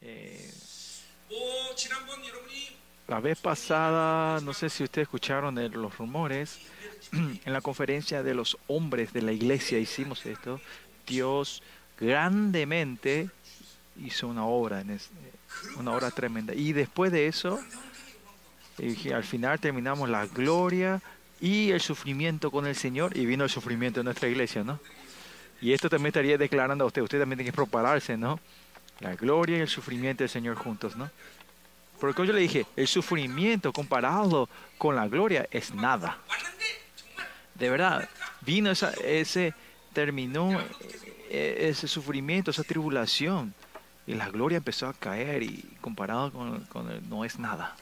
Eh, la vez pasada, no sé si ustedes escucharon los rumores, en la conferencia de los hombres de la iglesia hicimos esto. Dios grandemente hizo una obra, en una obra tremenda. Y después de eso, al final terminamos la gloria y el sufrimiento con el Señor y vino el sufrimiento en nuestra iglesia, ¿no? Y esto también estaría declarando a usted, usted también tiene que prepararse, ¿no? La gloria y el sufrimiento del Señor juntos, ¿no? Porque yo le dije, el sufrimiento comparado con la gloria es nada. De verdad, vino esa, ese, terminó e, ese sufrimiento, esa tribulación. Y la gloria empezó a caer y comparado con, con el, no es nada.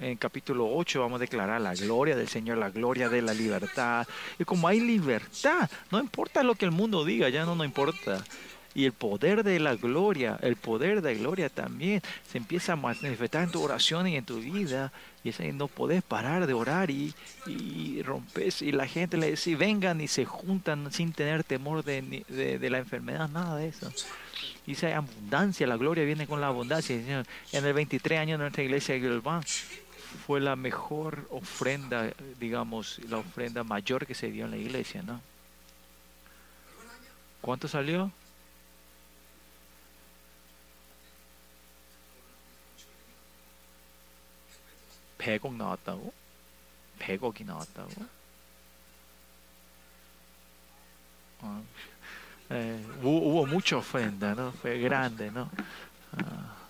En capítulo 8 vamos a declarar la gloria del Señor, la gloria de la libertad. Y como hay libertad, no importa lo que el mundo diga, ya no nos importa. Y el poder de la gloria, el poder de la gloria también se empieza a manifestar en tu oración y en tu vida. Y es ahí no podés parar de orar y, y rompes. Y la gente le dice, vengan y se juntan sin tener temor de, de, la enfermedad, nada de eso. Dice, abundancia, la gloria viene con la abundancia. En el 23 años de nuestra iglesia de fue la mejor ofrenda, digamos, la ofrenda mayor que se dio en la iglesia, ¿no? ¿Cuánto salió? ¿100억 나왔다고? 100억이 나왔다고? eh, hubo, hubo, mucha ofrenda, ¿no? Fue grande, ¿no? Ah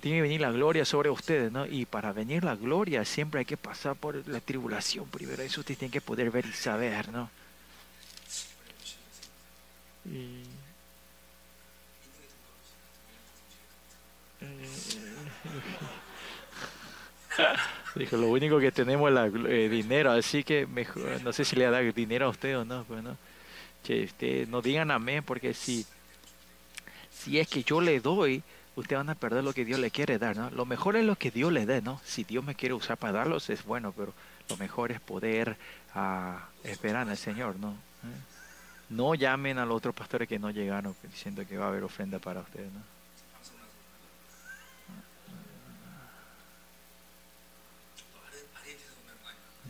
tiene que venir la gloria sobre ustedes, ¿no? Y para venir la gloria siempre hay que pasar por la tribulación primero. Eso ustedes tienen que poder ver y saber, ¿no? Y, Dijo, lo único que tenemos es eh, dinero, así que mejor, no sé si le da dinero a usted o no, pues no. Que usted no digan amén, porque si, si es que yo le doy, ustedes van a perder lo que Dios le quiere dar, ¿no? Lo mejor es lo que Dios le dé, ¿no? Si Dios me quiere usar para darlos, es bueno, pero lo mejor es poder ah, esperar el Señor, ¿no? ¿Eh? No llamen a los otros pastores que no llegaron diciendo que va a haber ofrenda para ustedes, ¿no?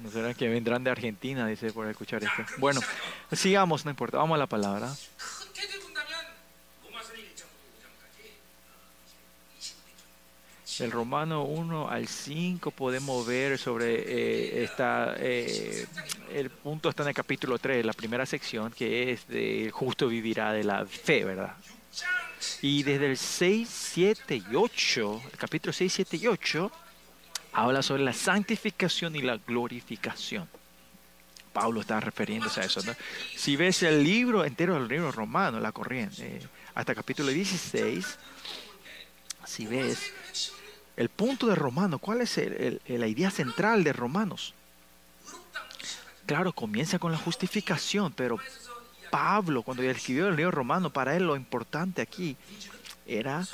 ¿No será que vendrán de Argentina? Dice por escuchar esto. Bueno, sigamos, no importa. Vamos a la palabra. El Romano 1 al 5 podemos ver sobre eh, esta, eh, el punto está en el capítulo 3, la primera sección, que es de justo vivirá de la fe, ¿verdad? Y desde el 6, 7 y 8, el capítulo 6, 7 y 8, habla sobre la santificación y la glorificación. Pablo está refiriéndose a eso. ¿no? Si ves el libro entero del libro romano, la corriente, hasta capítulo 16, si ves el punto de Romanos, ¿cuál es la idea central de Romanos? Claro, comienza con la justificación, pero Pablo, cuando escribió el libro romano, para él lo importante aquí era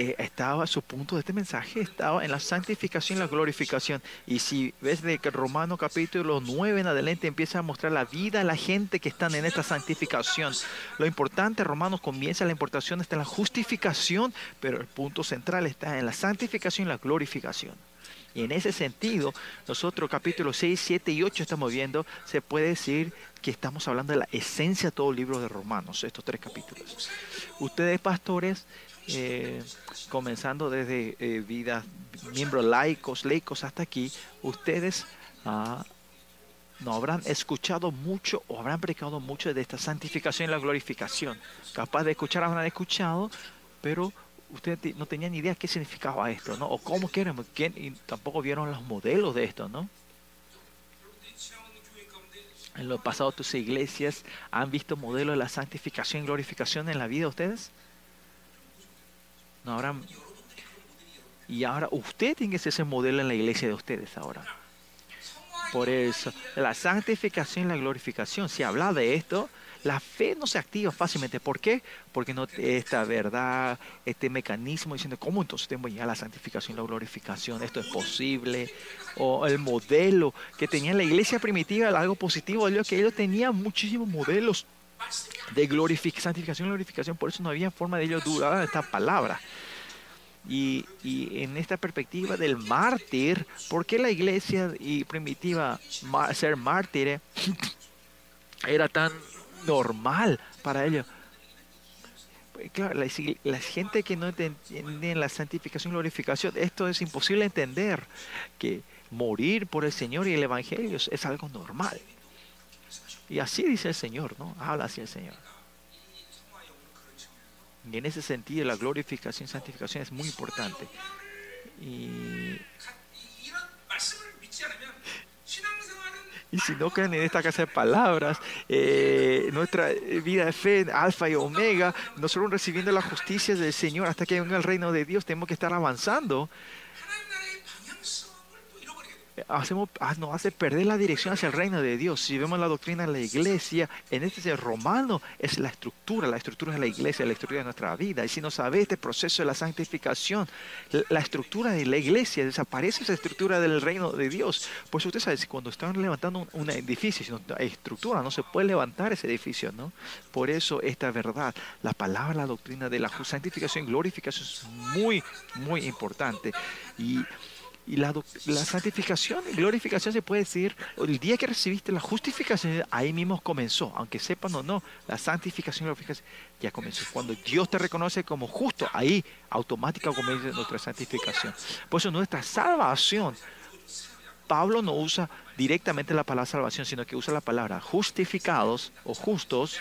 eh, estaba su punto de este mensaje, estaba en la santificación y la glorificación. Y si ves de que Romano capítulo 9 en adelante empieza a mostrar la vida a la gente que están en esta santificación. Lo importante, Romanos comienza la importación está en la justificación, pero el punto central está en la santificación y la glorificación. Y en ese sentido, nosotros capítulos 6, 7 y 8 estamos viendo, se puede decir que estamos hablando de la esencia de todo el libro de Romanos, estos tres capítulos. Ustedes, pastores, eh, comenzando desde eh, vida, miembros laicos, laicos hasta aquí, ustedes ah, no habrán escuchado mucho o habrán predicado mucho de esta santificación y la glorificación. Capaz de escuchar, habrán escuchado, pero ustedes no tenían ni idea qué significaba esto, ¿no? O cómo quieren, y tampoco vieron los modelos de esto, ¿no? En lo pasado tus iglesias han visto modelos de la santificación y glorificación en la vida de ustedes. No habrán... Y ahora usted tiene que ser ese modelo en la iglesia de ustedes ahora. Por eso, la santificación y la glorificación, si habla de esto, la fe no se activa fácilmente. ¿Por qué? Porque no esta verdad, este mecanismo diciendo, ¿cómo entonces tengo ya la santificación y la glorificación? ¿Esto es posible? O el modelo que tenía la iglesia primitiva, algo positivo, que ellos tenían muchísimos modelos de glorificación, santificación y glorificación. Por eso no había forma de ellos dudar esta palabra. Y, y, en esta perspectiva del mártir, ¿por qué la iglesia y primitiva ser mártir era tan normal para ellos? Claro, la, la gente que no entiende la santificación y glorificación, esto es imposible entender, que morir por el Señor y el Evangelio es algo normal. Y así dice el Señor, ¿no? Habla así el Señor. Y en ese sentido la glorificación y santificación es muy importante. Y, si no creen en esta casa de palabras, eh, nuestra vida de fe, alfa y omega, nosotros recibiendo la justicia del Señor hasta que venga el reino de Dios, tenemos que estar avanzando hacemos, ah, nos hace perder la dirección hacia el reino de Dios. Si vemos la doctrina de la iglesia, en este romano es la estructura, la estructura de la iglesia, la estructura de nuestra vida. Y si no sabe este proceso de la santificación, la estructura de la iglesia, desaparece esa estructura del reino de Dios. Pues usted sabe, cuando están levantando un, edificio, si estructura, no se puede levantar ese edificio, ¿no? Por eso esta verdad, la palabra, la doctrina de la santificación glorificación es muy, muy importante. Y y la, santificación y glorificación se puede decir, el día que recibiste la justificación, ahí mismo comenzó, aunque sepan o no, la santificación y glorificación ya comenzó. Cuando Dios te reconoce como justo, ahí automática comienza nuestra santificación. Por eso nuestra salvación, Pablo no usa directamente la palabra salvación, sino que usa la palabra justificados o justos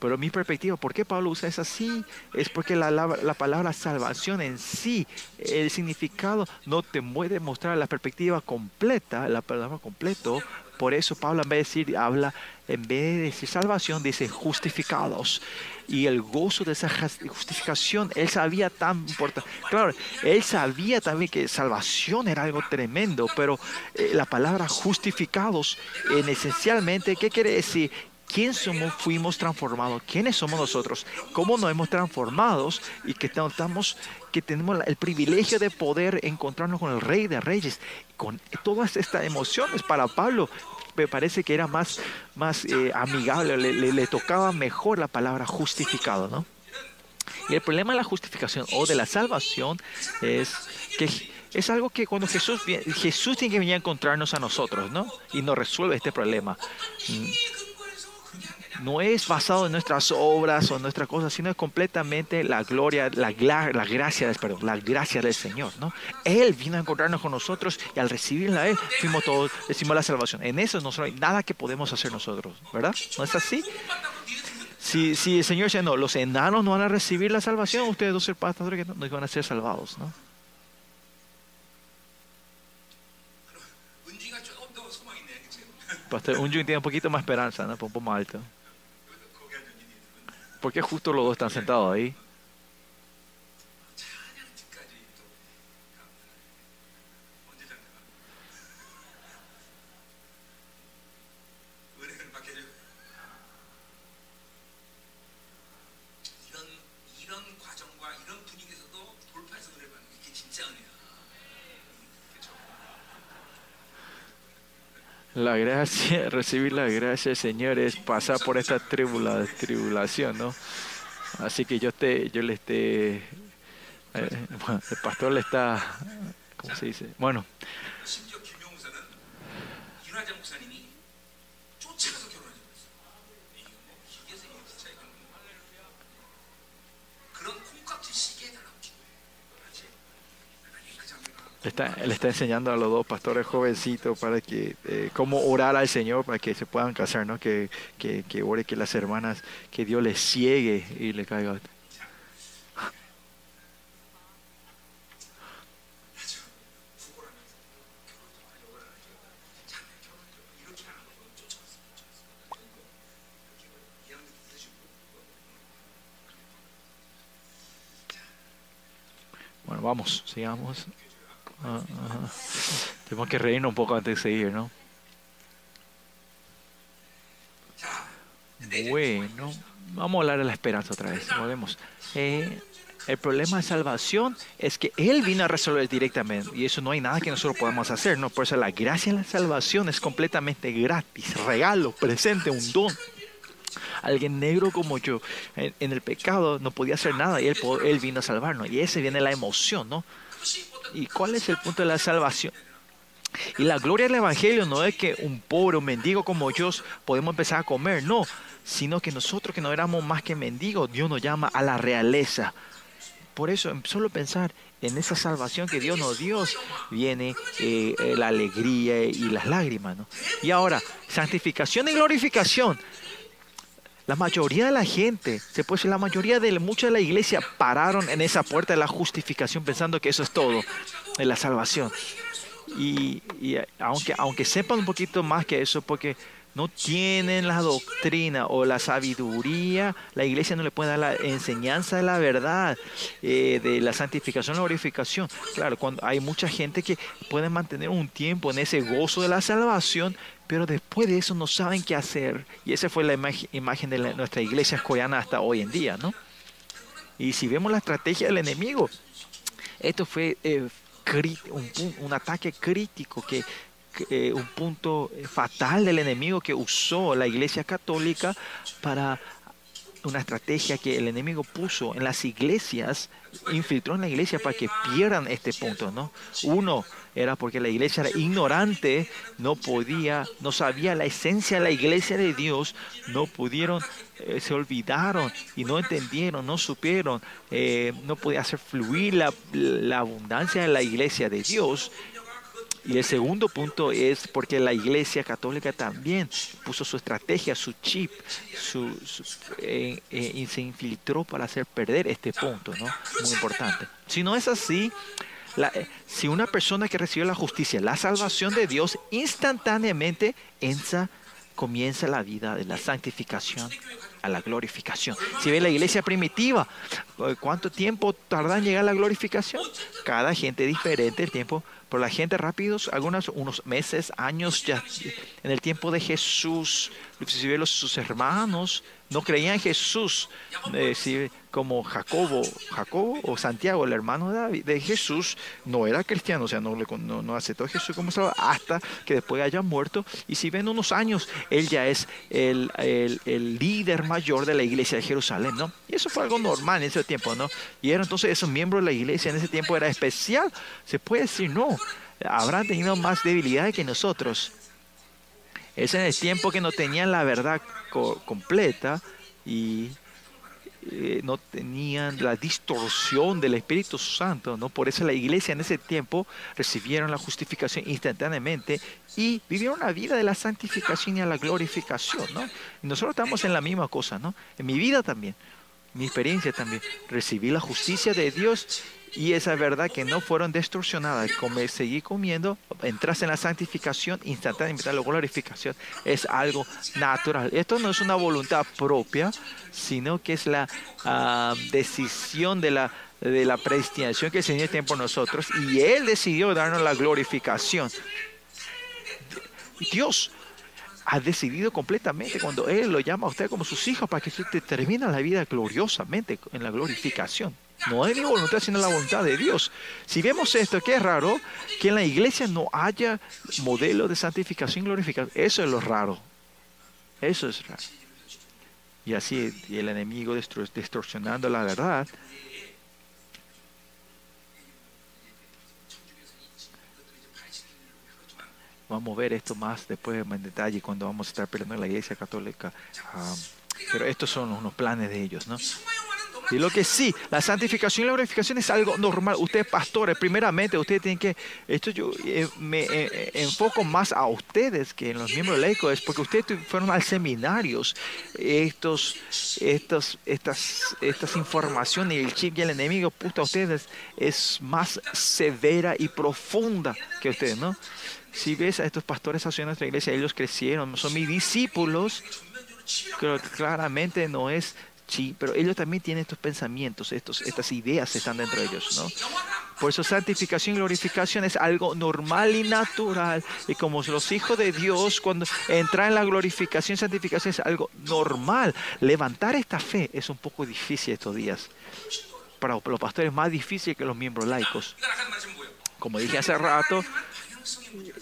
pero mi perspectiva, ¿por qué Pablo usa eso así? Es porque la, la, palabra salvación en sí, el significado no te puede mostrar la perspectiva completa, la palabra completo. Por eso Pablo en vez de decir, habla, en vez de decir salvación, dice justificados. Y el gozo de esa justificación, él sabía tan importante. Claro, él sabía también que salvación era algo tremendo, pero eh, la palabra justificados, en esencialmente, ¿qué quiere decir? Quién somos, fuimos transformados, quiénes somos nosotros, cómo nos hemos transformado y que estamos, que tenemos el privilegio de poder encontrarnos con el Rey de Reyes, con todas estas emociones para Pablo. Me parece que era más, más eh, amigable, le, tocaba mejor la palabra justificado, ¿no? Y el problema de la justificación o de la salvación es que es algo que cuando Jesús Jesús tiene que venir a encontrarnos a nosotros, ¿no? Y nos resuelve este problema no es basado en nuestras obras o en nuestras cosas, sino es completamente la gloria, la, la gracia, perdón, la gracia del Señor, ¿no? Él vino a encontrarnos con nosotros y al recibirla a Él, fuimos todos, decimos la salvación. En eso no hay nada que podemos hacer nosotros, ¿verdad? ¿No es así? Si, si el Señor dice, no, los enanos no van a recibir la salvación, ustedes dos ser pastores no, no van a ser salvados, ¿no? Pastor Unjun tiene un poquito más esperanza, ¿no? Un poco más alto. ¿Por qué justo los dos están sentados ahí? La gracia, recibir la gracia, Señor, es pasar por esta tribula, tribulación, ¿no? Así que yo te, yo le esté, eh, el pastor le está, ¿cómo se dice? Bueno, Está, le está enseñando a los dos pastores jovencitos para que eh, cómo orar al Señor para que se puedan casar, ¿no? Que, que, que ore que las hermanas, que Dios les ciegue y le caiga. Bueno, vamos, sigamos. Tenemos que reírnos un poco antes de seguir, ¿no? Bueno, vamos a hablar de la esperanza otra vez. Volvemos. Eh, el problema de salvación es que Él vino a resolver directamente y eso no hay nada que nosotros podamos hacer, ¿no? Por eso la gracia de la salvación es completamente gratis, regalo, presente, un don. alguien negro como yo, en, el pecado no podía hacer nada y él, él vino a salvarnos. Y ese viene la emoción, ¿no? ¿Y cuál es el punto de la salvación? Y la gloria del Evangelio no es que un pobre, un mendigo como yo podemos empezar a comer, no, sino que nosotros que no éramos más que mendigos, Dios nos llama a la realeza. Por eso, solo pensar en esa salvación que Dios nos dio, viene eh, eh, la alegría y las lágrimas. ¿no? Y ahora, santificación y glorificación. La mayoría de la gente, se puede decir, la mayoría de mucha de la iglesia pararon en esa puerta de la justificación pensando que eso es todo, de la salvación. Y, aunque, aunque sepan un poquito más que eso, porque no tienen la doctrina o la sabiduría, la iglesia no le puede dar la enseñanza de la verdad, eh, de la santificación, la glorificación. Claro, cuando hay mucha gente que puede mantener un tiempo en ese gozo de la salvación, pero después de eso no saben qué hacer. Y esa fue la imagen de nuestra iglesia coreana hasta hoy en día, ¿no? Y si vemos la estrategia del enemigo, esto fue eh, un, ataque crítico que eh, un punto fatal del enemigo que usó la Iglesia Católica para una estrategia que el enemigo puso en las iglesias, infiltró en la iglesia para que pierdan este punto, ¿no? Uno era porque la iglesia era ignorante, no podía, no sabía la esencia de la iglesia de Dios, no pudieron, eh, se olvidaron y no entendieron, no supieron, eh, no podía hacer fluir la, la abundancia de la iglesia de Dios y el segundo punto es porque la Iglesia Católica también puso su estrategia, su chip, su, eh, eh, y se infiltró para hacer perder este punto, ¿no? Muy importante. Si no es así, eh, si una persona que recibió la justicia, la salvación de Dios, instantáneamente entra, comienza la vida de la santificación a la glorificación. Si ve la iglesia primitiva, ¿cuánto tiempo tarda en llegar a la glorificación? Cada gente diferente, el tiempo por la gente rápidos, algunos unos meses, años ya en el tiempo de Jesús, inclusive los, sus hermanos no creían en Jesús, eh, como Jacobo, Jacobo o Santiago, el hermano de, de Jesús, no era cristiano, o sea, no, no, no aceptó a Jesús como Salvador hasta que después haya muerto. Y si ven unos años, él ya es el, el, el, líder mayor de la iglesia de Jerusalén, ¿no? Y eso fue algo normal en ese tiempo, ¿no? Y era entonces esos miembros de la iglesia en ese tiempo era especial. Se puede decir, no, habrán tenido más debilidad que nosotros. Es en el tiempo que no tenían la verdad completa y eh, no tenían la distorsión del Espíritu Santo, ¿no? Por eso la iglesia en ese tiempo recibieron la justificación instantáneamente y vivieron una vida de la santificación y a la glorificación, ¿no? Y nosotros estamos en la misma cosa, ¿no? En mi vida también, mi experiencia también. Recibí la justicia de Dios y esa verdad que no fueron distorsionadas, como seguí comiendo, entras en la santificación, instantáneamente la glorificación, es algo natural. Esto no es una voluntad propia, sino que es la ah, decisión de la, de la predestinación que el Señor tiene por nosotros y Él decidió darnos la glorificación. Dios ha decidido completamente cuando Él lo llama a usted como sus hijos para que usted termine la vida gloriosamente en la glorificación. No es mi voluntad, sino la voluntad de Dios. Si vemos esto, que es raro, que en la iglesia no haya modelo de santificación y glorificación. Eso es lo raro. Eso es raro. Y así el enemigo distorsionando la verdad. Vamos a ver esto más después en detalle cuando vamos a estar peleando en la iglesia católica. Ah, pero estos son unos planes de ellos, ¿no? Y lo que sí, la santificación y la glorificación es algo normal. Ustedes, pastores, primeramente, ustedes tienen que. Esto yo eh, me eh, eh, enfoco más a ustedes que en los miembros del ECO, es porque ustedes fueron al seminarios. Estos, estos, estas, estas informaciones y el chip y el enemigo, puta, a ustedes es más severa y profunda que ustedes, ¿no? Si ves a estos pastores haciendo nuestra iglesia, ellos crecieron, son mis discípulos. Pero claramente no es Sí, pero ellos también tienen estos pensamientos, estos, estas ideas están dentro de ellos, ¿no? Por eso santificación y glorificación es algo normal y natural. Y como los hijos de Dios, cuando entran en la glorificación santificación es algo normal. Levantar esta fe es un poco difícil estos días. Para los pastores más difícil que los miembros laicos. Como dije hace rato,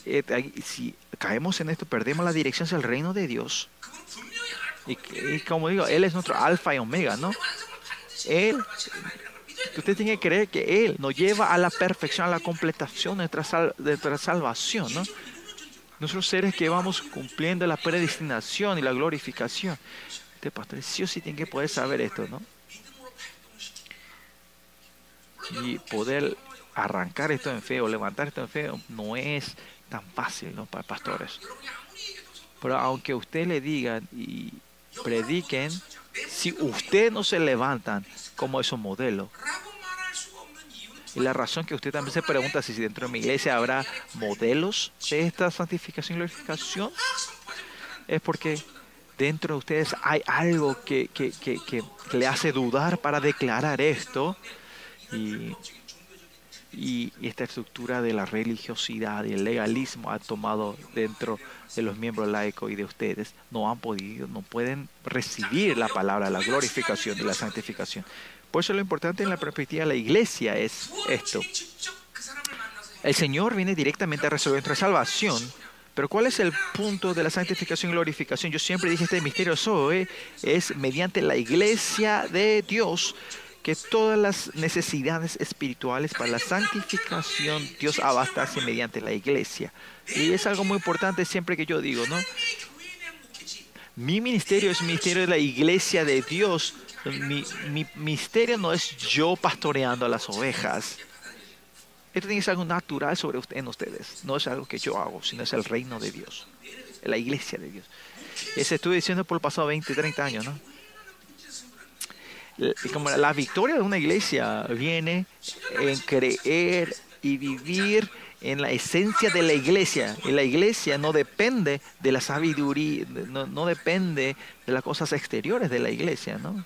eh, si caemos en esto, perdemos la dirección hacia el reino de Dios Y, como digo, Él es nuestro alfa y omega, ¿no? Él, usted tiene que creer que Él nos lleva a la perfección, a la completación de nuestra, salvación, ¿no? Nosotros seres que vamos cumpliendo la predestinación y la glorificación. Este pastor sí o sí tiene que poder saber esto, ¿no? Y poder arrancar esto en fe o levantar esto en fe no es tan fácil, ¿no? Para pastores. Pero aunque usted le digan y prediquen, si usted no se levantan como esos modelos, y la razón que usted también se pregunta si dentro de mi iglesia habrá modelos de esta santificación y glorificación, es porque dentro de ustedes hay algo que, que, que, que le hace dudar para declarar esto. Y y esta estructura de la religiosidad y el legalismo ha tomado dentro de los miembros laicos y de ustedes, no han podido, no pueden recibir la palabra, la glorificación y la santificación. Por eso lo importante en la perspectiva de la iglesia es esto. El Señor viene directamente a resolver nuestra salvación, pero ¿cuál es el punto de la santificación y glorificación? Yo siempre dije este misterio es mediante la iglesia de Dios que todas las necesidades espirituales para la santificación Dios abastase mediante la iglesia. Y es algo muy importante siempre que yo digo, ¿no? Mi ministerio es el ministerio de la iglesia de Dios. Mi, mi misterio no es yo pastoreando a las ovejas. Esto tiene que ser algo natural sobre en ustedes. No es algo que yo hago, sino es el reino de Dios. La iglesia de Dios. Ese estuve diciendo por el pasado 20, 30 años, ¿no? Como la victoria de una iglesia viene en creer y vivir en la esencia de la iglesia. Y la iglesia no depende de la sabiduría, no, no depende de las cosas exteriores de la iglesia, ¿no?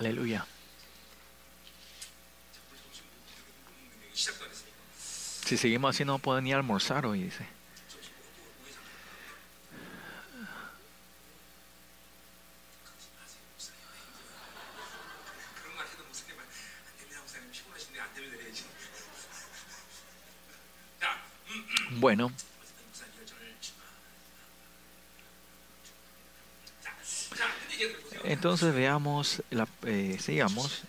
Aleluya. Si seguimos así no pueden ni almorzar hoy, dice. Bueno. Entonces veamos, la, eh, sigamos.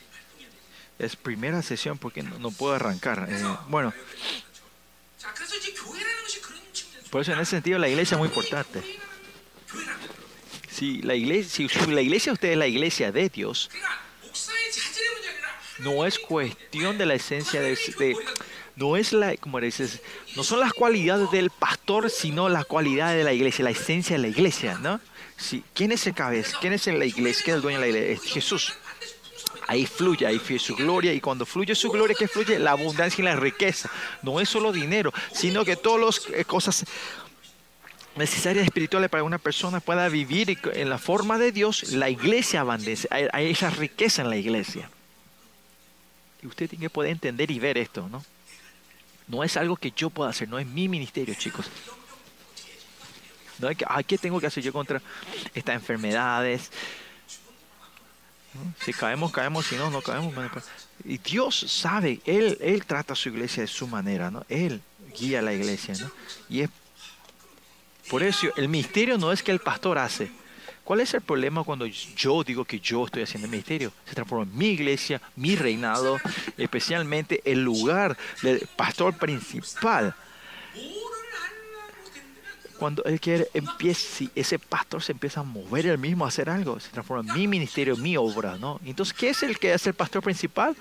Es primera sesión porque no, puedo arrancar. Eh, bueno, por eso en ese sentido la iglesia es muy importante. Si la iglesia, si la iglesia usted es la iglesia de Dios, no es cuestión de la esencia de, de no es la, como dices, no son las cualidades del pastor, sino la cualidad de la iglesia, la esencia de la iglesia, ¿no? ¿Quién es el cabeza? ¿Quién es en la iglesia? ¿Quién es el dueño de la iglesia? Es Jesús. Ahí fluye, ahí fluye su gloria. Y cuando fluye su gloria, ¿qué fluye? La abundancia y la riqueza. No es solo dinero, sino que todas las eh, cosas necesarias espirituales para una persona pueda vivir en la forma de Dios, la iglesia abandece. Hay, esa riqueza en la iglesia. Y usted tiene que poder entender y ver esto, ¿no? No es algo que yo pueda hacer, no es mi ministerio, chicos. No que, ¿qué tengo que hacer yo contra estas enfermedades? Si caemos, caemos, si no, no caemos. Y Dios sabe, Él, Él trata a su iglesia de su manera, ¿no? Él guía a la iglesia, ¿no? Y es por eso el misterio no es que el pastor hace. ¿Cuál es el problema cuando yo digo que yo estoy haciendo el misterio? Se transforma en mi iglesia, mi reinado, especialmente el lugar del pastor principal cuando él quiere, empieza, si ese pastor se empieza a mover él mismo a hacer algo, se transforma en mi ministerio, mi obra, ¿no? Entonces, ¿qué es el que es el pastor principal?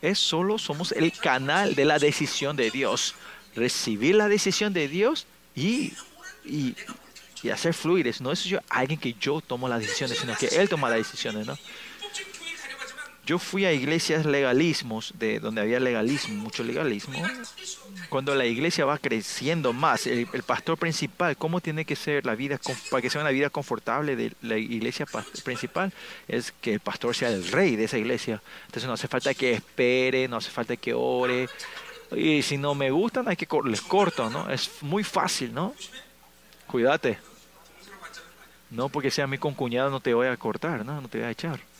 Es solo somos el canal de la decisión de Dios. Recibir la decisión de Dios y, y, y hacer fluir. No es yo alguien que yo tomo las decisiones, sino que Él toma las decisiones, ¿no? Yo fui a iglesias legalismos, de donde había legalismo, mucho legalismo. Cuando la iglesia va creciendo más, el, pastor principal, ¿cómo tiene que ser la vida para que sea una vida confortable de la iglesia principal? Es que el pastor sea el rey de esa iglesia. Entonces no hace falta que espere, no hace falta que ore. Y si no me gustan, hay que les corto, ¿no? Es muy fácil, ¿no? Cuídate. No porque sea mi concuñado no te voy a cortar, no, no te voy a echar.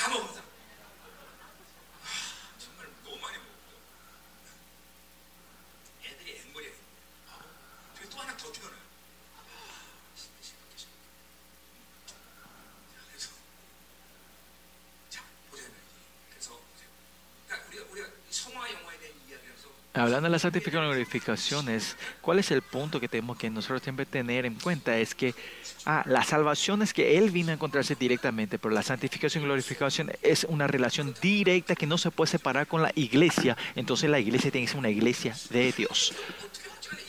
다 먹는 사람. 아, 정말 너무 많이 먹었어. 애들이 앵벌이야. 아, 그리고 또 하나 더 주면은 아, 신기, 신기, 신기. 그래서 자 보자 그래서 보세요. 그러니까 우리가 우리가 이 성화 영화에 대한 이야기에서 Hablando de la santificación y glorificaciones, ¿cuál es el punto que tenemos que nosotros siempre tener en cuenta? Es que Ah, la salvación es que Él vino a encontrarse directamente, pero la santificación y glorificación es una relación directa que no se puede separar con la iglesia. Entonces la iglesia tiene que ser una iglesia de Dios.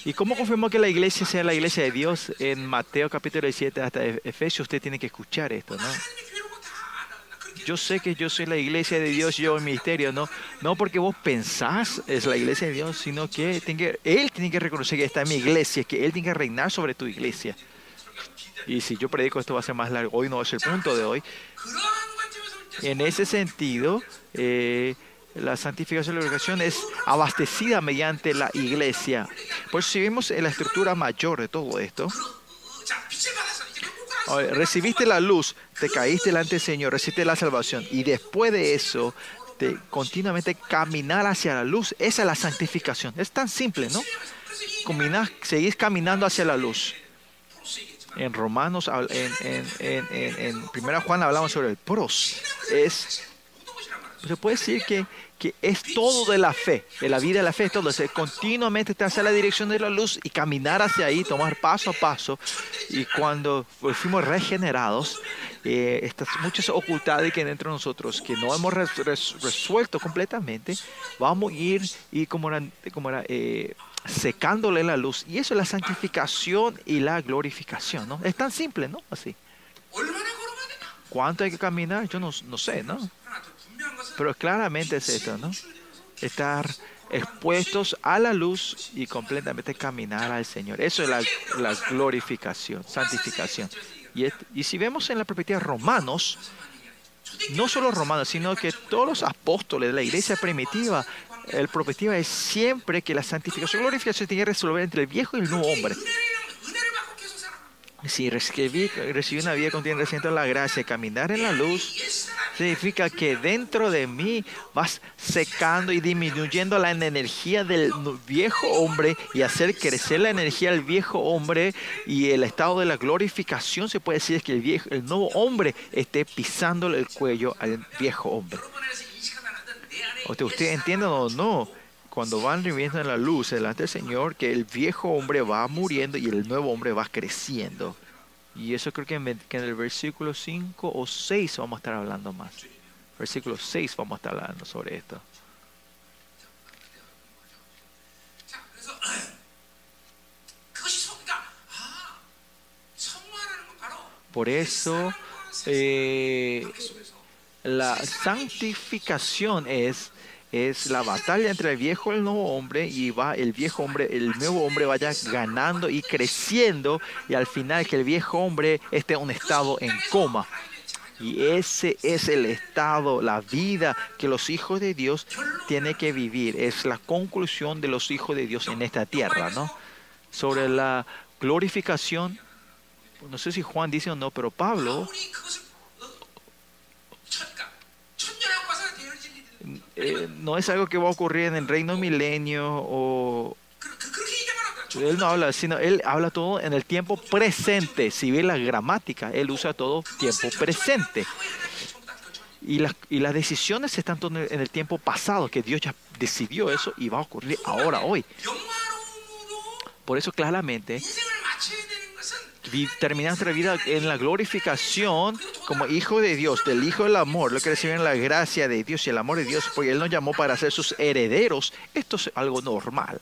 ¿Y cómo confirmó que la iglesia sea la iglesia de Dios? En Mateo capítulo 7 hasta Efesios usted tiene que escuchar esto, ¿no? Yo sé que yo soy la iglesia de Dios, yo el ministerio, ¿no? No porque vos pensás es la iglesia de Dios, sino que, tiene Él tiene que reconocer que está en mi iglesia, que Él tiene que reinar sobre tu iglesia. Y si yo predico esto va a ser más largo. Hoy no es el punto de hoy. En ese sentido, eh, la santificación y la obligación es abastecida mediante la iglesia. Por eso si vemos en la estructura mayor de todo esto, recibiste la luz, te caíste delante del Señor, recibiste la salvación y después de eso, de continuamente caminar hacia la luz, esa es la santificación. Es tan simple, ¿no? Caminar, seguís caminando hacia la luz en Romanos, en, en, en, en Primera Juan hablamos sobre el pros. Es, se puede decir que, que es todo de la fe, de la vida de la fe, es todo. Es continuamente estar hacia la dirección de la luz y caminar hacia ahí, tomar paso a paso. Y cuando pues, fuimos regenerados, eh, estas muchas ocultades que hay dentro de nosotros, que no hemos res, res, resuelto completamente, vamos a ir y como era, como era eh, secándole la luz. Y eso es la santificación y la glorificación, ¿no? Es tan simple, ¿no? Así. ¿Cuánto hay que caminar? Yo no, no sé, ¿no? Pero claramente es esto, ¿no? Estar expuestos a la luz y completamente caminar al Señor. Eso es la, la glorificación, santificación. Y, y, si vemos en la perspectiva romanos, no solo romanos, sino que todos los apóstoles de la iglesia primitiva el perspectiva es siempre que la santificación y glorificación tiene que resolver entre el viejo y el nuevo hombre. Si recibí, una vida continua reciente la gracia, caminar en la luz, significa que dentro de mí vas secando y disminuyendo la energía del viejo hombre y hacer crecer la energía del viejo hombre y el estado de la glorificación se puede decir es que el, viejo, el nuevo hombre esté pisando el cuello al viejo hombre. Usted, usted entiende o no, cuando van viviendo en la luz delante del Señor, que el viejo hombre va muriendo y el nuevo hombre va creciendo. Y eso creo que en, el versículo 5 o 6 vamos a estar hablando más. Versículo 6 vamos a estar hablando sobre esto. Por eso eh, la santificación es es la batalla entre el viejo y el nuevo hombre y va el viejo hombre, el nuevo hombre vaya ganando y creciendo y al final que el viejo hombre esté en un estado en coma. Y ese es el estado, la vida que los hijos de Dios tienen que vivir. Es la conclusión de los hijos de Dios en esta tierra, ¿no? Sobre la glorificación, no sé si Juan dice o no, pero Pablo Eh, no es algo que va a ocurrir en el reino milenio o... Él no habla, sino él habla todo en el tiempo presente. Si ve la gramática, él usa todo tiempo presente. Y las, y las decisiones están en el tiempo pasado, que Dios ya decidió eso y va a ocurrir ahora, hoy. Por eso claramente terminar nuestra vida en la glorificación como hijo de Dios, del hijo del amor, lo que reciben la gracia de Dios y el amor de Dios, porque Él nos llamó para ser sus herederos. Esto es algo normal.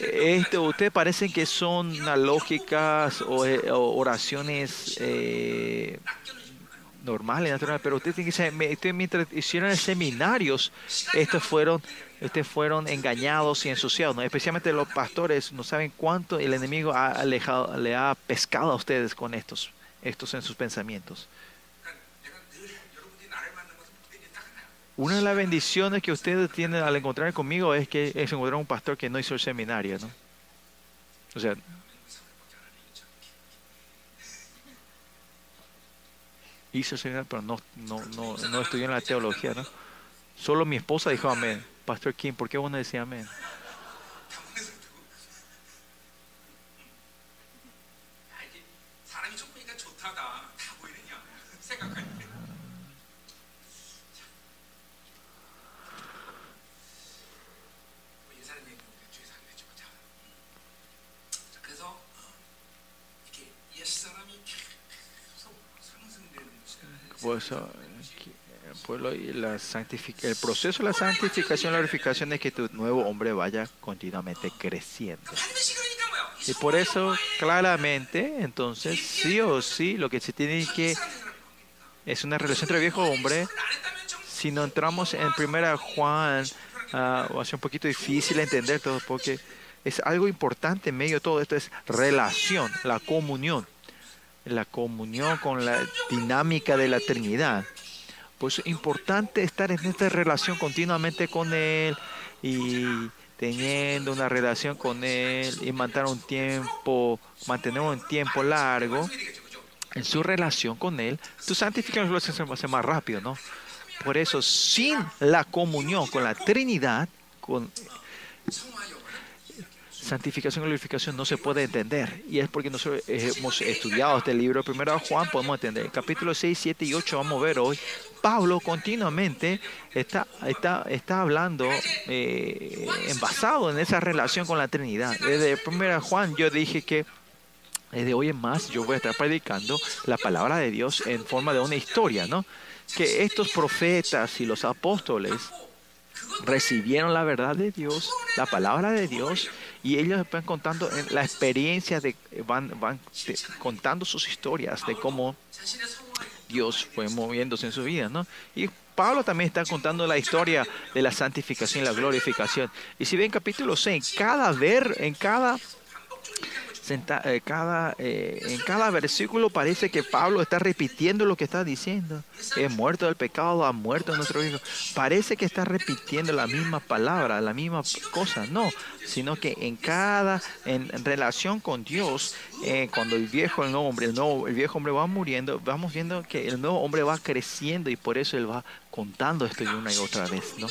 Esto, ustedes parecen que son lógicas eh, o, oraciones eh, normal y natural, pero ustedes tienen que saber, mientras hicieron seminarios, estos fueron, estos fueron engañados y ensuciados, ¿no? especialmente los pastores, no saben cuánto el enemigo ha alejado, le ha pescado a ustedes con estos, estos en sus pensamientos. Una de las bendiciones que ustedes tienen al encontrar conmigo es que es encontrar un pastor que no hizo el seminario, ¿no? O sea, hizo el pero no, no, no, no estudió en la teología, ¿no? Solo mi esposa dijo amén. Pastor King, ¿por qué vos no decís amén? Eh, el proceso de la santificación, la glorificación es que tu nuevo hombre vaya continuamente creciendo. Y por eso, claramente, entonces, sí o sí, lo que se tiene que es una relación entre viejo hombre. Si no entramos en primera Juan, uh, va a ser un poquito difícil entender todo, porque es algo importante en medio de todo esto, es relación, la comunión la comunión con la dinámica de la Trinidad. Por eso es importante estar en esta relación continuamente con Él y teniendo una relación con Él y mantener un tiempo, mantener un tiempo largo en su relación con Él, tu santificación se hace más rápido, ¿no? Por eso, sin la comunión con la Trinidad, con, santificación y glorificación no se puede entender. Y es porque nosotros eh, hemos estudiado este libro, primero Juan, podemos entender. Capítulo 6, 7 y 8 vamos a ver hoy. Pablo continuamente está, está, está hablando eh, en- basado en esa relación con la Trinidad. Desde primera Juan yo dije que desde hoy en más yo voy a estar predicando la palabra de Dios en forma de una historia, ¿no? Que estos profetas y los apóstoles recibieron la verdad de Dios, la palabra de Dios, y ellos van contando la experiencia, de, van, van contando sus historias de cómo Dios fue moviéndose en su vida, ¿no? Y Pablo también está contando la historia de la santificación la glorificación. Y si ven capítulo 6, en cada ver, en cada senta- eh, cada, eh, en cada versículo parece que Pablo está repitiendo lo que está diciendo. He muerto del pecado, ha muerto nuestro hijo. Parece que está repitiendo la misma palabra, la misma cosa. No, sino que en cada, en, relación con Dios, eh, cuando el viejo, el nuevo hombre, el, nuevo, el viejo hombre va muriendo, vamos viendo que el nuevo hombre va creciendo y por eso él va contando esto una y otra vez, ¿no?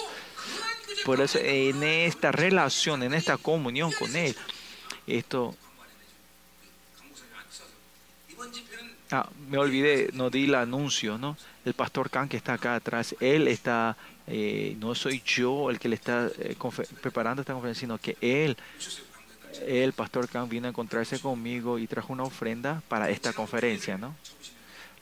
Por eso en esta relación, en esta comunión con Él, esto Ah, me olvidé, no di el anuncio, ¿no? El pastor Khan que está acá atrás, él está, eh, no soy yo el que le está eh, preparando esta conferencia, sino que él, el pastor Khan vino a encontrarse conmigo y trajo una ofrenda para esta conferencia, ¿no?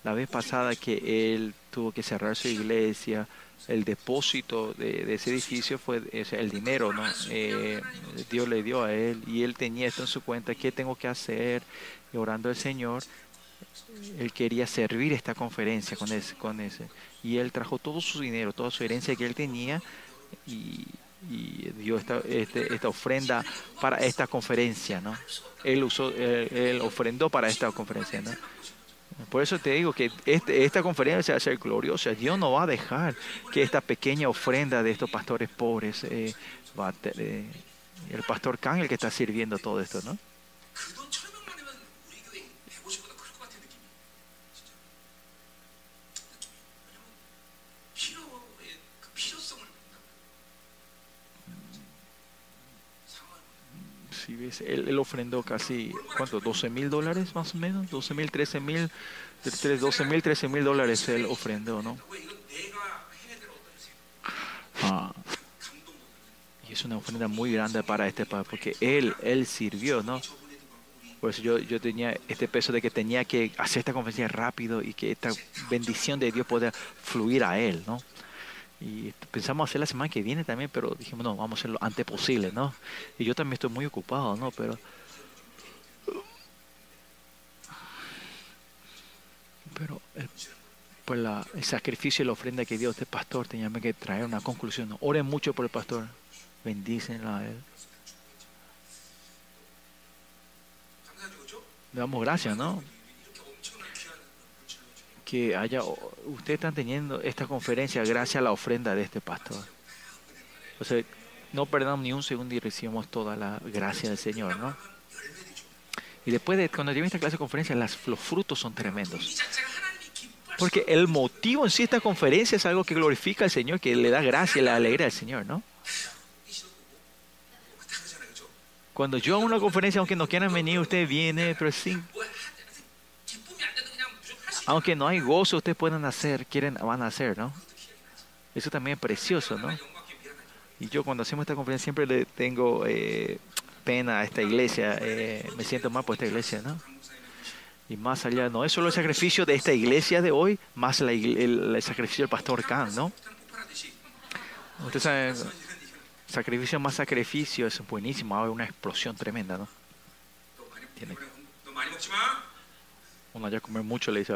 La vez pasada que él tuvo que cerrar su iglesia, el depósito de, ese edificio fue el dinero, ¿no? Eh, Dios le dio a él y él tenía esto en su cuenta, ¿qué tengo que hacer? Y orando al Señor, él quería servir esta conferencia con ese, con ese. Y él trajo todo su dinero, toda su herencia que él tenía y, dio esta, este- esta ofrenda para esta conferencia, ¿no? Él usó, él, ofrendó para esta conferencia, ¿no? Por eso te digo que este- esta conferencia va a ser gloriosa. Dios no va a dejar que esta pequeña ofrenda de estos pastores pobres eh, eh, el pastor Khan el que está sirviendo todo esto, ¿no? Él, ofrendó casi, ¿cuánto? 12 mil dólares más o menos, 12 mil, 13 mil, 12 mil, 13 mil dólares él ofrendó, ¿no? Ah. Y es una ofrenda muy grande para este padre, porque él, él sirvió, ¿no? Por eso yo, yo tenía este peso de que tenía que hacer esta conferencia rápido y que esta bendición de Dios pueda fluir a él, ¿no? Y pensamos hacer la semana que viene también, pero dijimos, no, vamos a hacer lo antes posible, ¿no? Y yo también estoy muy ocupado, ¿no? Pero... Pero el, por la, el sacrificio y la ofrenda que dio este pastor, teníamos que traer una conclusión. ¿no? Oren mucho por el pastor, bendícenlo a él. Le damos gracias, ¿no? que haya, ustedes están teniendo esta conferencia gracias a la ofrenda de este pastor. O sea, no perdamos ni un segundo y recibimos toda la gracia del Señor, ¿no? Y después de cuando lleve esta clase de conferencia, las, los frutos son tremendos. Porque el motivo en sí de esta conferencia es algo que glorifica al Señor, que le da gracia, le alegra al Señor, ¿no? Cuando yo hago una conferencia, aunque no quieran venir, usted viene, pero sí. Aunque no hay gozo, ustedes pueden hacer, quieren, van a hacer, ¿no? Eso también es precioso, ¿no? Y yo cuando hacemos esta conferencia siempre le tengo eh, pena a esta iglesia, eh, me siento mal por esta iglesia, ¿no? Y más allá, no es solo el sacrificio de esta iglesia de hoy, más el, sacrificio del pastor Khan, ¿no? Ustedes saben, sacrificio más sacrificio es buenísimo, hay una explosión tremenda, ¿no? ¿Tiene? cuando ya comer mucho le dice,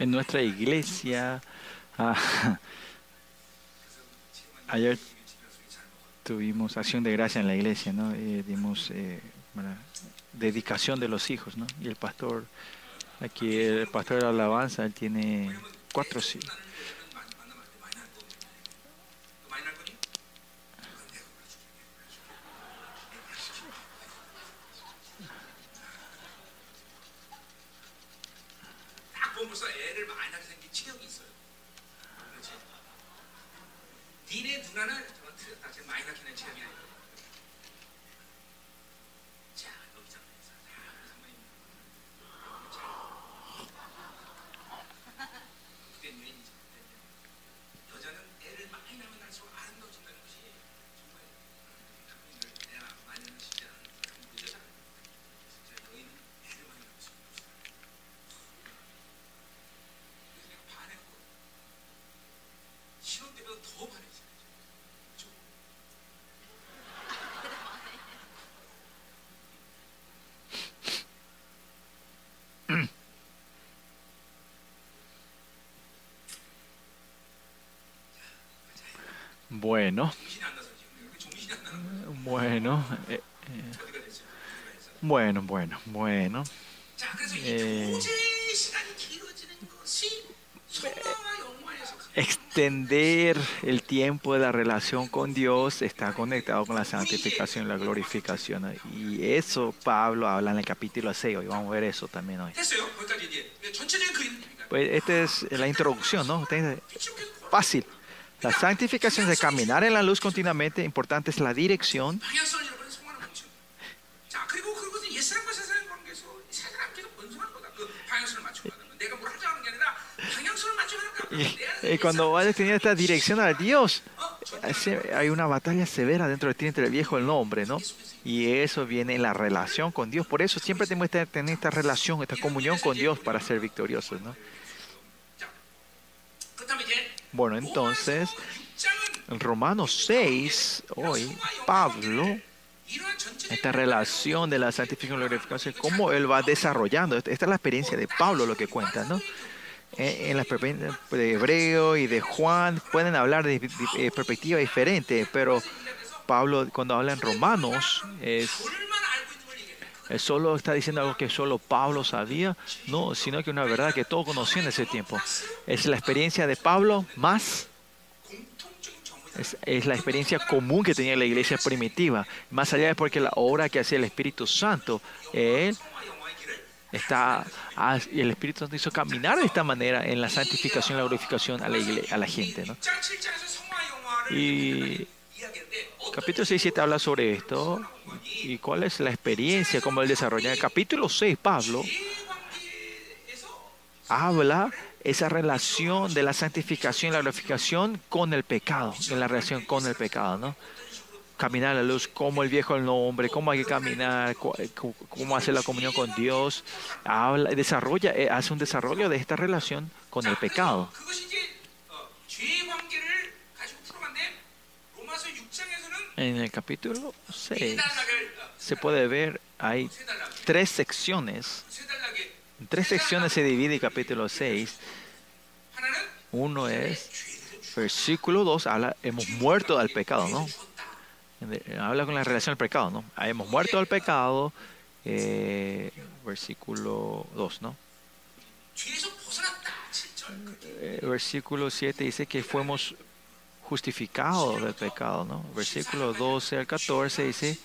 en nuestra iglesia, ah, ayer tuvimos acción de gracia en la iglesia, ¿no? Eh, dimos eh, dedicación de los hijos, ¿no? Y el pastor, aquí el pastor de la alabanza, él tiene cuatro hijos. Bueno. Bueno. Eh, eh. Bueno, bueno, bueno. Eh, extender el tiempo de la relación con Dios está conectado con la santificación y la glorificación. Y eso Pablo habla en el capítulo 6. Hoy vamos a ver eso también hoy. Pues esta es la introducción, ¿no? Fácil. La santificación es de caminar en la luz continuamente. Importante es la dirección. Y, y cuando vayas teniendo esta dirección a Dios, hay una batalla severa dentro de ti entre el viejo y el hombre, ¿no? Y eso viene en la relación con Dios. Por eso siempre tenemos que tener esta relación, esta comunión con Dios para ser victoriosos, ¿no? Bueno, entonces, en Romanos 6, hoy, Pablo, esta relación de la santificación y la glorificación, cómo él va desarrollando. Esta es la experiencia de Pablo lo que cuenta, ¿no? En, en la de Hebreo y de Juan pueden hablar de, de, de perspectiva diferente, pero Pablo cuando habla en Romanos es solo está diciendo algo que solo Pablo sabía, no, sino que una verdad que todos conocían en ese tiempo. Es la experiencia de Pablo más es, la experiencia común que tenía la iglesia primitiva. Más allá de porque la obra que hacía el Espíritu Santo, él está, el Espíritu Santo hizo caminar de esta manera en la santificación, la glorificación a la, iglesia, a la gente. ¿no? Y Capítulo 6 7 habla sobre esto y cuál es la experiencia, cómo él desarrolla. En el capítulo 6, Pablo habla esa relación de la santificación y la glorificación con el pecado, de la relación con el pecado, ¿no? Caminar a la luz, como el viejo el nombre, cómo hay que caminar, cómo hacer la comunión con Dios. Desarrolla, eh, hace un desarrollo de esta relación con el pecado. En el capítulo 6 se puede ver, hay tres secciones. En tres secciones se divide el capítulo 6. Uno es, versículo 2, habla, hemos muerto al pecado, ¿no? Eh, habla con la relación al pecado, ¿no? Ah, hemos muerto al pecado, eh, versículo 2, ¿no? Eh, versículo 7 dice que fuimos justificados del pecado. ¿no? Versículo 12 al 14 dice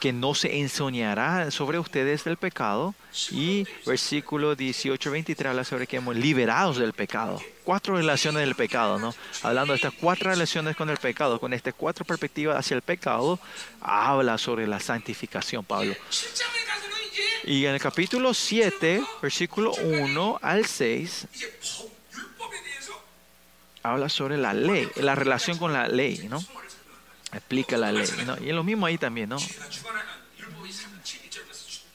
que no se ensoñará sobre ustedes del pecado. Y versículo 18 23 habla sobre que hemos liberados del pecado. Cuatro relaciones del pecado, ¿no? Hablando de estas cuatro relaciones con el pecado, con estas cuatro perspectivas hacia el pecado, habla sobre la santificación, Pablo. Y en el capítulo 7, versículo 1 al 6, habla sobre la ley, la relación con la ley, ¿no? Explica la ley, ¿no? Y es lo mismo ahí también, ¿no?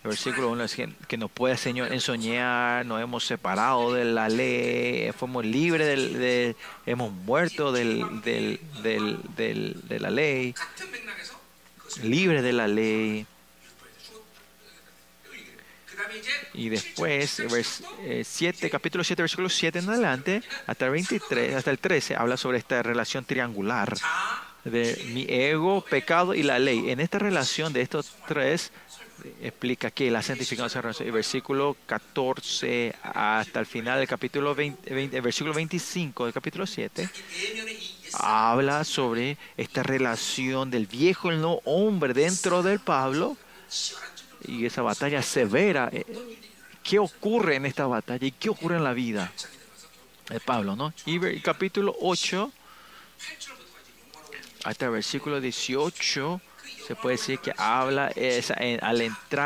El versículo 1 es que, que nos puede Señor ensoñar, nos hemos separado de la ley, fuimos libres, del, hemos muerto del, del, de la ley, libres de la ley. Y después, eh, eh, siete, capítulo 7, versículo 7 en adelante, hasta, 23, hasta el 13, habla sobre esta relación triangular de mi ego, pecado y la ley. En esta relación de estos tres, explica que la santificación, el versículo 14 hasta el final del capítulo 20, 20 el versículo 25 del capítulo 7, habla sobre esta relación del viejo y el nuevo hombre dentro del Pablo y esa batalla severa. ¿Qué ocurre en esta batalla y qué ocurre en la vida de Pablo? ¿no? Y capítulo 8 hasta el versículo 18 se puede decir que habla esa, en, a la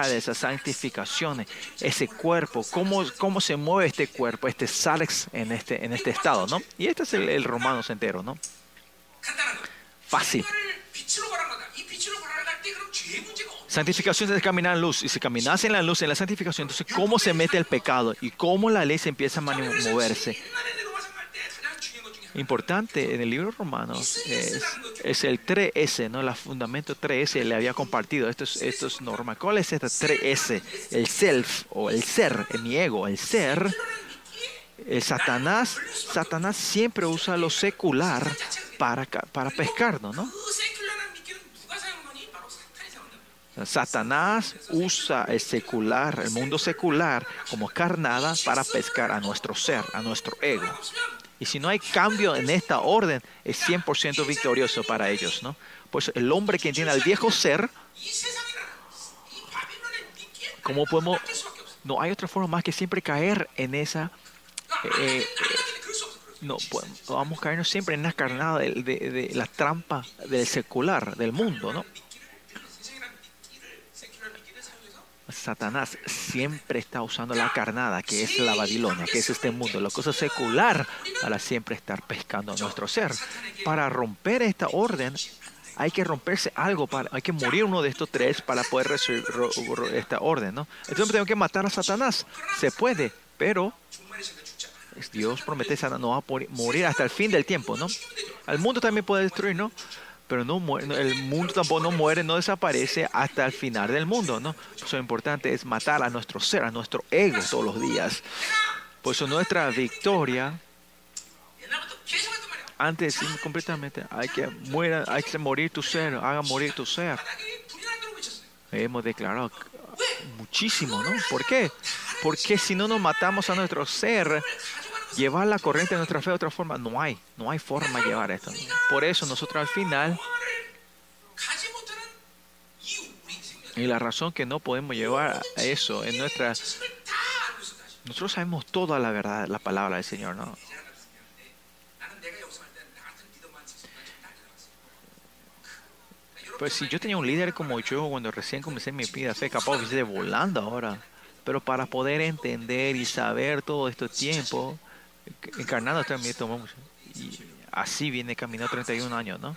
de esas santificaciones, ese cuerpo, cómo, cómo se mueve este cuerpo, este salx en este, en este estado, ¿no? Y este es el, el Romanos entero, ¿no? Fácil. Santificación es caminar en luz. Y si caminas en la luz, en la santificación, entonces cómo se mete el pecado y cómo la ley se empieza a moverse. Importante en el libro romano eh, es, el 3S, ¿no? El fundamento 3S le había compartido. Esto es, esto es norma. ¿Cuál es esta 3S? El self o el ser, mi ego, el ser. El Satanás, Satanás siempre usa lo secular para, para pescarnos, ¿no? Satanás usa el secular, el mundo secular, como carnada para pescar a nuestro ser, a nuestro ego. Y si no hay cambio en esta orden, es 100% victorioso para ellos, ¿no? Pues el hombre que tiene al viejo ser, ¿cómo podemos...? No hay otra forma más que siempre caer en esa... Eh, eh, no, vamos a caernos siempre en la carnada de, de, de la trampa del secular, del mundo, ¿no? Satanás siempre está usando la carnada, que es la Babilonia, que es este mundo, la cosa secular, para siempre estar pescando a nuestro ser. Para romper esta orden, hay que romperse algo, para, hay que morir uno de estos tres para poder recibir esta orden, ¿no? Entonces tengo que matar a Satanás. Se puede, pero Dios promete que Satanás no va a morir hasta el fin del tiempo, ¿no? Al mundo también puede destruir, ¿no? pero no muere, el mundo tampoco no muere, no desaparece hasta el final del mundo, ¿no? Lo importante es matar a nuestro ser, a nuestro ego todos los días. Por eso nuestra victoria, antes sí, completamente, hay que, muera, hay que morir tu ser, haga morir tu ser. Hemos declarado muchísimo, ¿no? ¿Por qué? Porque si no nos matamos a nuestro ser, Llevar la corriente de nuestra fe de otra forma, no hay, no hay forma de llevar esto. Por eso nosotros al final, y la razón que no podemos llevar eso en nuestra... Nosotros sabemos toda la verdad, la palabra del Señor, ¿no? Pues si yo tenía un líder como yo cuando recién comencé mi vida fe, capaz que esté volando ahora. Pero para poder entender y saber todo este tiempo, encarnando también tomó mucho. Y así viene caminando 31 años, ¿no?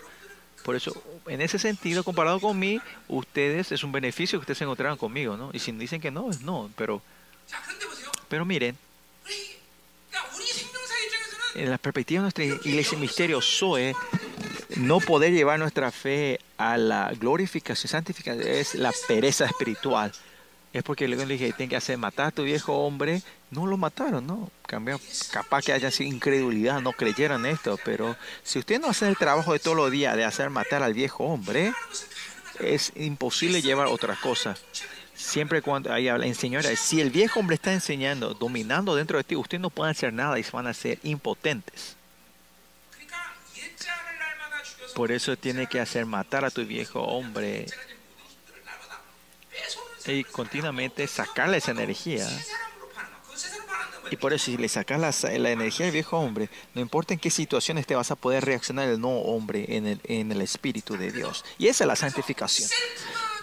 Por eso, en ese sentido, comparado con mí, ustedes es un beneficio que ustedes se encontraron conmigo, ¿no? Y si dicen que no, es no, pero, pero miren, en la perspectiva de nuestra iglesia misterio Zoe, no poder llevar nuestra fe a la glorificación, santificación, es la pereza espiritual. Es porque luego le dije, tienes que hacer matar a tu viejo hombre no lo mataron, ¿no? Cambia, capaz que haya sido incredulidad, no creyeran esto, pero si usted no hace el trabajo de todos los días de hacer matar al viejo hombre, es imposible llevar otras cosas. Siempre cuando ahí habla, si el viejo hombre está enseñando, dominando dentro de ti, usted no puede hacer nada y van a ser impotentes. Por eso tiene que hacer matar a tu viejo hombre y continuamente sacarle esa energía y por eso si le sacas eh, la, energía al viejo hombre, no importa en qué situaciones te vas a poder reaccionar el nuevo hombre en el, en el Espíritu de Dios. Y esa es la santificación.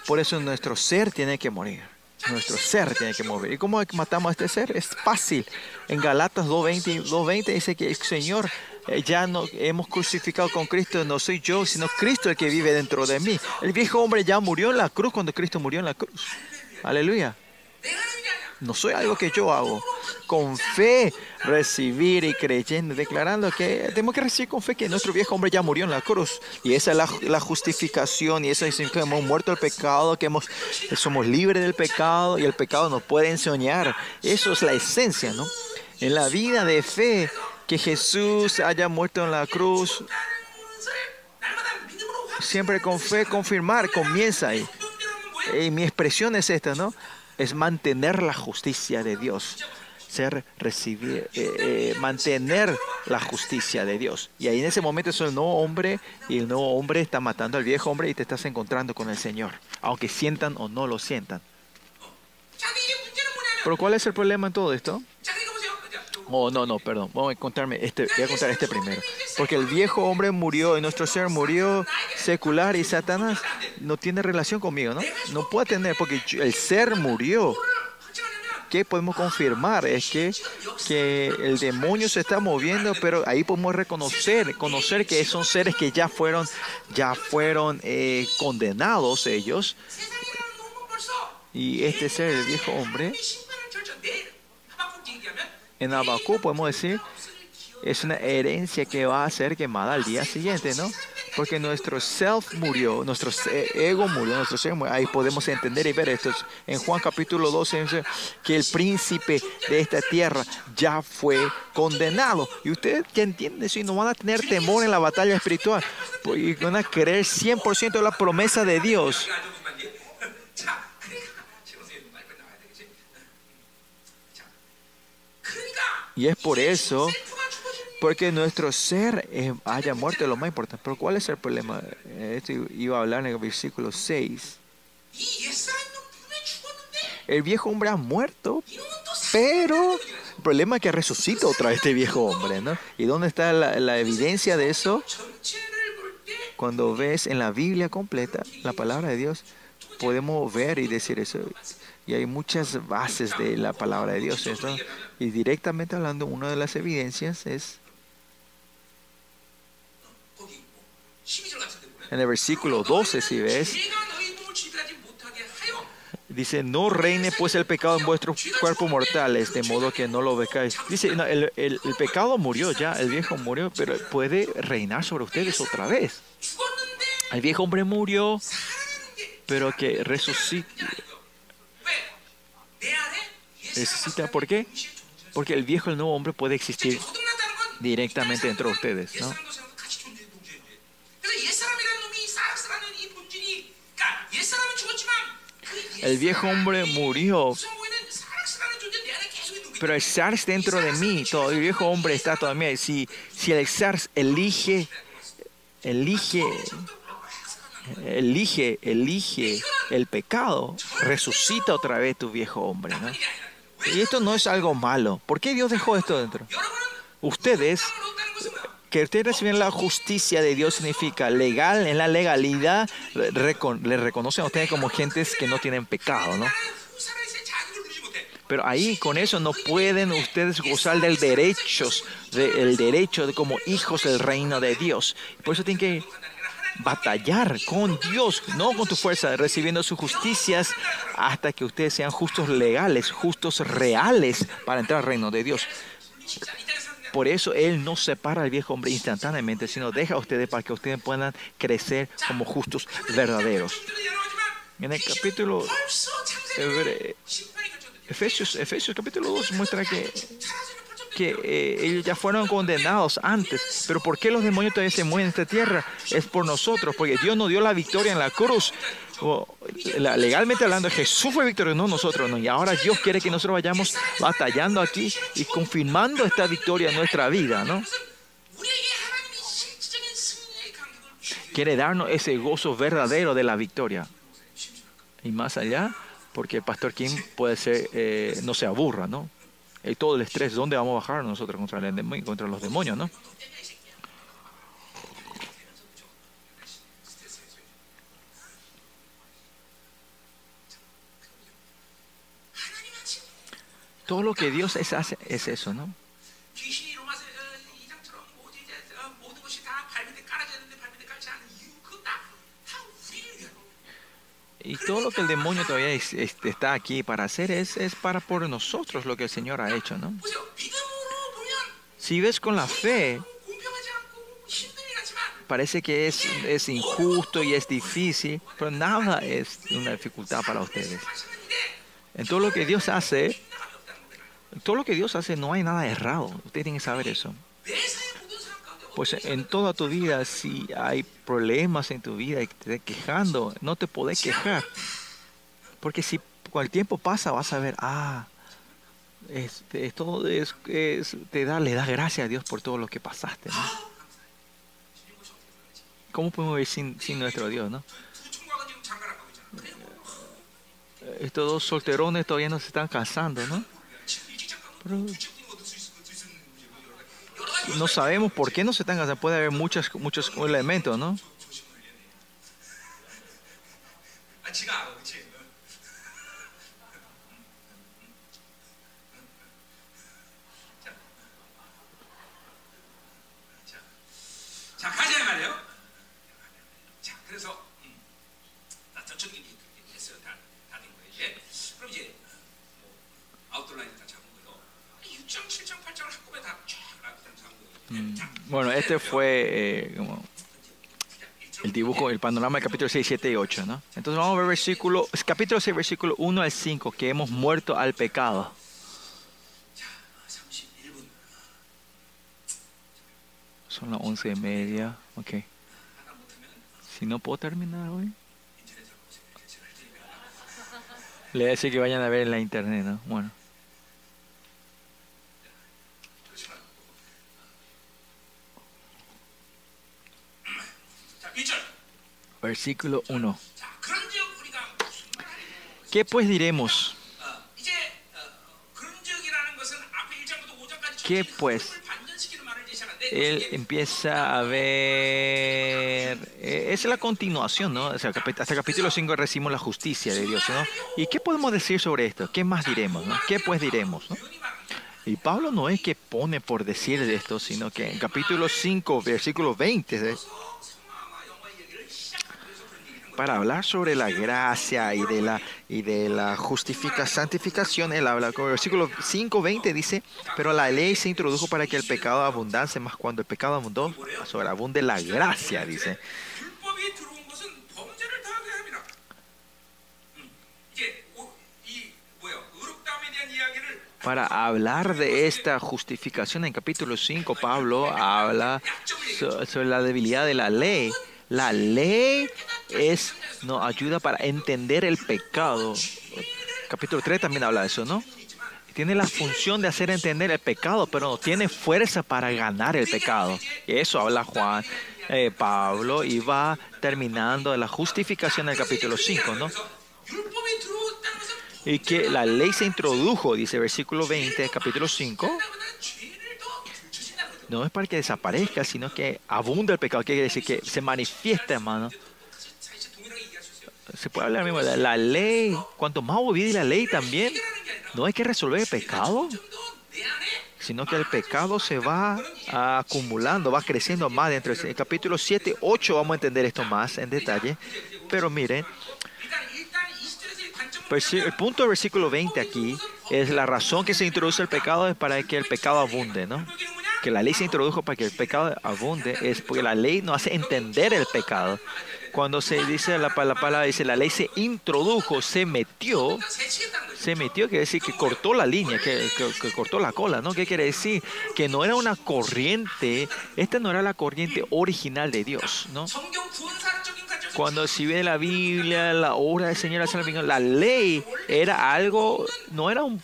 Por eso nuestro ser tiene que morir. Nuestro ser tiene que morir ¿Y cómo matamos a este ser? Es fácil. En Galatas 2.20 220 dice que el Señor eh, ya no hemos crucificado con Cristo, no soy yo, sino Cristo el que vive dentro de mí. El viejo hombre ya murió en la cruz cuando Cristo murió en la cruz. Aleluya. No soy algo que yo hago. Con fe, recibir y creyendo, declarando que tenemos que recibir con fe que nuestro viejo hombre ya murió en la cruz. Y esa es la, la justificación y eso es que hemos muerto el pecado, que hemos, somos libres del pecado y el pecado nos puede enseñar. Eso es la esencia, ¿no? En la vida de fe, que Jesús haya muerto en la cruz, siempre con fe confirmar comienza ahí. Y mi expresión es esta, ¿no? es mantener la justicia de Dios, ser recibir, eh, eh, mantener la justicia de Dios. Y ahí en ese momento es el nuevo hombre y el nuevo hombre está matando al viejo hombre y te estás encontrando con el Señor, aunque sientan o no lo sientan. Pero ¿cuál es el problema en todo esto? Oh, no, no, perdón. A contarme este, voy a contar este primero. Porque el viejo hombre murió y nuestro ser murió secular y Satanás no tiene relación conmigo, ¿no? No puede tener porque el ser murió. ¿Qué podemos confirmar? Es que, que el demonio se está moviendo, pero ahí podemos reconocer, conocer que son seres que ya fueron, ya fueron eh, condenados ellos. Y este ser, el viejo hombre, en Abacú podemos decir, es una herencia que va a ser quemada al día siguiente, ¿no? Porque nuestro self murió, nuestro ego murió, nuestro ser murió. Ahí podemos entender y ver esto. En Juan capítulo 12 dice que el príncipe de esta tierra ya fue condenado. Y ustedes que entienden eso y no van a tener temor en la batalla espiritual. Pues, y van a creer 100% de la promesa de Dios. Y es por eso, porque nuestro ser haya muerto, lo más importante. Pero ¿cuál es el problema? Eh, esto iba a hablar en el versículo 6. El viejo hombre ha muerto, pero el problema es que resucita otra vez este viejo hombre, ¿no? ¿Y dónde está la evidencia de eso? Cuando ves en la Biblia completa la palabra de Dios, podemos ver y decir eso. Y hay muchas bases de la palabra de Dios. Y directamente hablando, una de las evidencias es en el versículo 12, si ves, dice, no reine pues el pecado en vuestros cuerpos mortales, de modo que no lo becáis. Dice, no, el, el, el, pecado murió ya, el viejo murió, pero puede reinar sobre ustedes otra vez. El viejo hombre murió, pero que resucite, necesita. ¿Por qué? Porque el viejo, el nuevo hombre puede existir directamente dentro de ustedes, ¿no? El viejo hombre murió, pero el SARS dentro de mí, todo el viejo hombre está todavía. Si, si el SARS elige, elige, elige, elige el pecado, resucita otra vez tu viejo hombre, ¿no? Y esto no es algo malo. ¿Por qué Dios dejó esto dentro? Ustedes, que ustedes reciben la justicia de Dios significa legal, en la legalidad le reconocen a ustedes como gentes que no tienen pecado, ¿no? Pero ahí con eso no pueden ustedes gozar del derecho, del derecho de como hijos del reino de Dios. Por eso tienen que batallar con Dios, no con tu fuerza, recibiendo sus justicias hasta que ustedes sean justos legales, justos reales para entrar al reino de Dios. Por eso Él no separa al viejo hombre instantáneamente, sino deja a ustedes para que ustedes puedan crecer como justos verdaderos. En el capítulo Efesios, Efesios capítulo 2 muestra que que eh, ellos ya fueron condenados antes. Pero ¿por qué los demonios todavía se mueven en esta tierra? Es por nosotros, porque Dios nos dio la victoria en la cruz. Legalmente hablando, Jesús fue victorioso, no nosotros, no. Y ahora Dios quiere que nosotros vayamos batallando aquí y confirmando esta victoria en nuestra vida, ¿no? Quiere darnos ese gozo verdadero de la victoria. Y más allá, porque el pastor Kim puede ser, eh, no se aburra, ¿no? y todo el estrés, ¿dónde vamos a bajar nosotros contra, el contra los demonios, no? Todo lo que Dios hace es eso, ¿no? Y todo lo que el demonio todavía este, está aquí para hacer es, es para por nosotros lo que el Señor ha hecho, ¿no? Si ves con la fe, parece que es, es injusto y es difícil, pero nada es una dificultad para ustedes. En todo lo que Dios hace, todo lo que Dios hace no hay nada errado. Ustedes tienen que saber eso. Pues en toda tu vida, si hay problemas en tu vida y te quejando, no te podés quejar. Porque si con el tiempo pasa, vas a ver, ah, esto es, es, te da, le das gracias a Dios por todo lo que pasaste. ¿Cómo podemos vivir sin, sin nuestro Dios? ¿no? Estos dos solterones todavía no se están casando, ¿no? No sabemos por qué no se están. Puede haber muchos, muchos elementos, ¿no? fue eh, como el dibujo, el panorama del capítulo 6, 7 y 8. ¿no? Entonces vamos a ver versículo, capítulo 6, versículo 1 al 5, que hemos muerto al pecado. Son las 11 y media, ok. Si no puedo terminar hoy. Le voy a decir que vayan a ver en la internet, ¿no? Bueno. versículo 1. ¿Qué pues diremos? ¿Qué pues? Él empieza a ver... E, es la continuación, ¿no? Hasta el capítulo 5 recibimos la justicia de Dios, ¿no? ¿Y qué podemos decir sobre esto? ¿Qué más diremos? ¿Qué pues diremos? Y Pablo no es que pone por decir esto, sino que en capítulo 5, versículo 20 para hablar sobre la gracia y de la, y de la justifica, santificación. Él habla, con el versículo 5.20 dice, pero la ley se introdujo para que el pecado abundase, más cuando el pecado abundó, sobreabunde la gracia, dice. Para hablar de esta justificación en capítulo 5, Pablo habla sobre la debilidad de la ley. La ley es, nos ayuda para entender el pecado. Capítulo 3 también habla de eso, ¿no? Tiene la función de hacer entender el pecado, pero no tiene fuerza para ganar el pecado. Eso habla Juan, eh, Pablo, y va terminando la justificación del capítulo 5, ¿no? Y que la ley se introdujo, dice versículo 20, capítulo 5 no es para que desaparezca, sino que abunda el pecado, quiere decir que se manifiesta, hermano. Se puede hablar mismo de la ley, cuanto más obedece la ley también, no hay que resolver el pecado, sino que el pecado se va acumulando, va creciendo más dentro del capítulo 7, 8 vamos a entender esto más en detalle, pero miren, el punto del versículo 20 aquí es la razón que se introduce el pecado es para que el pecado abunde, ¿no? que la ley se introdujo para que el pecado abunde es porque la ley no hace entender el pecado. Cuando se dice la, palabra, dice la ley se introdujo, se metió, se metió, quiere decir que cortó la línea, que, que, cortó la cola, ¿no? ¿Qué quiere decir? Que no era una corriente, esta no era la corriente original de Dios, ¿no? Cuando si ve la Biblia, la obra del Señor, la ley era algo, no era un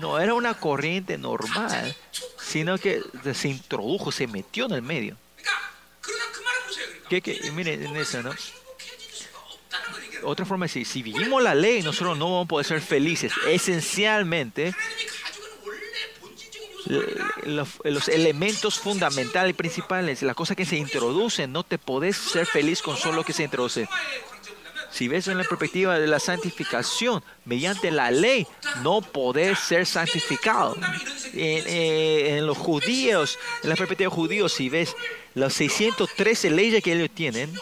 no era una corriente normal, sino que se introdujo, se metió en el medio. Miren en eso, ¿no? Otra forma es decir, si vivimos la ley, nosotros no vamos a poder ser felices. Esencialmente, eh, los, elementos fundamentales, principales, las cosas que se introducen, no te podés ser feliz con solo lo que se introduce. Si ves en la perspectiva de la santificación, mediante la ley, no podés ser santificado. En, eh, en los judíos, en la perspectiva de judíos, si ves las 613 leyes que ellos tienen,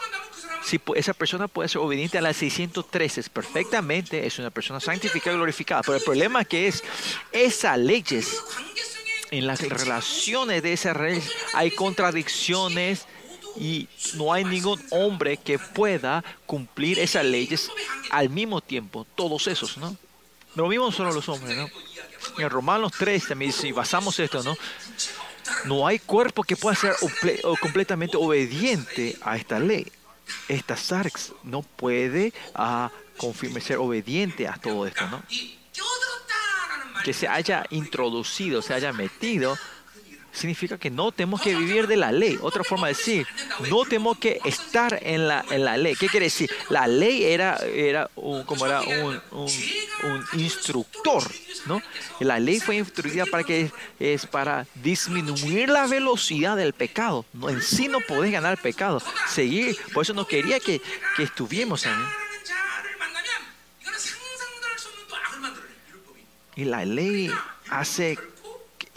si esa persona puede ser obediente a las 613 perfectamente, es una persona santificada y glorificada. Pero el problema que es, esas leyes, en las relaciones de esas leyes hay contradicciones, y no hay ningún hombre que pueda cumplir esas leyes al mismo tiempo, todos esos, ¿no? Lo mismo son los hombres, ¿no? En Romanos 3 también, si basamos esto, ¿no? No hay cuerpo que pueda ser completamente obediente a esta ley. Esta sarx no puede uh, confirme, ser obediente a todo esto, ¿no? Que se haya introducido, se haya metido significa que no tenemos que vivir de la ley. Otra forma de decir, no tenemos que estar en la, en la ley. ¿Qué quiere decir? La ley era, era un, como era un, un, instructor, ¿no? La ley fue instruida para que es para disminuir la velocidad del pecado. No, en sí no podés ganar pecado. Seguir, por eso no quería que, que estuviéramos ahí. Y la ley hace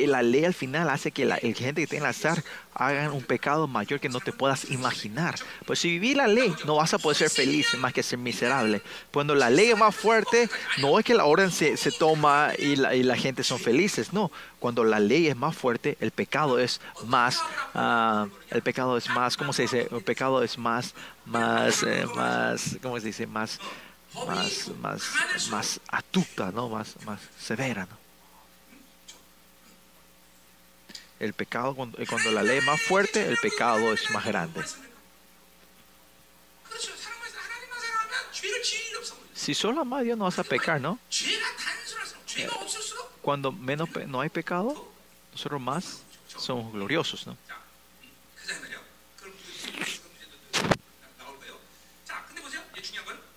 la ley al final hace que la gente que tiene el azar hagan un pecado mayor que no te puedas imaginar. Pues si vivís la ley, no vas a poder ser feliz más que ser miserable. Cuando la ley es más fuerte, no es que la orden se, se toma y la, y la gente son felices, no. Cuando la ley es más fuerte, el pecado es más, ah, el pecado es más, ¿cómo se dice? El pecado es más, más, eh, más, ¿cómo se dice? Más, más, más, más astuta, ¿no? Más, más severa, ¿no? El pecado, cuando, eh, cuando la ley es más fuerte, el pecado es más grande. Si solo amas a Dios no vas a pecar, ¿no? Cuando menos no hay pecado, nosotros más somos gloriosos, ¿no?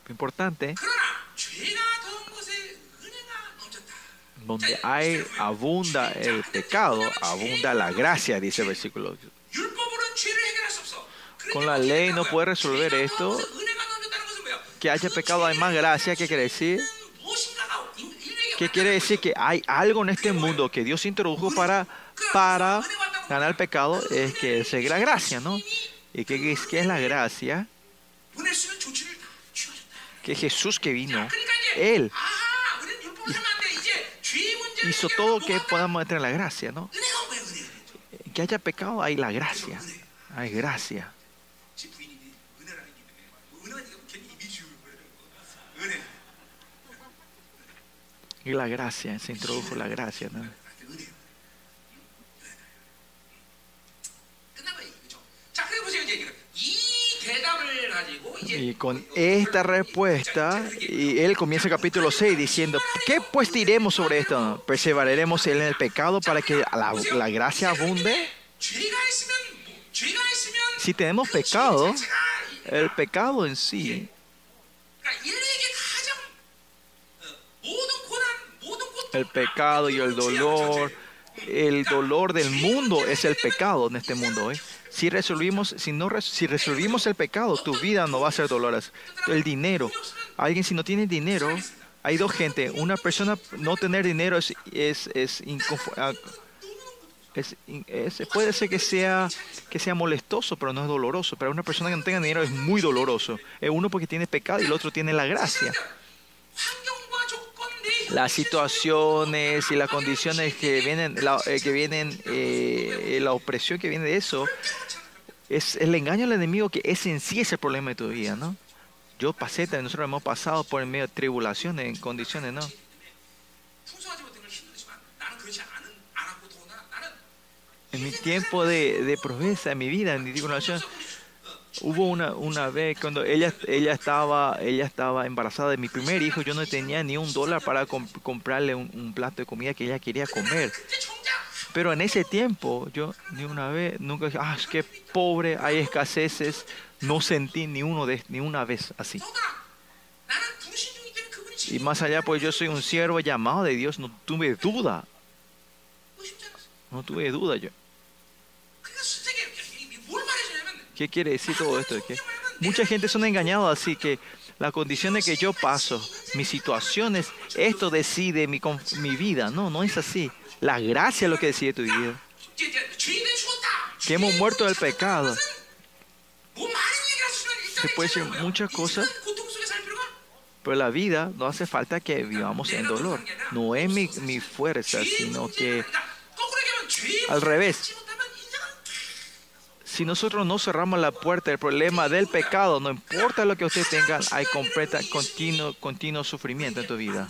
Importante donde hay abunda el pecado, abunda la gracia, dice el versículo Con la ley no puede resolver esto. Que haya pecado hay más gracia, ¿qué quiere decir? ¿Qué quiere decir? Que hay algo en este mundo que Dios introdujo para, para ganar el pecado, es que es la gracia, ¿no? ¿Y qué, qué es la gracia? Que Jesús que vino, Él hizo todo que podamos entrar en la gracia, ¿no? Que haya pecado, hay la gracia. Hay gracia. Y la gracia, se introdujo la gracia. ¿no? Y con esta respuesta, y él comienza el capítulo 6 diciendo, ¿qué pues diremos sobre esto? ¿Perseveraremos en el pecado para que la, gracia abunde? Si tenemos pecado, el pecado en sí el pecado y el dolor. El dolor del mundo es el pecado en este mundo hoy. ¿eh? Si resolvimos, si no si resolvimos el pecado, tu vida no va a ser dolorosa. El dinero, alguien si no tiene dinero, hay dos gente. Una persona no tener dinero es es es, ah, es, es- puede ser que sea que sea molestoso, pero no es doloroso. Pero una persona que no tenga dinero es muy doloroso. Es uno porque tiene pecado y el otro tiene la gracia las situaciones y las condiciones que vienen, la, eh, que vienen eh, la opresión que viene de eso, es el engaño del enemigo que es en sí es problema de tu vida, ¿no? Yo pasé, también nosotros hemos pasado por medio de tribulaciones, en condiciones, ¿no? En mi tiempo de, de proveza, en mi vida, en mi tribulación, hubo una, una vez cuando ella, ella, estaba, ella estaba embarazada de mi primer hijo, yo no tenía ni un dólar para comprarle un, plato de comida que ella quería comer. Pero en ese tiempo, yo ni una vez, nunca dije, ah, qué pobre, hay escaseces. No sentí ni, uno de, ni una vez así. Y más allá, pues yo soy un siervo llamado de Dios, no tuve duda. No tuve duda yo. ¿Qué quiere decir todo esto? Mucha gente son engañados, así que la condición de que yo paso, mis situaciones, esto decide mi, mi vida. No, no es así. La gracia es lo que decide tu vida. Que hemos muerto del pecado. Se puede decir muchas cosas, pero la vida no hace falta que vivamos en dolor. No es mi, mi fuerza, sino que al revés. Si nosotros no cerramos la puerta del problema del pecado, no importa lo que usted tenga, hay completa, continuo, continuo sufrimiento en tu vida.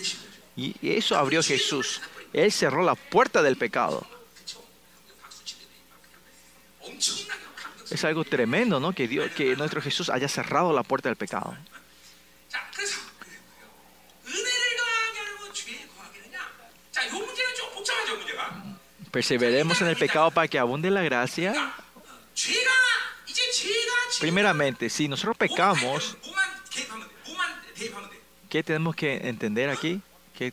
Y eso abrió Jesús. Él cerró la puerta del pecado. Es algo tremendo, ¿no? Que, Dios, que nuestro Jesús haya cerrado la puerta del pecado. Perseveremos en el pecado para que abunde la gracia. Primeramente, si nosotros pecamos, ¿qué tenemos que entender aquí? ¿Qué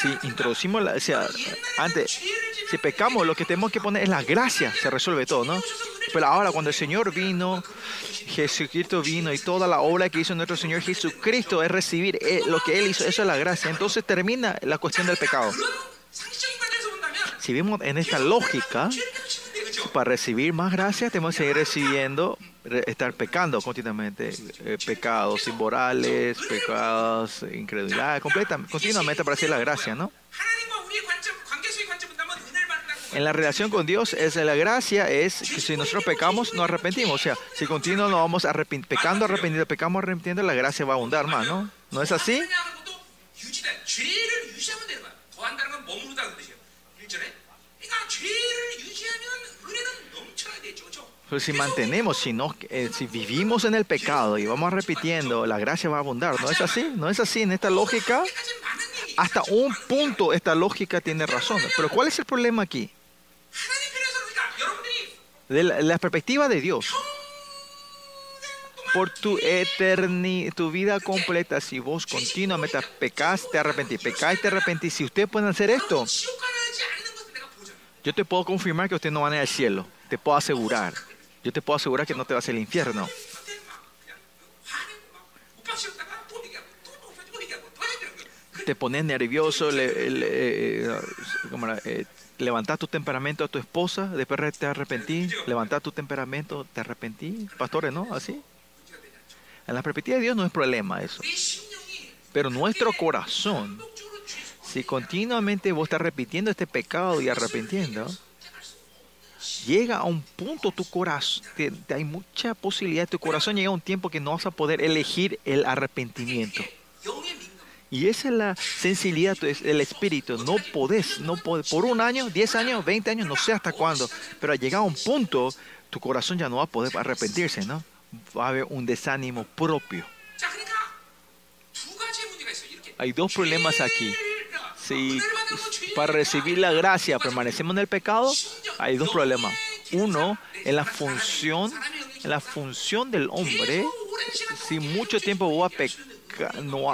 si introducimos la, o sea, antes, si pecamos, lo que tenemos que poner es la gracia, se resuelve todo, ¿no? Pero ahora cuando el Señor vino, Jesucristo vino y toda la obra que hizo nuestro Señor Jesucristo es recibir eh, lo que Él hizo, eso es la gracia. Entonces termina la cuestión del pecado. Si vemos en esta lógica, para recibir más gracias tenemos que seguir recibiendo, estar pecando continuamente, eh, pecados inmorales, pecados eh, incredulidad, continuamente para recibir la gracia, ¿no? En la relación con Dios, es la gracia es que si nosotros pecamos, nos arrepentimos. O sea, si continuamente nos vamos pecando, arrepentido, pecamos, arrepintiendo, la gracia va a abundar más, ¿no? ¿No es así? Pero si mantenemos, si, no, eh, si vivimos en el pecado y vamos repitiendo, la gracia va a abundar. ¿No es así? ¿No es así? En esta lógica, hasta un punto esta lógica tiene razón. Pero ¿cuál es el problema aquí? De la, la perspectiva de Dios. Por tu eternidad, tu vida completa, si vos continuamente pecas, te arrepentís, pecáis, te arrepentís. Si ustedes pueden hacer esto, yo te puedo confirmar que ustedes no van a ir al cielo. Te puedo asegurar yo te puedo asegurar que no te vas al infierno. Te pones nervioso, le, le, eh, eh, levantas tu temperamento a tu esposa, después te arrepentí, levantas tu temperamento, te arrepentí. Pastores, ¿no? Así. En la perspectiva de Dios no es problema eso. Pero nuestro corazón, si continuamente vos estás repitiendo este pecado y arrepintiendo, llega a un punto tu corazón, hay mucha posibilidad, tu corazón llega a un tiempo que no vas a poder elegir el arrepentimiento. Y esa es la sensibilidad del espíritu. No podés, no podés. Por un año, 10 años, 20 años, no sé hasta cuándo. Pero al llegar a un punto, tu corazón ya no va a poder arrepentirse, ¿no? Va a haber un desánimo propio. Hay dos problemas aquí si para recibir la gracia permanecemos en el pecado, hay dos problemas. Uno, en la función, en la función del hombre, si mucho tiempo voy a pecar, no,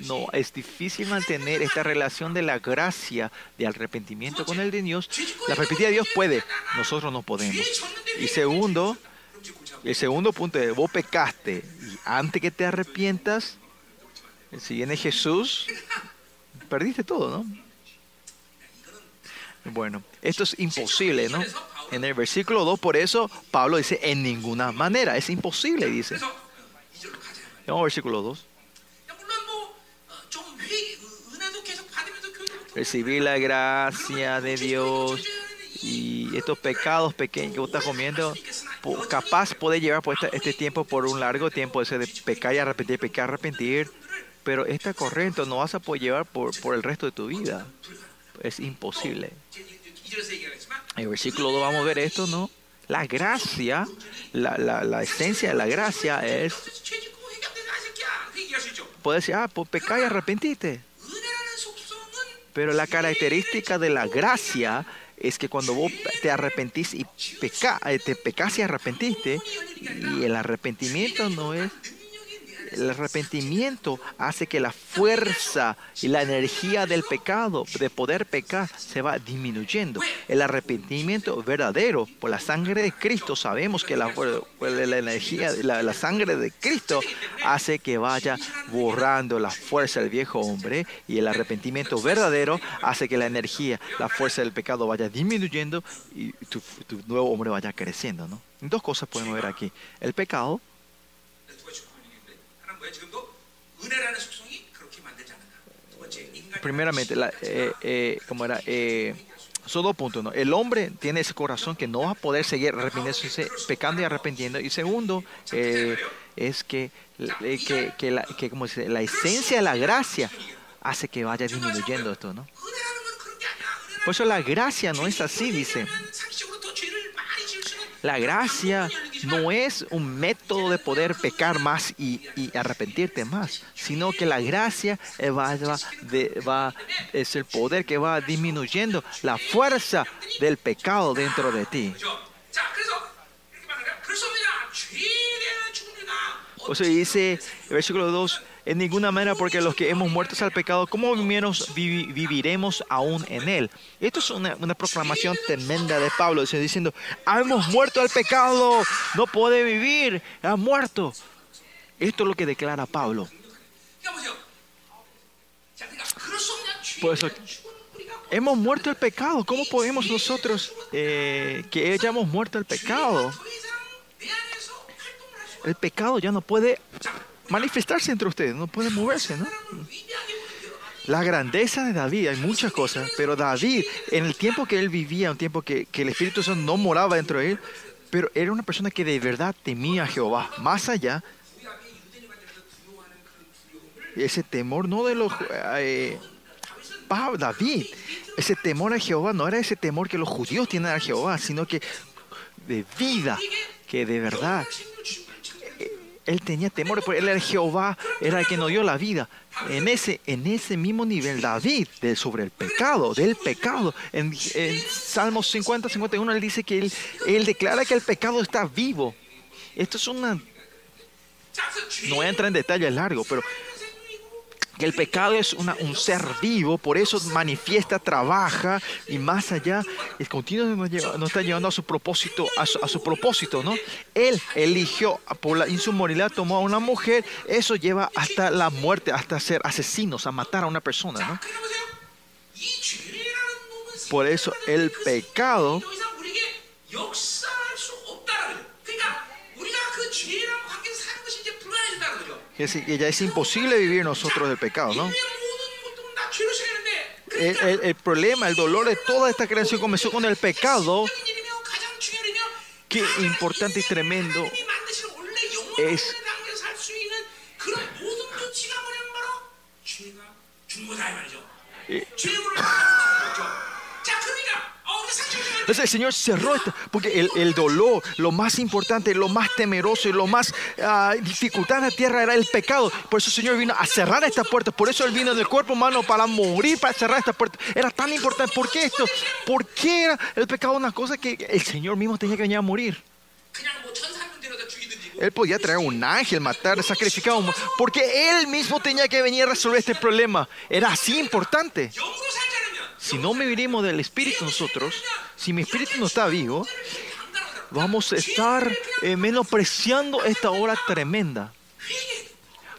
no es difícil mantener esta relación de la gracia, de arrepentimiento con el de Dios. La arrepentida de Dios puede, nosotros no podemos. Y segundo, el segundo punto es, vos pecaste y antes que te arrepientas, si viene Jesús, perdiste todo, ¿no? Bueno, esto es imposible, ¿no? En el versículo 2, por eso Pablo dice, en ninguna manera, es imposible, dice. Vamos al versículo 2. Recibir la gracia de Dios y estos pecados pequeños que vos estás comiendo, capaz puede llevar por este, tiempo, por un largo tiempo, ese de pecar y arrepentir, pecar, arrepentir. Pero esta corriente no vas a poder llevar por, por el resto de tu vida. Es imposible. En el versículo 2 vamos a ver esto, ¿no? La gracia, la, la, la esencia de la gracia es... Puedes decir, ah, pues peca y arrepentiste. Pero la característica de la gracia es que cuando vos te arrepentís y peca, eh, te pecas y arrepentiste, y el arrepentimiento no es el arrepentimiento hace que la fuerza y la energía del pecado, de poder pecar, se va disminuyendo. El arrepentimiento verdadero por la sangre de Cristo, sabemos que la, la energía, la, la sangre de Cristo hace que vaya borrando la fuerza del viejo hombre y el arrepentimiento verdadero hace que la energía, la fuerza del pecado vaya disminuyendo y tu, tu nuevo hombre vaya creciendo. ¿no? Dos cosas podemos ver aquí. El pecado Primeramente, eh, eh, como era, eh, son dos puntos. ¿no? El hombre tiene ese corazón que no va a poder seguir arrepintiéndose, pecando y arrepintiendo. Y segundo, es que, que, la, que como dice, la esencia de la gracia hace que vaya disminuyendo esto, ¿no? Por eso la gracia no es así, dice. La gracia no es un método de poder pecar más y, arrepentirte más, sino que la gracia es el poder que va disminuyendo la fuerza del pecado dentro de ti. Por eso sea, dice versículo 2, en ninguna manera, porque los que hemos muerto al pecado, ¿cómo viviremos, aún en él? Esto es una, proclamación tremenda de Pablo, diciendo, hemos muerto al pecado, no puede vivir, ha muerto. Esto es lo que declara Pablo. Por eso, hemos muerto al pecado. ¿Cómo podemos nosotros eh, que hayamos muerto al pecado? El pecado ya no puede manifestarse entre ustedes, no pueden moverse, ¿no? La grandeza de David, hay muchas cosas, pero David, en el tiempo que él vivía, un tiempo que, que el Espíritu Santo no moraba dentro de él, pero era una persona que de verdad temía a Jehová, más allá ese temor no de los eh, David, ese temor a Jehová no era ese temor que los judíos tienen a Jehová, sino que de vida, que de verdad él tenía temor, porque él era Jehová, era el que nos dio la vida. En ese, en ese mismo nivel, David, de, sobre el pecado, del pecado, en, en Salmos 50, 51, él dice que él, declara que el pecado está vivo. Esto es una... No voy a entrar en detalles largo, pero que el pecado es un ser vivo, por eso manifiesta, trabaja y más allá, es continuo nos, está llevando a su propósito, a su, propósito, ¿no? Él eligió, por la insumoralidad tomó a una mujer, eso lleva hasta la muerte, hasta ser asesinos, a matar a una persona, ¿no? Por eso el pecado es, ya es imposible vivir nosotros del pecado, ¿no? El, problema, el dolor de toda esta creación comenzó con el pecado. Qué importante y tremendo es eh, entonces el Señor cerró esto, porque el, el, dolor, lo más importante, lo más temeroso y lo más uh, dificultad en la tierra era el pecado. Por eso el Señor vino a cerrar esta puerta. Por eso Él vino del cuerpo humano para morir, para cerrar esta puerta. Era tan importante. ¿Por qué esto? ¿Por qué era el pecado una cosa que el Señor mismo tenía que venir a morir? Él podía traer un ángel, matar, sacrificar, un... porque él mismo tenía que venir a resolver este problema. Era así importante si no viviremos del Espíritu nosotros, si mi Espíritu no está vivo, vamos a estar eh, menospreciando esta obra tremenda.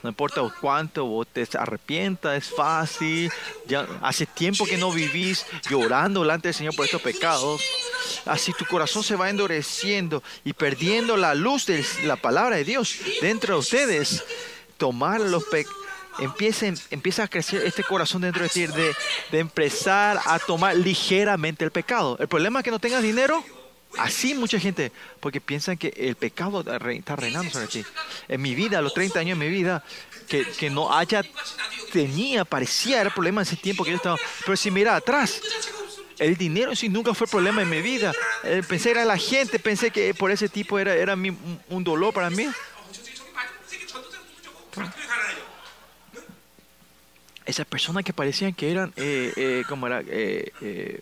No importa cuánto vos te arrepientas, es fácil. Hace tiempo que no vivís llorando delante del Señor por estos pecados. Así tu corazón se va endureciendo y perdiendo la luz de la palabra de Dios dentro de ustedes. Tomar los pecados Empieza, empieza a crecer este corazón dentro de ti de, empezar a tomar ligeramente el pecado. El problema es que no tengas dinero, Así mucha gente, porque piensan que el pecado está reinando sobre ti. En mi vida, a los 30 años de mi vida, que, que no haya, tenía, parecía, era problema en ese tiempo que yo estaba. Pero si mira atrás, el dinero sí nunca fue problema en mi vida. Eh, pensé era la gente, pensé que por ese tipo era, era mi, un dolor para mí. Esas personas que parecían que eran, eh, eh, ¿cómo era? Eh, eh,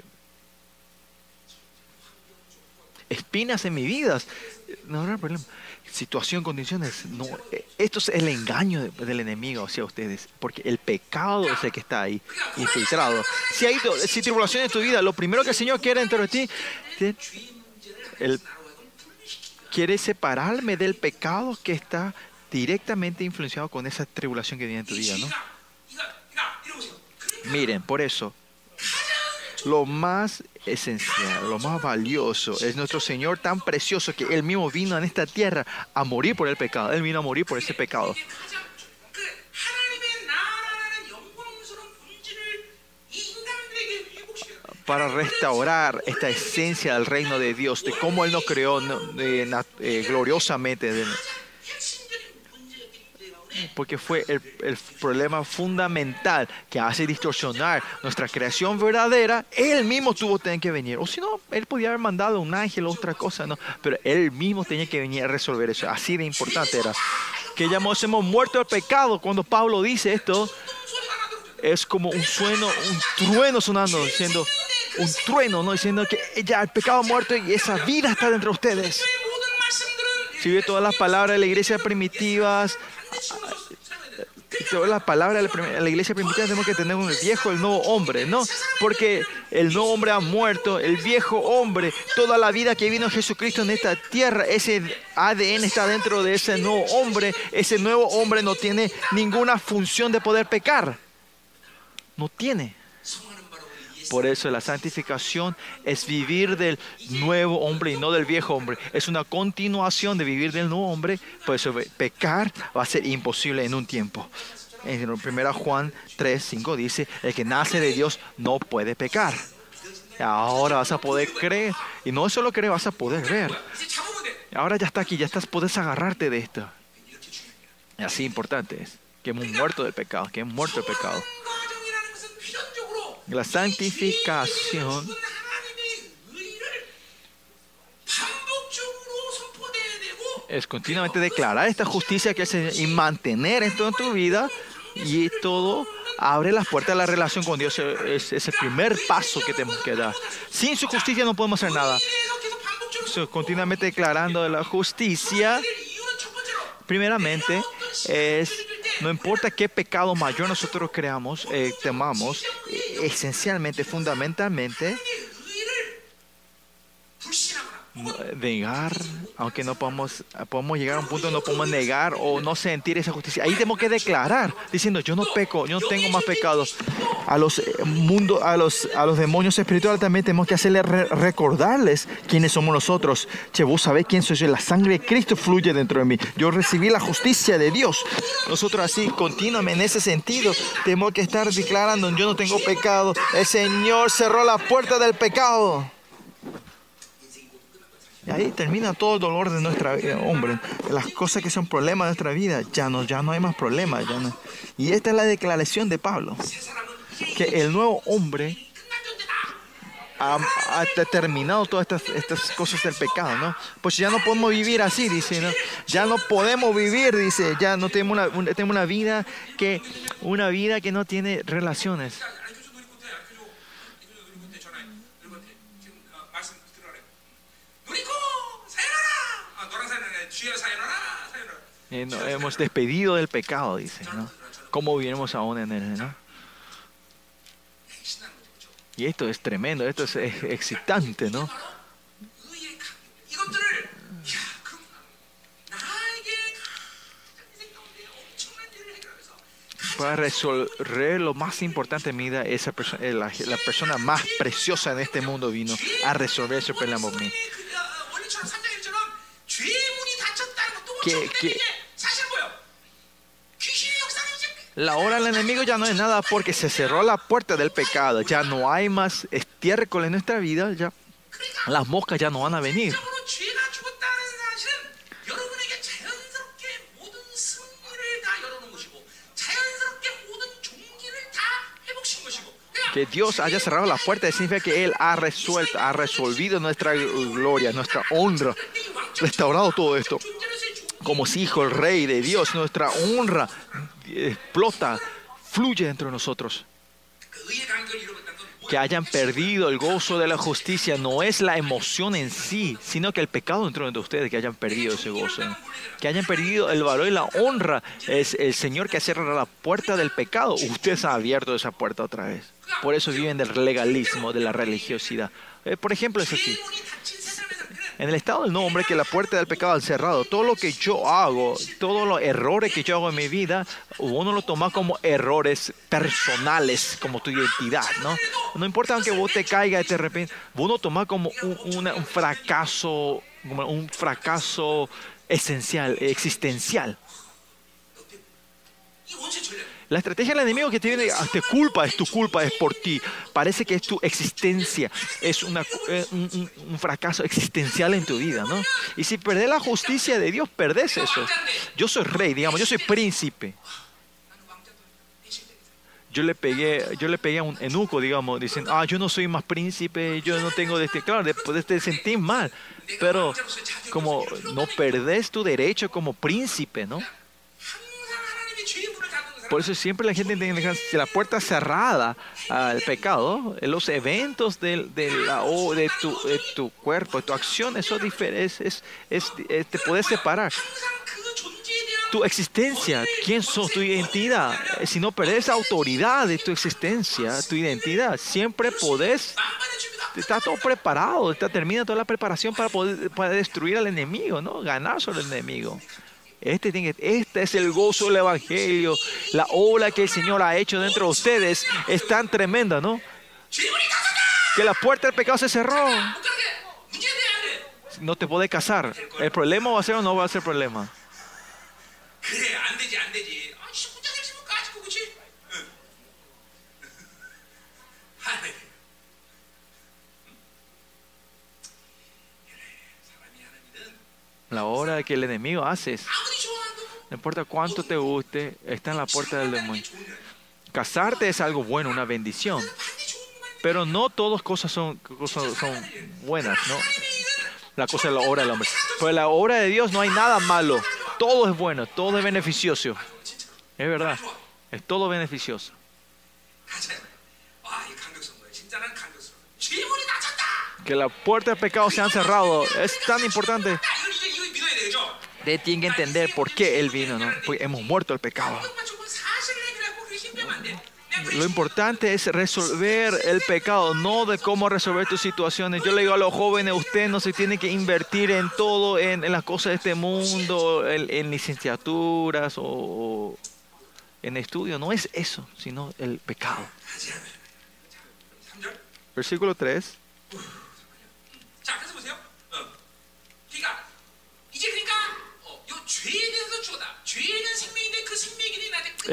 espinas en mi vida. No era problema. Situación, condiciones. No, esto es el engaño de- del enemigo hacia ustedes. Porque el pecado es el que está ahí, infiltrado. Si hay si tribulación en tu vida, lo primero que el Señor quiere dentro de ti, el, quiere separarme del pecado que está directamente influenciado con esa tribulación que viene en tu vida, ¿no? Miren, por eso, lo más esencial, lo más valioso es nuestro Señor tan precioso que Él mismo vino en esta tierra a morir por el pecado. Él vino a morir por ese pecado. para restaurar esta esencia del reino de Dios, de cómo Él nos creó eh, gloriosamente porque fue el, el problema fundamental que hace distorsionar nuestra creación verdadera, él mismo tuvo tener que venir. O si no, él podía haber mandado un ángel o otra cosa, ¿no? Pero él mismo tenía que venir a resolver eso. Así de importante era. Que llamásemos muerto al pecado. Cuando Pablo dice esto, es como un sueno, un trueno sonando, diciendo, un trueno, ¿no? Diciendo que ya el pecado muerto y esa vida está dentro de ustedes. Si ve todas las palabras de la iglesia primitivas, la, prim- de la iglesia primitiva tenemos que tener un viejo, el nuevo hombre, ¿no? Porque el nuevo hombre ha muerto, el viejo hombre, toda la vida que vino Jesucristo en esta tierra, ese ADN está dentro de ese nuevo hombre, ese nuevo hombre no tiene ninguna función de poder pecar, no tiene. Por eso la santificación es vivir del nuevo hombre y no del viejo hombre. Es una continuación de vivir del nuevo hombre. Por eso pecar va a ser imposible en un tiempo. En 1 Juan 3, 5 dice, el que nace de Dios no puede pecar. Ahora vas a poder creer. Y no solo creer, vas a poder ver. Ahora ya está aquí, ya estás, puedes agarrarte de esto. Y así importante es. Que hemos muerto del pecado, que hemos muerto del pecado. La santificación es continuamente declarar esta justicia que hace y mantener esto en tu vida y todo abre las puertas a la relación con Dios. Es, el primer paso que tenemos que dar. Sin su justicia no podemos hacer nada. Continuamente declarando la justicia, primeramente, es no importa qué pecado mayor nosotros creamos, eh, temamos, esencialmente, fundamentalmente, negar, aunque no podamos, podemos llegar a un punto donde no podemos negar o no sentir esa justicia. Ahí tenemos que declarar, diciendo, yo no peco, yo no tengo más pecados. A los eh, mundos, a los, a los demonios espirituales también tenemos que hacerles recordarles quiénes somos nosotros. Che, vos sabés quién soy yo, la sangre de Cristo fluye dentro de mí. Yo recibí la justicia de Dios. Nosotros así, continuamente en ese sentido, tenemos que estar declarando, yo no tengo pecado. El Señor cerró la puerta del pecado. Ahí termina todo el dolor de nuestra vida, hombre. Las cosas que son problemas de nuestra vida, ya no, ya no hay más problemas. Y esta es la declaración de Pablo, que el nuevo hombre ha, terminado todas estas, estas, cosas del pecado, ¿no? Pues ya no podemos vivir así, dice, ¿no? Ya no podemos vivir, dice, ya no tenemos una, tenemos una vida que, una vida que no tiene relaciones. Eh, no, hemos despedido del pecado, dice. ¿no? ¿Cómo vivimos aún en él? ¿no? Y esto es tremendo, esto es excitante, ¿no? Para resolver lo más importante en mi vida, esa la, la, persona más preciosa en este mundo vino a resolver ese problema en mí que, que la hora del enemigo ya no es nada porque se cerró la puerta del pecado. Ya no hay más estiércol en nuestra vida. Ya las moscas ya no van a venir. Que Dios haya cerrado la puerta significa que Él ha resuelto, ha resolvido nuestra gloria, nuestra honra, restaurado todo esto como si hijo el rey de Dios, nuestra honra eh, explota, fluye dentro de nosotros. Que hayan perdido el gozo de la justicia no es la emoción en sí, sino que el pecado dentro de ustedes que hayan perdido ese gozo. Que hayan perdido el valor y la honra es el Señor que ha cerrado la puerta del pecado. Usted ha abierto esa puerta otra vez. Por eso viven del legalismo, de la religiosidad. Eh, por ejemplo, es así. En el estado del no hombre, que la puerta del pecado ha cerrado, todo lo que yo hago, todos los errores que yo hago en mi vida, uno lo toma como errores personales, como tu identidad, ¿no? No importa aunque vos te caigas de repente, vos lo tomás como un, un fracaso, como un fracaso esencial, existencial. La estrategia del enemigo que te viene, ah, te culpa, es tu culpa, es por ti. Parece que es tu existencia, es eh, un, fracaso existencial en tu vida, ¿no? Y si perdés la justicia de Dios, perdés eso. Yo soy rey, digamos, yo soy príncipe. Yo le pegué, yo le pegué a un enuco, digamos, dicen, ah, yo no soy más príncipe, yo no tengo de este, claro, después te sentís mal, pero como no perdés tu derecho como príncipe, ¿no? Por eso siempre la gente tiene la puerta cerrada al pecado. Los eventos de, de, la, oh, de, tu, cuerpo, de tu acción, eso es, es, es, eh, te puede separar. Tu existencia, quién sos, tu identidad. Eh, si no perdés autoridad de tu existencia, tu identidad, siempre podés. Está todo preparado, está, termina toda la preparación para poder para destruir al enemigo, ¿no? Ganar sobre el enemigo. Este, este es el gozo del Evangelio. La obra que el Señor ha hecho dentro de ustedes es tan tremenda, ¿no? Que la puerta del pecado se cerró. No te podés casar. El problema va a ser o no va a ser problema. la obra de que el enemigo haces. No importa cuánto te guste, está en la puerta del demonio. Casarte es algo bueno, una bendición. Pero no todas cosas son, cosas son buenas, ¿no? La cosa de la obra del hombre. Pero la obra de Dios no hay nada malo. Todo es bueno, todo es beneficioso. Es verdad, es todo beneficioso. Que la puerta del pecado se han cerrado es tan importante. Ustedes tienen que entender por qué Él vino, ¿no? Hemos muerto al pecado. Lo importante es resolver el pecado, no de cómo resolver tus situaciones. Yo le digo a los jóvenes, usted no se tiene que invertir en todo, en, las cosas de este mundo, en, licenciaturas o, en estudio. No es eso, sino el pecado. Versículo 3.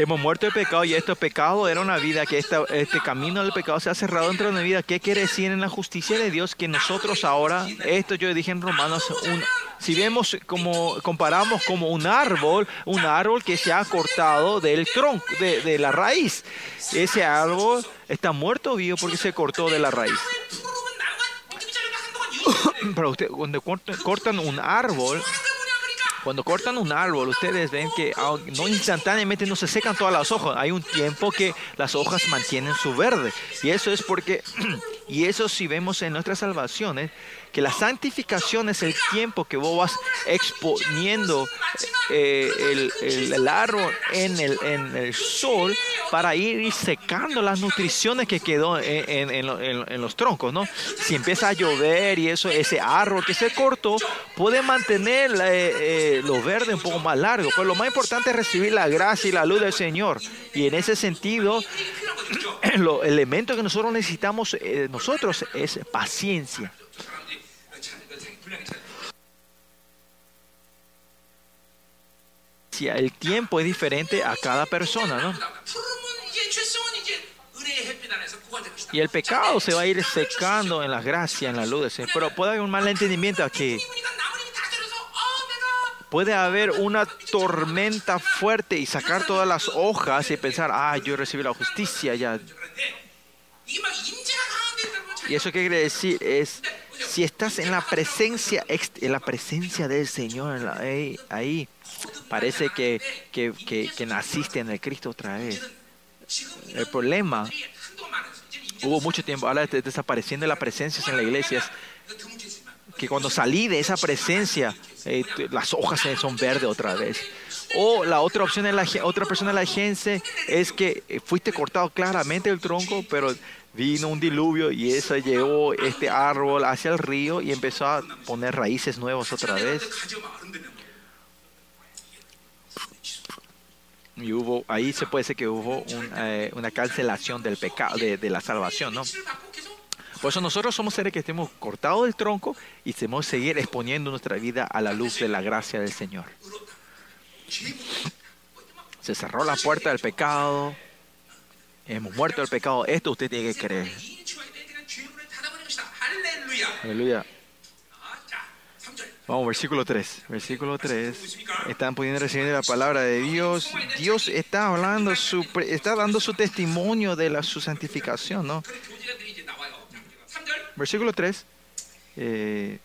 Hemos muerto el pecado y este pecado era una vida, que esta- este camino del pecado se ha cerrado dentro de mi vida. ¿Qué quiere decir en la justicia de Dios? Que nosotros ahora, esto yo dije en Romanos, un- si vemos como, comparamos como un árbol, un árbol que se ha cortado del tronco, de, de la raíz. Ese árbol está muerto vivo porque se cortó de la raíz. Pero usted, cuando cortan un árbol, cuando cortan un árbol, ustedes ven que no instantáneamente no se secan todas las hojas. Hay un tiempo que las hojas mantienen su verde. Y eso es porque, y eso si vemos en nuestras salvaciones, que la santificación es el tiempo que vos vas exponiendo eh, el, el, árbol en el, en el, sol para ir secando las nutriciones que quedó en, los troncos, ¿no? Si empieza a llover y eso, ese árbol que se cortó puede mantener eh, eh, lo verde un poco más largo. Pues lo más importante es recibir la gracia y la luz del Señor. Y en ese sentido, los elementos que nosotros necesitamos eh, nosotros es paciencia. el tiempo es diferente a cada persona, ¿no? Y el pecado se va a ir secando en la gracia, en la luz. Pero puede haber un mal entendimiento aquí. Puede haber una tormenta fuerte y sacar todas las hojas y pensar, ah, yo recibí la justicia ya. Y eso que quiere decir es, si estás en la presencia, en la presencia del Señor, eh, ahí Parece que, que, que, naciste en el Cristo otra vez. El problema hubo mucho tiempo, ahora desapareciendo de las presencias en las iglesias, que cuando salí de esa presencia, eh, las hojas son verdes otra vez. O la otra opción de la otra persona de la agencia es que eh, fuiste cortado claramente el tronco, pero vino un diluvio y eso llevó este árbol hacia el río y empezó a poner raíces nuevas otra vez. y hubo ahí se puede decir que hubo eh, una cancelación del pecado de, de, la salvación no por eso nosotros somos seres que estemos cortados del tronco y debemos seguir exponiendo nuestra vida a la luz de la gracia del Señor. Se cerró la puerta del pecado hemos muerto del pecado esto usted tiene que creer. Aleluya. Vamos, versículo 3. Versículo 3. Están pudiendo recibir la palabra de Dios. Dios está hablando, su, está dando su testimonio de la, su santificación, ¿no? Versículo 3. Eh,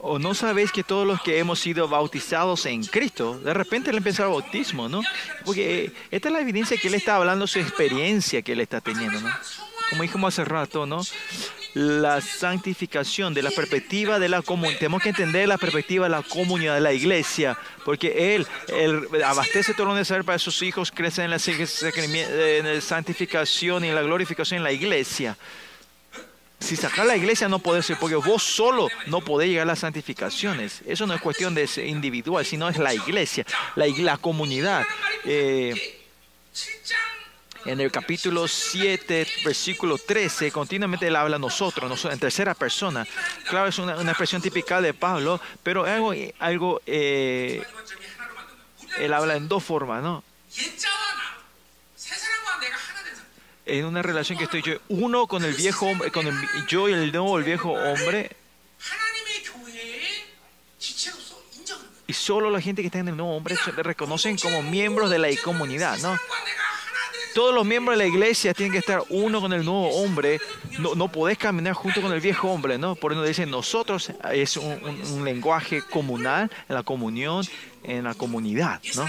¿O no sabéis que todos los que hemos sido bautizados en Cristo, de repente le empezó el bautismo, ¿no? Porque esta es la evidencia que él está hablando, su experiencia que él está teniendo, ¿no? Como dijimos hace rato, ¿no? La santificación de la perspectiva de la comunidad. Tenemos que entender la perspectiva de la comunidad de la iglesia, porque él, él abastece todo lo necesario para sus hijos crecen en la santificación y en la glorificación en la iglesia. Si sacar la iglesia no puede ser, porque vos solo no podés llegar a las santificaciones. Eso no es cuestión de individual, sino es la iglesia, la, la comunidad. Eh, 7장 en el capítulo 7, versículo 13, continuamente él habla a nosotros, nosotros en tercera persona. Claro, es una, una, expresión típica de Pablo, pero algo, algo eh, él habla en dos formas, ¿no? En una relación que estoy yo, uno con el viejo hombre, con el, yo y el nuevo, el viejo hombre, y solo la gente que está en el nuevo hombre se reconocen como miembros de la comunidad, ¿no? todos los miembros de la iglesia tienen que estar uno con el nuevo hombre. No, no podés caminar junto con el viejo hombre, ¿no? Por eso dicen nosotros, es un, lenguaje comunal, en la comunión, en la comunidad, ¿no?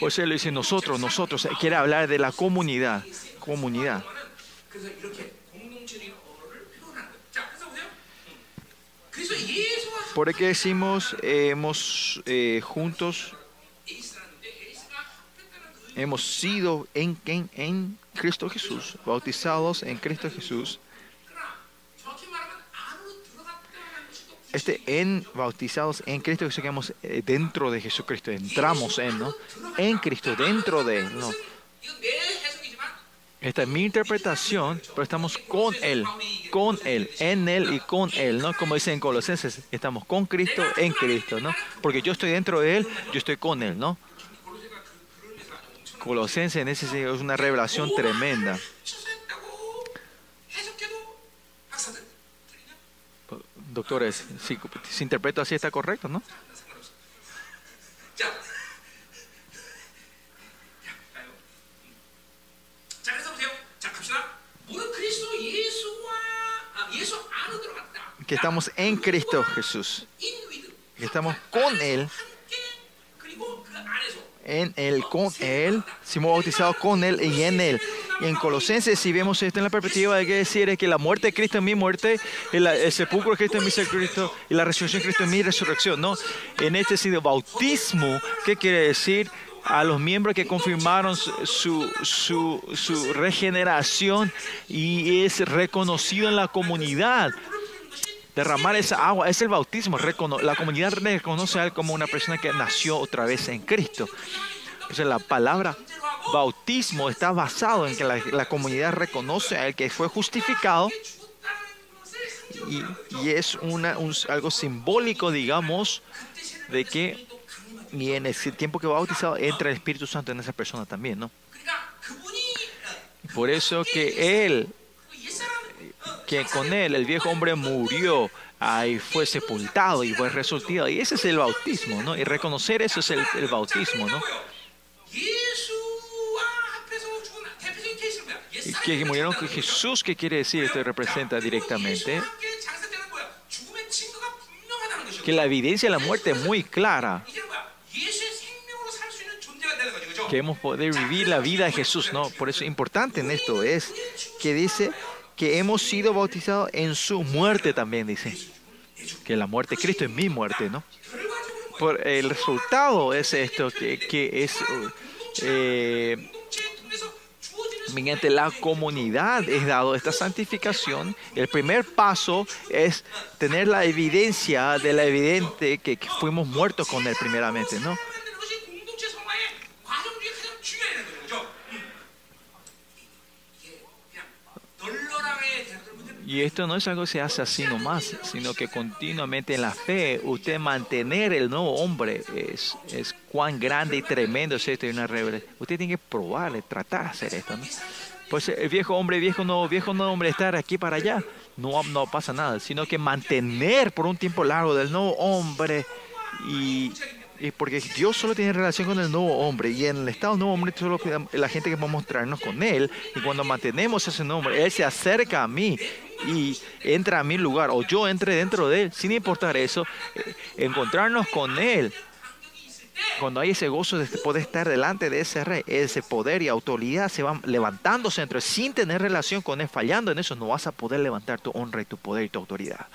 Por eso le dice nosotros, nosotros, quiere hablar de la comunidad, comunidad. Porque decimos, eh, hemos eh, juntos hemos sido en, Cristo Jesús, bautizados en Cristo Jesús. Este en bautizados en Cristo Jesús que hemos eh, dentro de Jesucristo, entramos en, ¿no? En Cristo, dentro de, ¿no? Esta es mi interpretación, pero estamos con Él, con Él, en Él y con Él, ¿no? Como dicen en Colosenses, estamos con Cristo, en Cristo, ¿no? Porque yo estoy dentro de Él, yo estoy con Él, ¿no? Colosenses en ese sentido es una revelación tremenda. Doctores, si, si interpreto así está correcto, ¿no? Que estamos en Cristo Jesús. Que estamos con Él en Él, con Él, si hemos bautizado con Él y en Él. Y en Colosenses, si vemos esto en la perspectiva, hay que decir es que la muerte de Cristo es mi muerte, el, sepulcro de Cristo es mi sepulcro y la resurrección de Cristo es mi resurrección. ¿no? En este sentido, bautismo, ¿qué quiere decir? A los miembros que confirmaron su, su, su regeneración y es reconocido en la comunidad derramar esa agua es el bautismo. la comunidad reconoce a él como una persona que nació otra vez en Cristo. Entonces la palabra bautismo está basado en que la, comunidad reconoce a él que fue justificado y, y es una, algo simbólico, digamos, de que y en ese tiempo que va bautizado entra el Espíritu Santo en esa persona también, ¿no? Por eso que él que con él el viejo hombre murió ah, y fue sepultado y fue resucitado. Y ese es el bautismo, ¿no? Y reconocer eso es el, bautismo, ¿no? Y que murieron con Jesús, ¿qué quiere decir? Esto representa directamente que la evidencia de la muerte es muy clara. Que hemos poder vivir la vida de Jesús, ¿no? Por eso es importante en esto es que dice que hemos sido bautizados en su muerte también, dice. Que la muerte de Cristo es mi muerte, ¿no? Por el resultado es esto, que, que es eh, mediante la comunidad es dado esta santificación. El primer paso es tener la evidencia de la evidente que fuimos muertos con él primeramente, ¿no? Y esto no es algo que se hace así nomás, sino que continuamente en la fe, usted mantener el nuevo hombre es, es cuán grande y tremendo es esto y una revelación. Usted tiene que probar, tratar de hacer esto, ¿no? Pues el viejo hombre, viejo nuevo, viejo nuevo hombre, estar aquí para allá, no, no pasa nada, sino que mantener por un tiempo largo del nuevo hombre y, y porque Dios solo tiene relación con el nuevo hombre y en el estado nuevo hombre solo la gente que vamos a mostrarnos con él y cuando mantenemos ese nombre, él se acerca a mí y entra a mi lugar o yo entre dentro de él, sin importar eso, eh, encontrarnos con él. Cuando hay ese gozo de poder estar delante de ese rey, ese poder y autoridad se van levantándose dentro, sin tener relación con él, fallando en eso, no vas a poder levantar tu honra y tu poder y tu autoridad.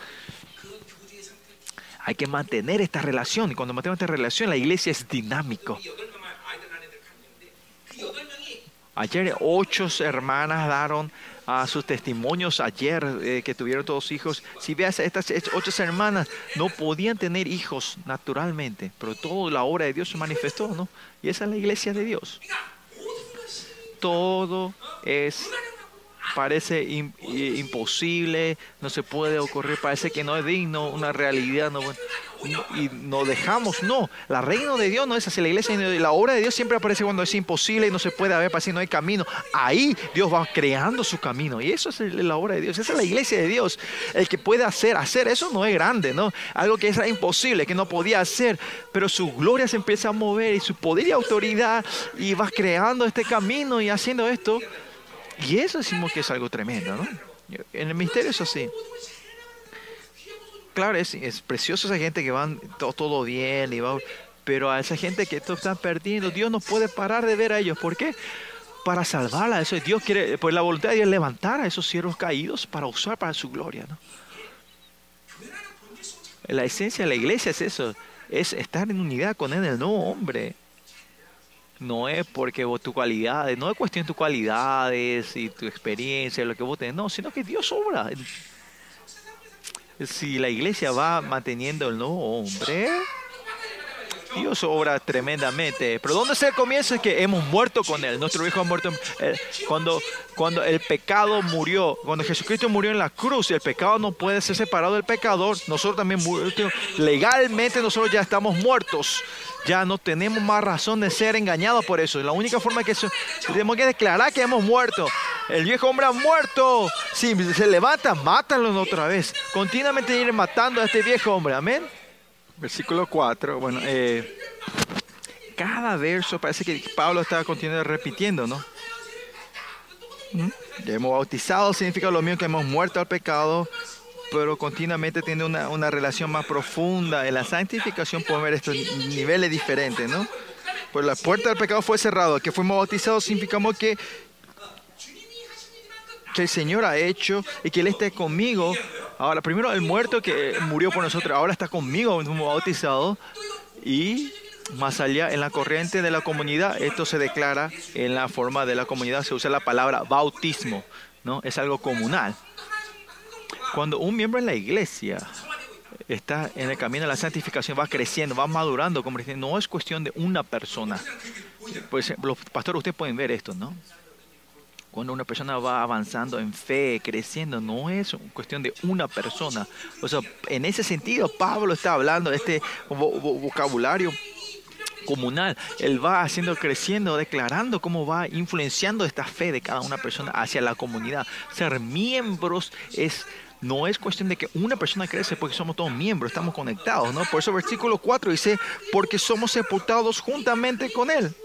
Hay que mantener esta relación. Y cuando mantenemos esta relación, la iglesia es dinámico. Ayer ocho hermanas daron a sus testimonios ayer eh, que tuvieron todos hijos. Si veas, estas ocho hermanas no podían tener hijos naturalmente, pero toda la obra de Dios se manifestó, ¿no? Y esa es la iglesia de Dios. Todo es parece i- imposible, no se puede ocurrir, parece que no es digno, una realidad, no, y no dejamos, no, la reino de Dios no es así, la iglesia, la obra de Dios siempre aparece cuando es imposible y no se puede ver, parece que no hay camino, ahí Dios va creando su camino, y eso es la obra de Dios, esa es la iglesia de Dios, el que puede hacer, hacer, eso no es grande, ¿no? Algo que era imposible, que no podía hacer, pero su gloria se empieza a mover y su poder y autoridad, y va creando este camino y haciendo esto, y eso decimos que es algo tremendo, ¿no? En el misterio es así. Claro, es, es precioso esa gente que van todo, todo bien, y va, pero a esa gente que todo están perdiendo, Dios no puede parar de ver a ellos. ¿Por qué? Para salvarla. Eso Dios quiere, pues la voluntad de Dios es levantar a esos siervos caídos para usar para su gloria, ¿no? La esencia de la iglesia es eso, es estar en unidad con él, el nuevo hombre. No es porque vos tu cualidades, no es cuestión de tus cualidades y tu experiencia, lo que vos tenés, no, sino que Dios obra. Si la iglesia va manteniendo el nuevo hombre, Dios obra tremendamente. Pero ¿dónde se comienza? Es que hemos muerto con Él. Nuestro Hijo ha muerto. eh, cuando, cuando el pecado murió, cuando Jesucristo murió en la cruz, el pecado no puede ser separado del pecador. Nosotros también, legalmente, nosotros ya estamos muertos. Ya no tenemos más razón de ser engañados por eso. La única forma que tenemos que declarar que hemos muerto. El viejo hombre ha muerto. Si se levanta, mátalo otra vez. Continuamente ir matando a este viejo hombre. Amén. Versículo 4. Bueno, eh, cada verso parece que Pablo está continuamente repitiendo, ¿no? ¿Mm? Hemos bautizado significa lo mismo que hemos muerto al pecado. pero continuamente tiene una, una relación más profunda. En la santificación podemos ver estos niveles diferentes, ¿no? Pues la puerta del pecado fue cerrada, que fuimos bautizados significamos que, que el Señor ha hecho y que Él esté conmigo. Ahora, primero el muerto que murió por nosotros, ahora está conmigo, como bautizado. Y más allá, en la corriente de la comunidad, esto se declara en la forma de la comunidad, se usa la palabra bautismo, ¿no? Es algo comunal. Cuando un miembro en la iglesia está en el camino de la santificación, va creciendo, va madurando, como no es cuestión de una persona. Pues los pastores, ustedes pueden ver esto, ¿no? Cuando una persona va avanzando en fe, creciendo, no es cuestión de una persona. O sea, en ese sentido, Pablo está hablando de este vocabulario comunal. Él va haciendo creciendo, declarando cómo va influenciando esta fe de cada una persona hacia la comunidad. Ser miembros es no es cuestión de que una persona crece porque somos todos miembros, estamos conectados, ¿no? Por eso versículo 4 dice, porque somos sepultados juntamente con Él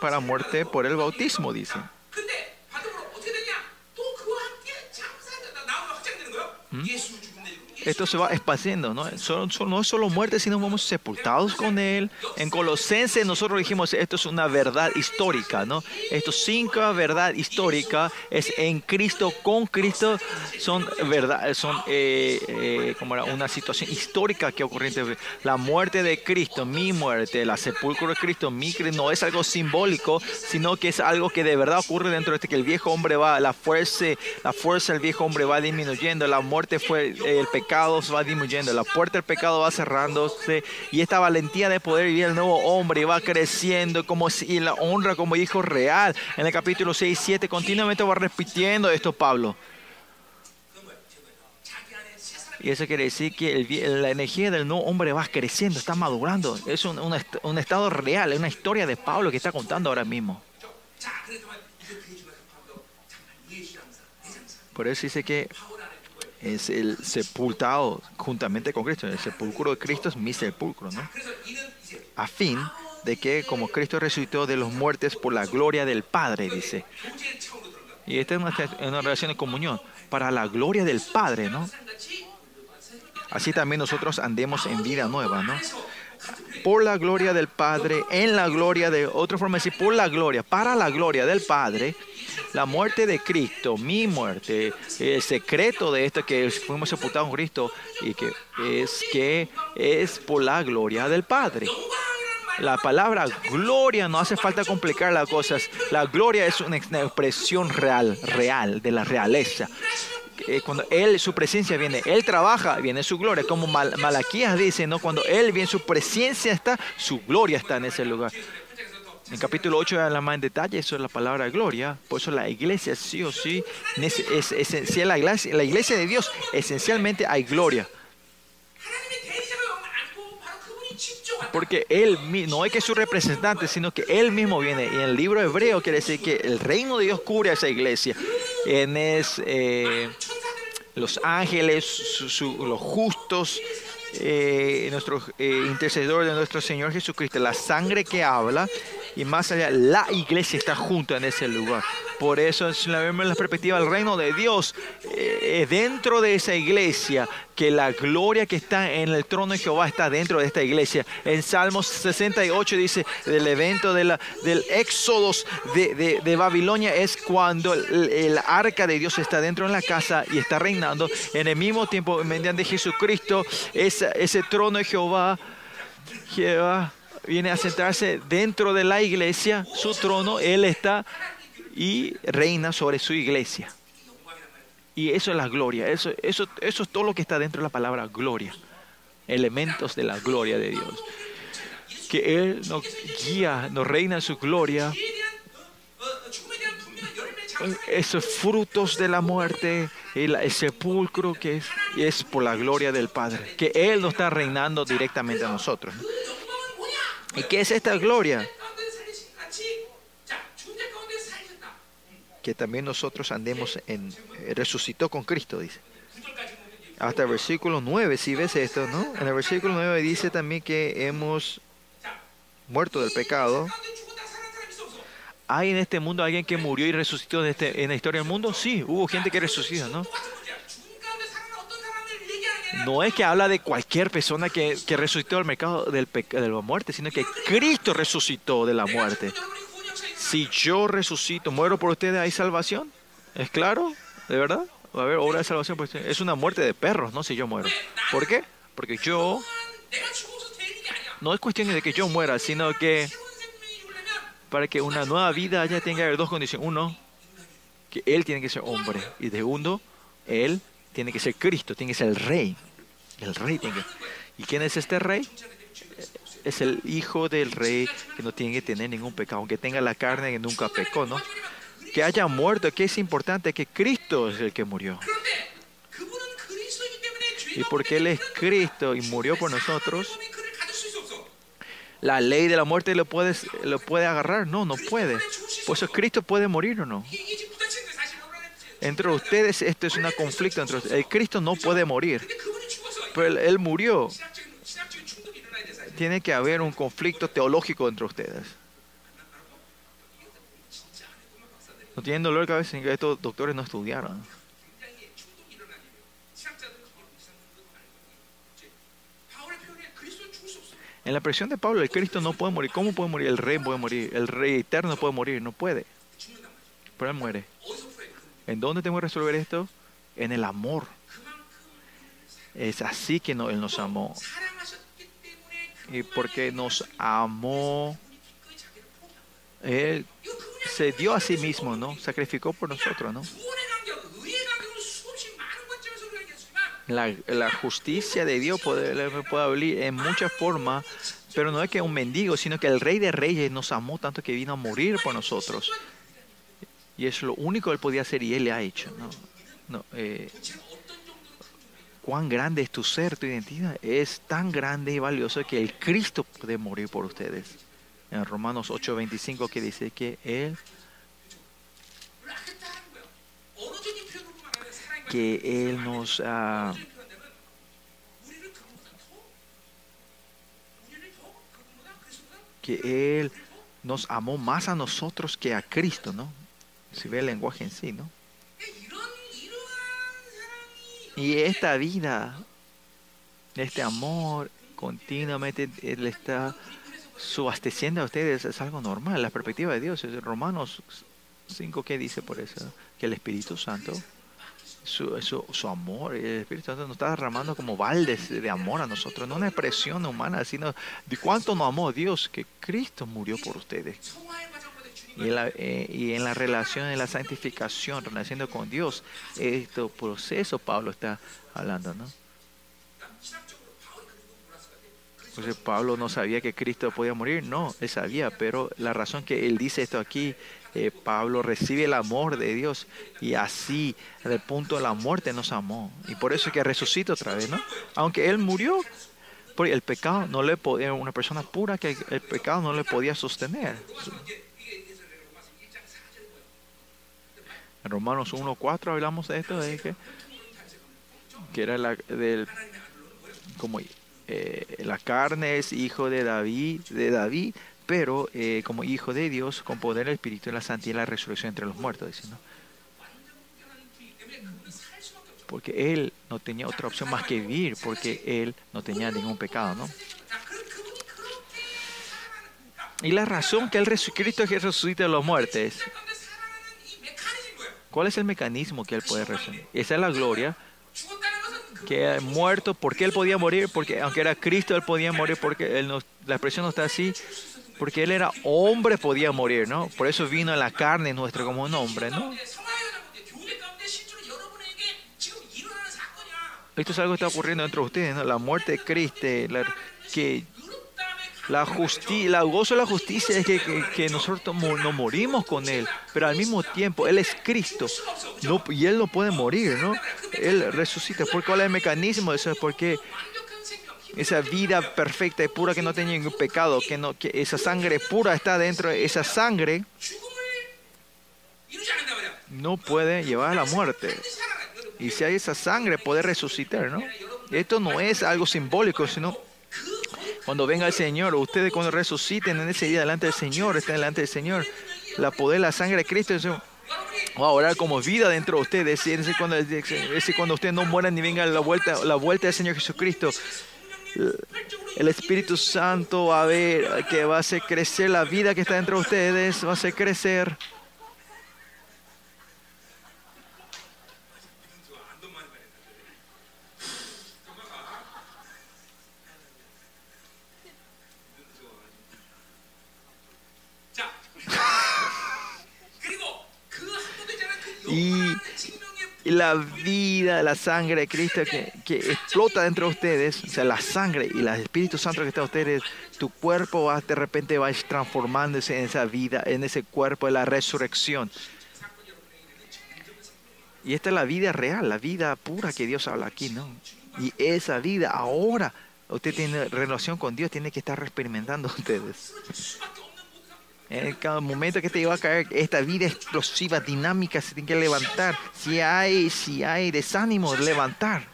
para muerte por el bautismo, dice. Hmm? Yes, esto se va espaciando, ¿no? no es solo muerte, sino vamos sepultados con Él. En Colosenses nosotros dijimos, esto es una verdad histórica, ¿no? Esto cinco verdad histórica es en Cristo, con Cristo, son verdad, son eh, eh, como era una situación histórica que ocurrió. La muerte de Cristo, mi muerte, la sepulcro de Cristo, mi no es algo simbólico, sino que es algo que de verdad ocurre dentro de este, que el viejo hombre va, la fuerza, la fuerza del viejo hombre va disminuyendo, la muerte fue el pecado va disminuyendo, la puerta del pecado va cerrándose y esta valentía de poder vivir el nuevo hombre va creciendo como si la honra como hijo real. En el capítulo 6 y 7 continuamente va repitiendo esto Pablo. Y eso quiere decir que la energía del nuevo hombre va creciendo, está madurando. Es un, un estado real, es una historia de Pablo que está contando ahora mismo. Por eso dice que es el sepultado juntamente con Cristo. El sepulcro de Cristo es mi sepulcro, ¿no? A fin de que como Cristo resucitó de los muertos por la gloria del Padre, dice. Y esta es una, relación de comunión para la gloria del Padre, ¿no? Así también nosotros andemos en vida nueva, ¿no? Por la gloria del Padre, en la gloria de, otra forma de decir, por la gloria, para la gloria del Padre, la muerte de Cristo, mi muerte, el secreto de esto que fuimos sepultados en Cristo y que es que es por la gloria del Padre. La palabra gloria no hace falta complicar las cosas. La gloria es una expresión real, real, de la realeza. Eh, cuando Él, su presencia viene, Él trabaja, viene su gloria. Como Malaquías dice, ¿no? cuando Él viene, su presencia está, su gloria está en ese lugar. En capítulo 8 habla más en detalle eso es la palabra gloria. Por eso la iglesia sí o sí es, esencial. La iglesia, la iglesia de Dios esencialmente hay gloria. Porque Él no es que su representante, sino que Él mismo viene. Y en el libro hebreo quiere decir que el reino de Dios cubre a esa iglesia. En es, eh, los ángeles, los justos, eh, nuestro eh, intercedor de nuestro Señor Jesucristo, la sangre que habla y más allá, la iglesia está junto en ese lugar. Por eso, si la vemos en la perspectiva del reino de Dios, eh, dentro de esa iglesia, que la gloria que está en el trono de Jehová está dentro de esta iglesia. En Salmos 68 dice, del evento del éxodo de, de, Babilonia es cuando el, arca de Dios está dentro de la casa y está reinando. En el mismo tiempo, mediante Jesucristo, ese, ese trono de Jehová, Jehová viene a sentarse dentro de la iglesia, su trono, Él está y reina sobre su iglesia. Y eso es la gloria, eso, eso, eso es todo lo que está dentro de la palabra gloria, elementos de la gloria de Dios. Que Él nos guía, nos reina en su gloria. Esos frutos de la muerte, el, el sepulcro que es, es por la gloria del Padre. Que Él nos está reinando directamente a nosotros. ¿Y qué es esta gloria? Que también nosotros andemos en... Resucitó con Cristo, dice. Hasta el versículo 9, si ves esto, ¿no? En el versículo 9 dice también que hemos muerto del pecado. ¿Hay en este mundo alguien que murió y resucitó en, este, en la historia del mundo? Sí, hubo gente que resucitó, ¿no? No es que habla de cualquier persona que, que resucitó del mercado del de la muerte, sino que Cristo resucitó de la muerte si yo resucito, muero por ustedes, ¿hay salvación? ¿Es claro? ¿De verdad? va a haber obra de salvación por. Es una muerte de perros, ¿no? Si yo muero. ¿Por qué? Porque yo... No es cuestión de que yo muera, sino que para que una nueva vida haya tenga dos condiciones. Uno, que él tiene que ser hombre. Y segundo, él tiene que ser Cristo, tiene que ser el rey. El rey tiene que... ¿Y quién es este rey? es el hijo del rey que no tiene que tener ningún pecado, aunque tenga la carne que nunca pecó, ¿no? Que haya muerto, que es importante, que Cristo es el que murió. Y porque Él es Cristo y murió por nosotros, la ley de la muerte lo, puedes, lo puede agarrar. No, no puede. Por eso Cristo puede morir o no. Entre ustedes esto es un conflicto. Entre, el Cristo no puede morir. Pero Él murió tiene que haber un conflicto teológico entre ustedes. No tienen dolor de cabeza en que estos doctores no estudiaron. En la presión de Pablo, el Cristo no puede morir. ¿Cómo puede morir? El rey puede morir. El rey eterno puede morir. No puede. Pero él muere. ¿En dónde tengo que resolver esto? En el amor. Es así que no, Él nos amó y porque nos amó. Él se dio a sí mismo, ¿no? Sacrificó por nosotros, ¿no? La, la justicia de Dios puede, puede abrir en muchas formas, pero no es que un mendigo, sino que el Rey de Reyes nos amó tanto que vino a morir por nosotros. Y es lo único que él podía hacer y él le ha hecho, ¿no? Eh, cuán grande es tu ser, tu identidad. Es tan grande y valioso que el Cristo puede morir por ustedes. En Romanos 8:25 que dice que Él que Él nos... Uh, que Él nos amó más a nosotros que a Cristo, ¿no? Si ve el lenguaje en sí, ¿no? Y esta vida, este amor, continuamente eh, Él está subasteciendo a ustedes, es algo normal. La perspectiva de Dios es Romanos 5, que dice por eso? Que el Espíritu Santo, su, su, su, amor, el Espíritu Santo nos está derramando como baldes de amor a nosotros, no una expresión humana, sino de cuánto nos amó Dios, que Cristo murió por ustedes y en, la, eh, y en la relación, en la santificación, renaciendo con Dios, este proceso Pablo está hablando, ¿no? Pues Entonces Pablo no sabía que Cristo podía morir, no, él sabía, pero la razón que él dice esto aquí, eh, Pablo recibe el amor de Dios y así, en el punto de la muerte, nos amó. Y por eso es que resucita otra vez, ¿no? Aunque él murió, por el pecado no le podía, una persona pura que el pecado no le podía sostener. En Romanos 1.4 hablamos de esto, de que, que era la, del, como eh, la carne es hijo de David, de David pero eh, como hijo de Dios, con poder el Espíritu de la Santidad y la resurrección entre los muertos, dice. Porque él no tenía otra opción más que vivir, porque él no tenía ningún pecado, ¿no? Y la razón que el Jesucristo que resucita de los muertos ¿Cuál es el mecanismo que él puede reaccionar? Esa es la gloria que ha muerto, porque él podía morir, porque aunque era Cristo, él podía morir, porque la expresión no está así, porque él era hombre, podía morir, ¿no? Por eso vino en la carne nuestra como un hombre, ¿no? Esto es algo que está ocurriendo entre ustedes, ¿no? La muerte de Cristo, que la justi la gozo de la justicia es que, nosotros nos morimos con Él, pero al mismo tiempo Él es Cristo y Él no puede morir, ¿no? Él resucita. ¿Por cuál es el mecanismo de eso? Porque esa vida perfecta y pura que no tiene ningún pecado, que, no, que esa sangre pura está dentro de esa sangre, no puede llevar a la muerte. Y si hay esa sangre, puede resucitar, ¿no? Esto no es algo simbólico, sino cuando venga el Señor, o ustedes cuando resuciten en ese día delante del Señor, estén delante del Señor, la poder, la sangre de Cristo, eso va a orar como vida dentro de ustedes. Es cuando, cuando ustedes no mueran ni venga la vuelta, la vuelta del Señor Jesucristo. El Espíritu Santo va a ver que va a hacer crecer la vida que está dentro de ustedes, va a hacer crecer. Y la vida, la sangre de Cristo que, explota dentro de ustedes, o sea, la sangre y el Espíritu Santo que está en ustedes, tu cuerpo va, de repente va transformándose en esa vida, en ese cuerpo de la resurrección. Y esta es la vida real, la vida pura que Dios habla aquí, ¿no? Y esa vida ahora, usted tiene relación con Dios, tiene que estar experimentando ustedes. En cada momento que te iba a caer, esta vida explosiva, dinámica, se tiene que levantar. Si hay, si hay desánimo, levantar.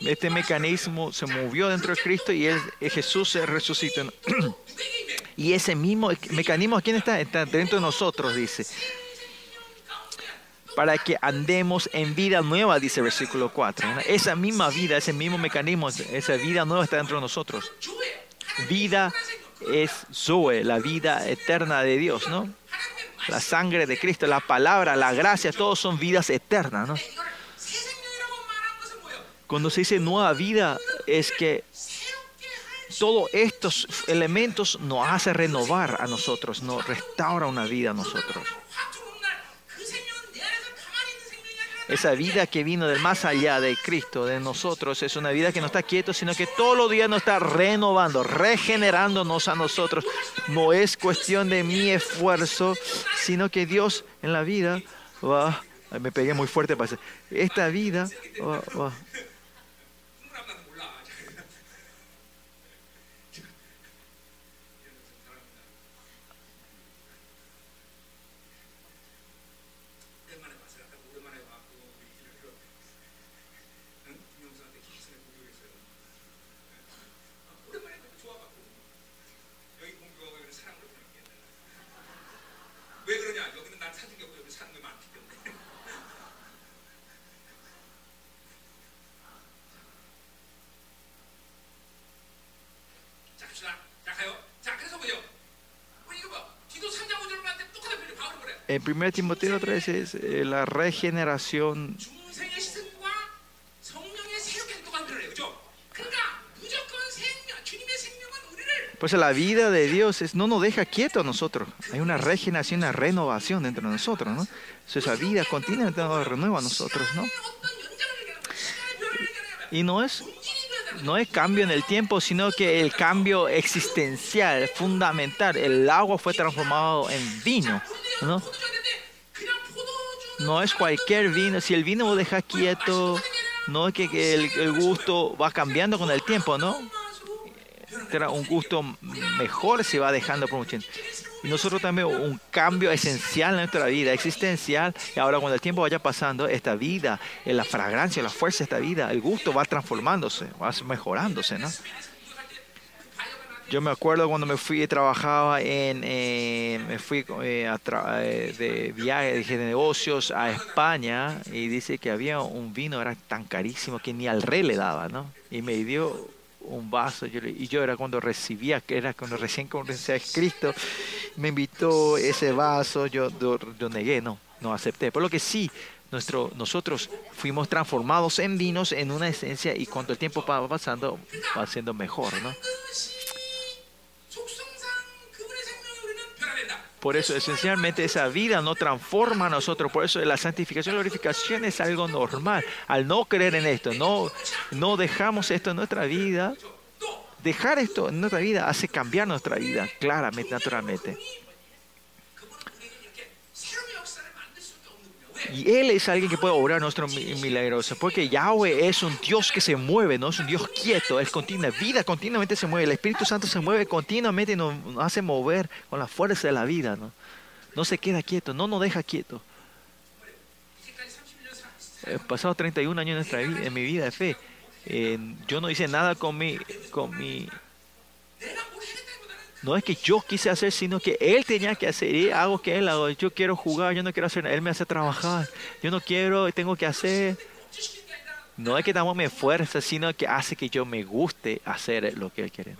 Este mecanismo se movió dentro de Cristo y Jesús se resucitó. y ese mismo mecanismo, ¿quién? Está dentro de nosotros, dice para que andemos en vida nueva, dice el versículo 4. Esa misma vida, ese mismo mecanismo, esa vida nueva está dentro de nosotros. Vida es Zoe, la vida eterna de Dios, ¿no? La sangre de Cristo, la palabra, la gracia, todos son vidas eternas, ¿no? Cuando se dice nueva vida, es que todos estos elementos nos hace renovar a nosotros, nos restaura una vida a nosotros. Esa vida que vino del más allá de Cristo, de nosotros, es una vida que no está quieto, sino que todos los días nos está renovando, regenerándonos a nosotros. No es cuestión de mi esfuerzo, sino que Dios en la vida va. Ay, Me pegué muy fuerte para hacer. Esta vida va- va- En 1 Timoteo 3 es eh, la regeneración Pues la vida de Dios es, no nos deja quieto a nosotros. Hay una regeneración, una renovación dentro de nosotros, ¿no? Esa vida continuamente nos renueva a nosotros, ¿no? Y no es, no es cambio en el tiempo, sino que el cambio existencial, fundamental. El agua fue transformado en vino. ¿no? No es cualquier vino. Si el vino vos deja quieto, no es que, que el, el, gusto va cambiando con el tiempo, ¿no? Será un gusto mejor se va dejando por mucho tiempo. Y nosotros también un cambio esencial en nuestra vida, existencial. Y ahora cuando el tiempo vaya pasando, esta vida, eh, la fragancia, la fuerza de esta vida, el gusto va transformándose, va mejorándose, ¿no? Yo me acuerdo cuando me fui, trabajaba en, eh, me fui eh, eh, de viaje, de negocios a España y dice que había un vino, era tan carísimo que ni al rey le daba, ¿no? Y me dio un vaso yo y yo era cuando recibía, que era cuando recién comencé a Cristo, me invitó ese vaso, yo, yo, negué, no, no acepté. Por lo que sí, nuestro, nosotros fuimos transformados en vinos en una esencia y cuando el tiempo va pasando va siendo mejor, ¿no? Por eso, esencialmente, esa vida no transforma a nosotros. Por eso, la santificación y glorificación es algo normal. Al no creer en esto, no, no dejamos esto en nuestra vida, 또 dejar esto en nuestra vida hace cambiar nuestra vida, claramente, naturalmente. Y Él es alguien que puede obrar nuestro milagroso, porque Yahweh es un Dios que se mueve, no es un Dios quieto, es continua, vida continuamente se mueve, el Espíritu Santo se mueve continuamente y nos hace mover con la fuerza de la vida, ¿no? No se queda quieto, no nos deja quieto. Eh, Pasados 31 años en, nuestra vida, en mi vida de fe, eh, yo no hice nada con mi, con mi no es que yo quise hacer, sino que él tenía que hacer. Y hago que él hago. Yo quiero jugar, yo no quiero hacer nada. Él me hace trabajar. Yo no quiero, tengo que hacer. No es que damos me fuerza, sino que hace que yo me guste hacer lo que él quiere.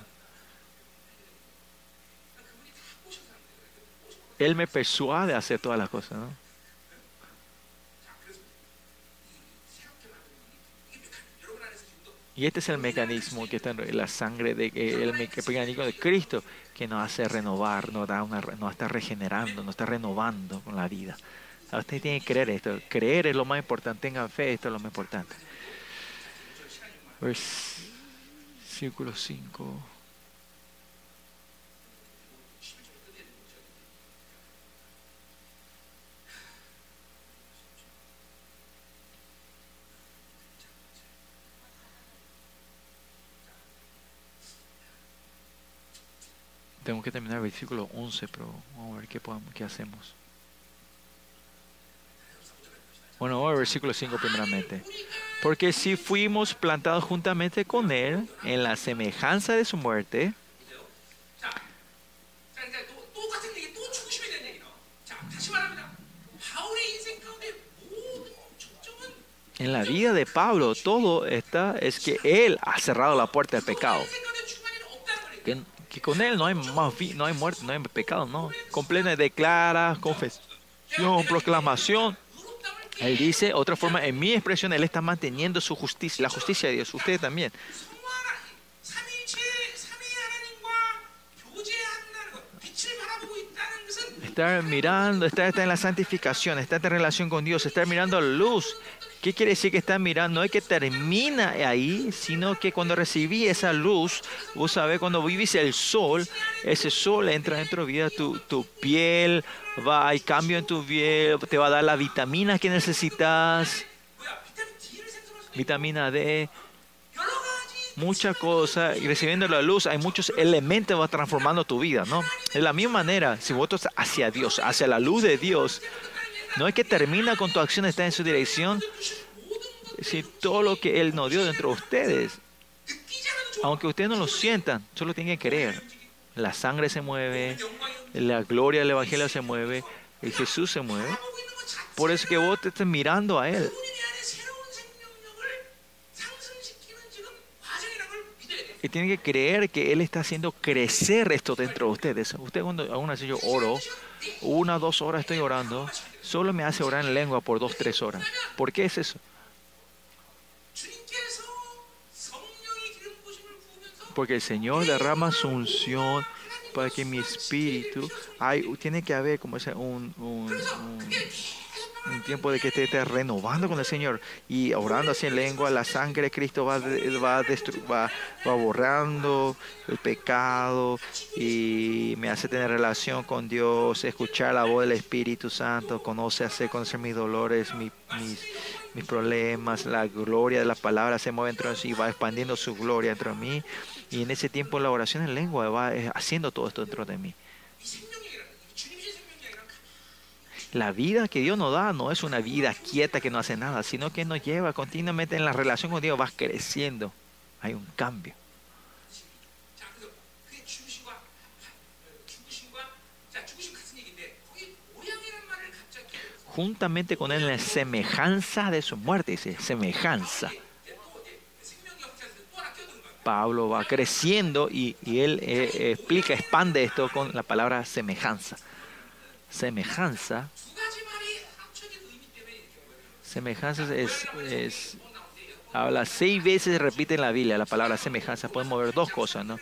Él me persuade a hacer todas las cosas, ¿no? Y este es el mecanismo que está en la sangre de que el me- mecanismo de Cristo que nos hace renovar, nos da una, nos está regenerando, nos está renovando con la vida. Usted tiene que creer esto. Creer es lo más importante. Tenga fe, esto es lo más importante. Versículo 5. Tengo que terminar el versículo 11, pero vamos a ver qué, podemos, qué hacemos. Bueno, vamos al versículo 5 primeramente. Porque si fuimos plantados juntamente con Él en la semejanza de su muerte, en la vida de Pablo todo está es que él ha cerrado la puerta al pecado. Que con Él no hay, más no hay muerte, no hay pecado, no. Con plena declara, confesión, proclamación. Él dice, otra forma, en mi expresión, Él está manteniendo su justicia, la justicia de Dios, ustedes también. Estar mirando, estar, estar en la santificación, estar en relación con Dios, estar mirando la luz, ¿Qué quiere decir que estás mirando? No es que termina ahí, sino que cuando recibí esa luz, vos sabés, cuando vivís el sol, ese sol entra dentro de tu vida, tu, tu piel, va, hay cambio en tu piel, te va a dar las vitaminas que necesitas, vitamina D, muchas cosas y recibiendo la luz hay muchos elementos va transformando tu vida, ¿no? De la misma manera, si vos estás hacia Dios, hacia la luz de Dios, no es que termina con tu acción, está en su dirección. Si todo lo que Él nos dio dentro de ustedes, aunque ustedes no lo sientan, solo tienen que creer. La sangre se mueve, la gloria del Evangelio se mueve, y Jesús se mueve. Por eso que vos te estés mirando a Él. Y tienen que creer que Él está haciendo crecer esto dentro de ustedes. Usted cuando aún así yo oro, una o dos horas estoy orando, solo me hace orar en lengua por dos, tres horas. ¿Por qué es eso? Porque el Señor derrama su unción para que mi espíritu, tiene que haber como ese, un un tiempo de que te renovando con el Señor y orando así en lengua, la sangre de Cristo va, va, va, va borrando el pecado y me hace tener relación con Dios, escuchar la voz del Espíritu Santo, conoce, hacer conocer mis dolores, mi- mis, mis problemas, la gloria de las palabras se mueve dentro de sí, va expandiendo su gloria dentro de mí y en ese tiempo la oración en lengua va eh, haciendo todo esto dentro de mí. La vida que Dios nos da no es una vida quieta que no hace nada, sino que nos lleva continuamente en la relación con Dios, vas creciendo, hay un cambio. Juntamente con él la semejanza de su muerte, dice, semejanza. Pablo va creciendo y, él eh, explica, expande esto con la palabra semejanza semejanza. Semejanza es, es habla seis veces, repite en la Biblia la palabra semejanza. Podemos ver dos cosas, ¿no?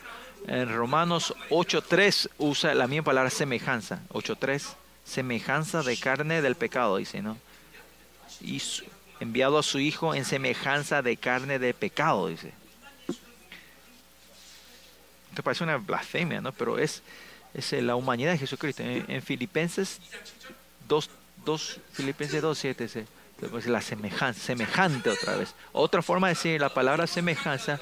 En Romanos 8.3 usa la misma palabra semejanza. 8.3, semejanza de carne del pecado, dice, ¿no? Y su, enviado a su hijo en semejanza de carne de pecado, dice. Te parece una blasfemia, ¿no? Pero es, es la humanidad de Jesucristo. En, Filipenses 2, 2, Filipenses 2, 7, se, la semejanza, semejante otra vez. Otra forma de decir la palabra semejanza.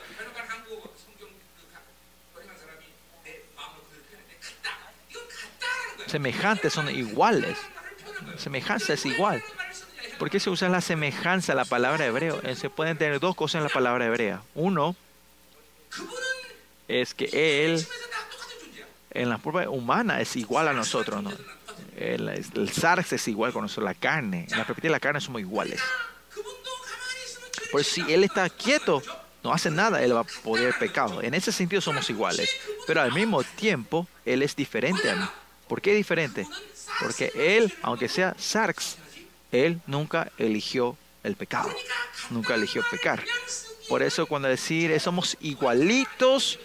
Semejantes son iguales. Semejanza es igual. ¿Por qué se usa la semejanza, la palabra hebreo? Eh, se pueden tener dos cosas en la palabra hebrea. Uno es que él en la forma humana es igual a nosotros, ¿no? El, el SARS es igual con nosotros, la carne, en la perspectiva de la carne somos iguales. Por si él está quieto, no hace nada, él va a poder pecado. En ese sentido somos iguales, pero al mismo tiempo él es diferente a mí. ¿Por qué diferente? Porque él, aunque sea SARS, él nunca eligió el pecado, nunca eligió pecar. Por eso cuando decir eh, somos igualitos,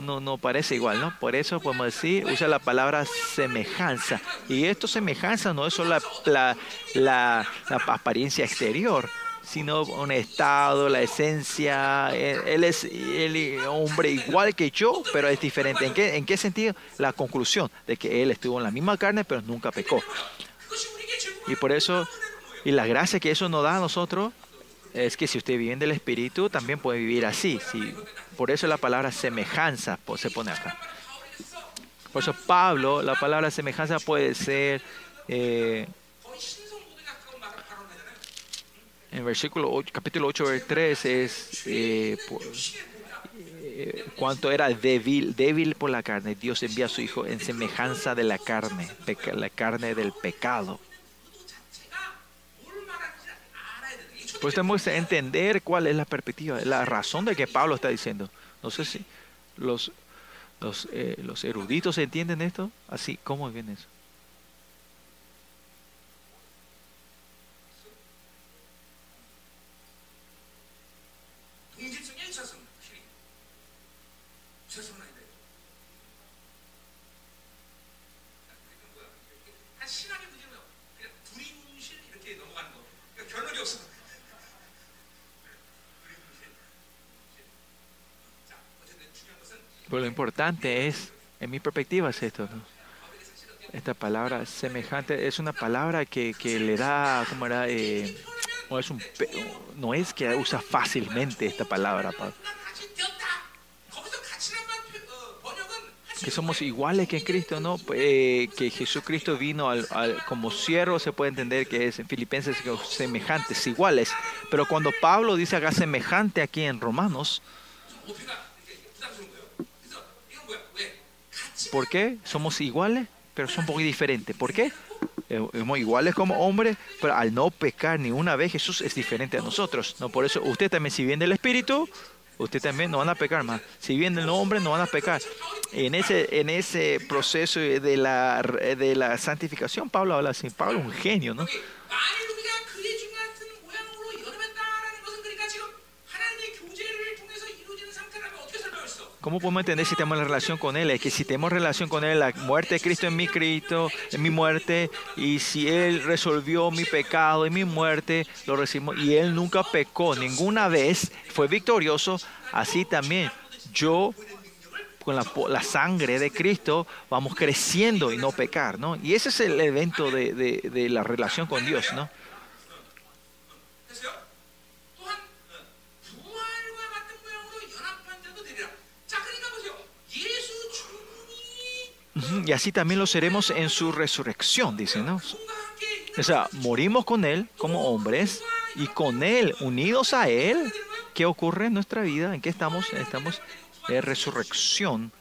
no, no parece igual, ¿no? Por eso podemos decir, usa la palabra semejanza. Y esto semejanza no es solo la, la, la, apariencia exterior, sino un estado, la esencia. Eh, él, es el hombre igual que yo, pero es diferente. ¿En qué, ¿En qué sentido? La conclusión de que él estuvo en la misma carne, pero nunca pecó. Y por eso, y la gracia que eso nos da a nosotros, es que si usted vive en el Espíritu, también puede vivir así. Por eso la palabra semejanza se pone acá. Por eso Pablo, la palabra semejanza puede ser... Eh, en versículo 8, capítulo 8, versículo 3 es... Eh, eh era débil, débil por la carne, Dios envía a su Hijo en semejanza de la carne, la carne del pecado. Pues tenemos que entender cuál es la perspectiva, la razón de que Pablo está diciendo. No sé si los, los, eh, los eruditos entienden esto. Así, ¿cómo ven eso? Pero lo importante es, en mi perspectiva es esto. ¿no? Esta palabra semejante es una palabra que, que le da, ¿cómo era? Eh, no, es un, no es que usa fácilmente esta palabra, que somos iguales que en Cristo, ¿no? Eh, que Jesucristo vino al, al, como siervo, se puede entender que es en Filipenses semejantes, iguales. Pero cuando Pablo dice acá semejante aquí en Romanos, ¿por qué? Somos iguales, pero son un poco diferentes. ¿Por qué? Eh, Somos iguales como hombres, pero al no pecar ni una vez, Jesús es diferente a nosotros. ¿no? Por eso usted también, si viene del Espíritu, usted también no van a pecar más. Si viene el hombre, no van a pecar. En ese, en ese proceso de la, de la santificación, Pablo habla así. Pablo es un genio, ¿no? ¿Cómo podemos entender si tenemos relación con Él? Es que si tenemos relación con Él, la muerte de Cristo en mi Cristo, en mi muerte, y si Él resolvió mi pecado y mi muerte, lo recibimos, y Él nunca pecó ninguna vez, fue victorioso, así también yo con la, la sangre de Cristo vamos creciendo y no pecar, ¿no? Y ese es el evento de- de la relación con Dios, ¿no? Y así también lo seremos en su resurrección, dice, ¿no? O sea, morimos con Él como hombres y con Él, unidos a Él, ¿qué ocurre en nuestra vida? ¿En qué estamos? Estamos en resurrección.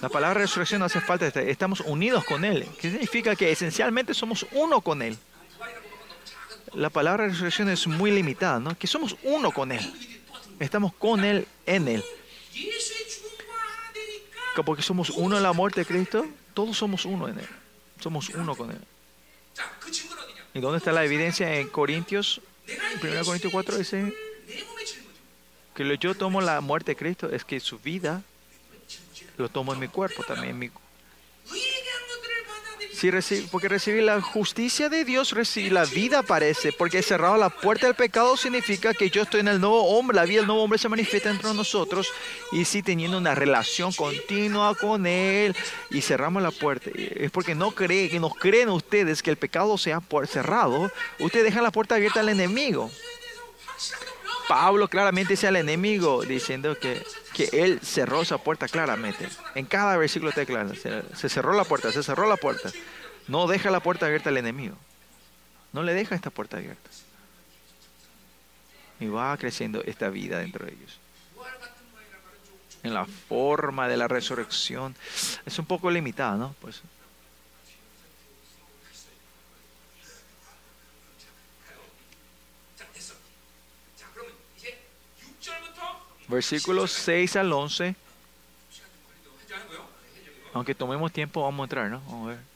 La palabra resurrección hace falta, este, estamos unidos con Él, que significa que esencialmente somos uno con Él. La palabra resurrección es muy limitada, ¿no? Que somos uno con Él. Estamos con Él, en Él porque somos uno en la muerte de Cristo, todos somos uno en Él. Somos uno con Él. ¿Y dónde está la evidencia en Corintios? En 1 Corintios 4 dice que yo tomo la muerte de Cristo, es que su vida lo tomo en mi cuerpo también, en si porque recibir la justicia de Dios, recibir la vida aparece. Porque cerrado la puerta del pecado significa que yo estoy en el nuevo hombre. La vida del nuevo hombre se manifiesta entre nosotros. Y si teniendo una relación continua con Él y cerramos la puerta, es porque no cree, que nos creen ustedes que el pecado sea por cerrado. Ustedes dejan la puerta abierta al enemigo. Pablo claramente dice al enemigo diciendo que, que él cerró esa puerta claramente. En cada versículo está claro. Se, cerró la puerta, se cerró la puerta. No deja la puerta abierta al enemigo. No le deja esta puerta abierta. Y va creciendo esta vida dentro de ellos. En la forma de la resurrección. Es un poco limitada, ¿no? Pues, versículos 6 al 11. Aunque tomemos tiempo, vamos a entrar, ¿no? Vamos a ver.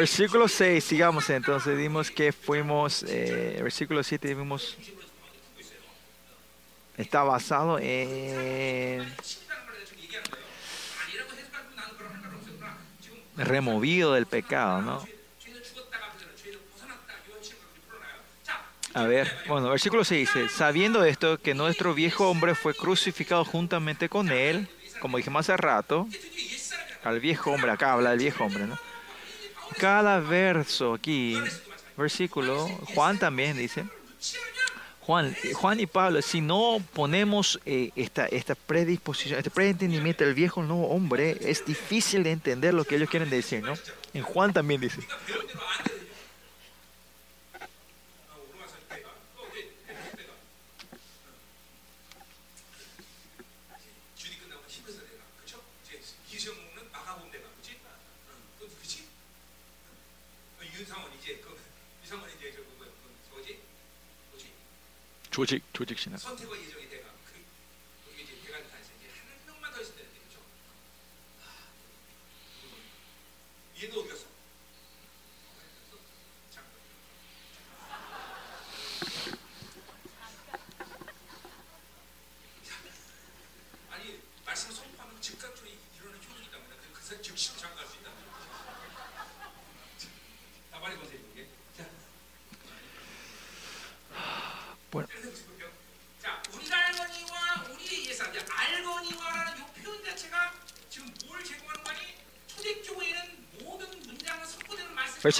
versículo 6, sigamos entonces, dimos que fuimos, eh, versículo 7, vimos, está basado en removido del pecado, ¿no? A ver, bueno, versículo 6 dice, sabiendo esto, que nuestro viejo hombre fue crucificado juntamente con él, como dijimos hace rato, al viejo hombre, acá habla del viejo hombre, ¿no? Cada verso aquí, versículo, Juan también dice, Juan, Juan y Pablo, si no ponemos eh, esta, esta predisposición, este preentendimiento del viejo nuevo hombre, es difícil de entender lo que ellos quieren decir, ¿no? En Juan también dice. 조직, 조직 신학.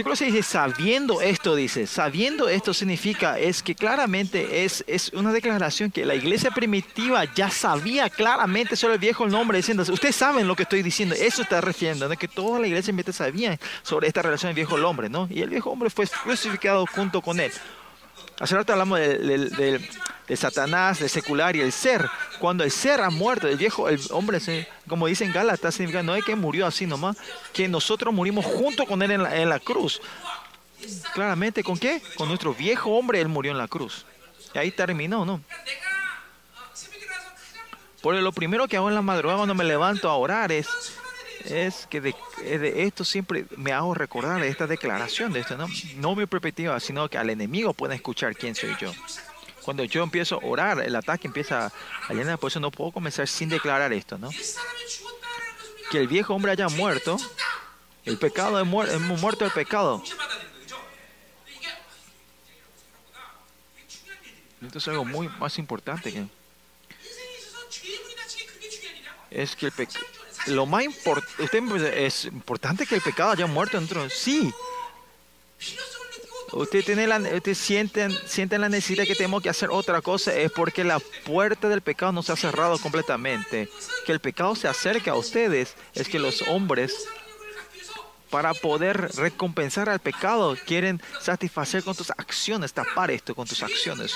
Versículo 6 dice, sabiendo esto, dice, sabiendo esto significa, es que claramente es, es una declaración que la iglesia primitiva ya sabía claramente sobre el viejo nombre, diciendo, ustedes saben lo que estoy diciendo, eso está refiriendo, que toda la iglesia primitiva sabía sobre esta relación del viejo hombre, ¿no? Y el viejo hombre fue crucificado junto con él. Hace rato hablamos del- de, Satanás, del secular y el ser. Cuando el ser ha muerto, el viejo, el hombre, como dice en Gálatas, significa no es que murió así nomás, que nosotros murimos junto con él en la, cruz. Claramente, ¿con qué? Con nuestro viejo hombre, él murió en la cruz. Y ahí terminó, ¿no? Por lo primero que hago en la madrugada cuando me levanto a orar es, es que de, esto siempre me hago recordar esta declaración, de esto, ¿no? No mi perspectiva, sino que al enemigo pueda escuchar quién soy yo. Cuando yo empiezo a orar, el ataque empieza a llenar. Por eso no puedo comenzar sin declarar esto, ¿no? Que el viejo hombre haya muerto, el pecado es, muer es muerto el pecado. Esto es algo muy más importante que es que el pecado lo más importante es importante que el pecado haya muerto dentro sí Usted tiene la, usted sienten, la necesidad que tenemos que hacer otra cosa es porque la puerta del pecado no se ha cerrado completamente. Que el pecado se acerque a ustedes es que los hombres para poder recompensar al pecado, quieren satisfacer con tus acciones, tapar esto con tus acciones.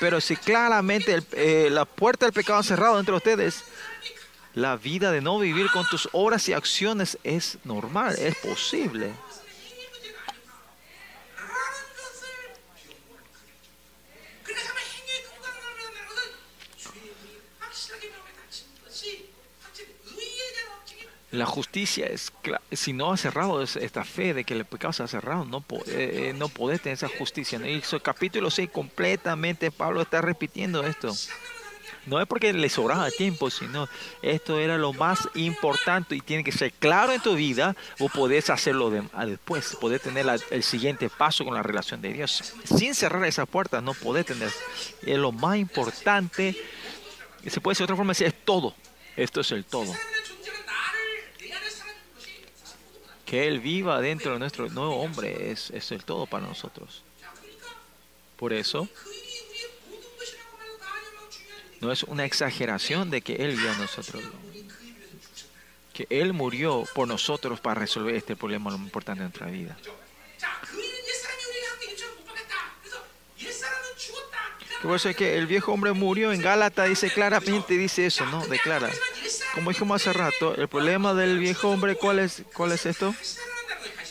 Pero si claramente eh, la puerta del pecado ha cerrado entre ustedes, la vida de no vivir con tus obras y acciones es normal, es posible. La justicia es, si no ha cerrado es- esta fe de que el pecado se ha cerrado, no, po- eh, eh, no podés tener esa justicia. Y eso, capítulo 6 completamente Pablo está repitiendo esto. No es porque le sobraba tiempo, sino esto era lo más importante y tiene que ser claro en tu vida o podés hacerlo de- a después, podés tener el siguiente paso con la relación de Dios. Sin cerrar esa puerta no podés tener. Es lo más importante. Se puede decir de otra forma, es todo. Esto es el todo. Que Él viva dentro de nuestro nuevo hombre es, es el todo para nosotros. Por eso, no es una exageración de que Él viva a nosotros. Que Él murió por nosotros para resolver este problema lo más importante de nuestra vida. Por eso es que el viejo hombre murió en Gálata, dice claramente, dice eso, ¿no? Declara. Como dijimos hace rato, el problema del viejo hombre, ¿cuál es, cuál es esto?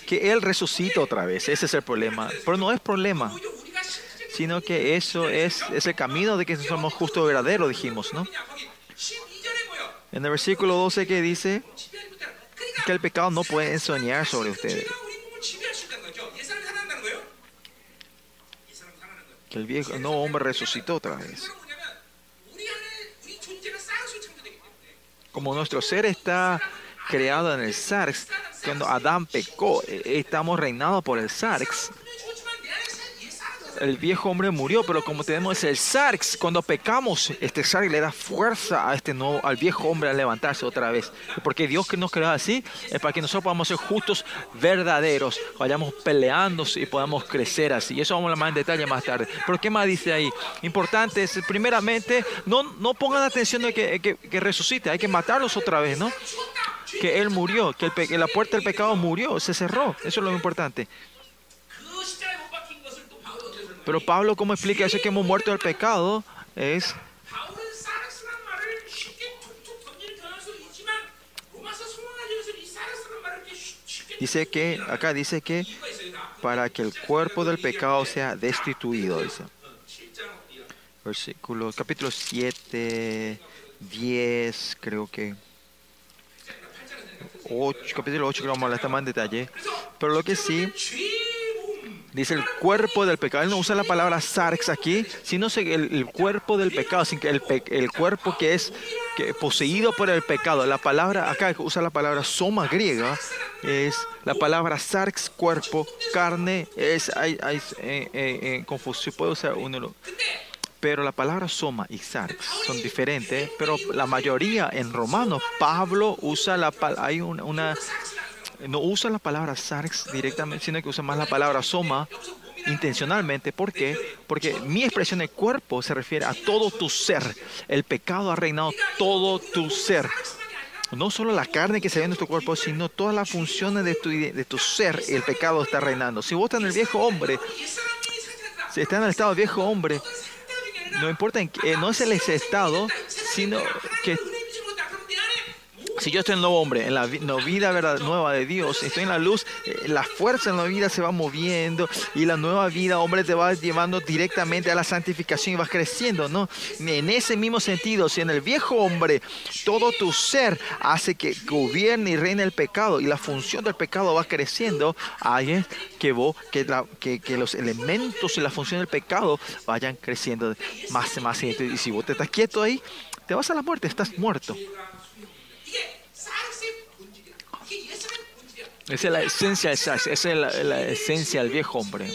Que él resucita otra vez, ese es el problema. Pero no es problema, sino que eso es, es el camino de que somos justo verdadero, dijimos, ¿no? En el versículo 12 que dice que el pecado no puede ensoñar sobre ustedes. Que el viejo no hombre resucitó otra vez. Como nuestro ser está creado en el Sarx, cuando Adán pecó, eh, estamos reinados por el Sarx. El viejo hombre murió, pero como tenemos el Sarx, cuando pecamos, este Sarx le da fuerza a este nuevo, al viejo hombre a levantarse otra vez. Porque Dios que nos creó así es para que nosotros podamos ser justos, verdaderos, vayamos peleando y podamos crecer así. Y eso vamos a hablar más en detalle más tarde. Pero ¿qué más dice ahí? Importante es, primeramente, no, no pongan atención de que, que, que resucite, hay que matarlos otra vez, ¿no? Que Él murió, que, el que la puerta del pecado murió, se cerró. Eso es lo importante. Pero Pablo, ¿cómo explica eso que hemos muerto del pecado? Es Dice que, acá dice que para que el cuerpo del pecado sea destituido, dice. Versículo, capítulo 7, 10, creo que. 8, capítulo 8, que vamos a hablar más en detalle. Pero lo que sí dice el cuerpo del pecado. Él no usa la palabra sarx aquí, sino el, el cuerpo del pecado, sin que el, pe- el cuerpo que es que poseído por el pecado. La palabra acá usa la palabra soma griega, es la palabra sarx, cuerpo, carne, es hay, hay eh, eh, eh, confusión, puede usar uno. Pero la palabra soma y sarx son diferentes, pero la mayoría en romanos, Pablo usa la pal- hay una, una no usan la palabra sarx directamente, sino que usan más la palabra soma intencionalmente. ¿Por qué? Porque mi expresión de cuerpo se refiere a todo tu ser. El pecado ha reinado todo tu ser. No solo la carne que se ve en nuestro cuerpo, sino todas las funciones de tu, de tu ser. El pecado está reinando. Si vos estás en el viejo hombre, si estás en el estado viejo hombre, no importa, en, eh, no es el estado, sino que si yo estoy en el nuevo hombre, en la vida nueva de Dios, estoy en la luz, eh, la fuerza en la vida se va moviendo y la nueva vida, hombre, te va llevando directamente a la santificación y vas creciendo, ¿no? En ese mismo sentido, si en el viejo hombre todo tu ser hace que gobierne y reine el pecado y la función del pecado va creciendo, ahí es que, que, que los elementos y la función del pecado vayan creciendo más y más. Y si vos te estás quieto ahí, te vas a la muerte, estás muerto. Esa es la esencia esa es la, esencia del viejo hombre.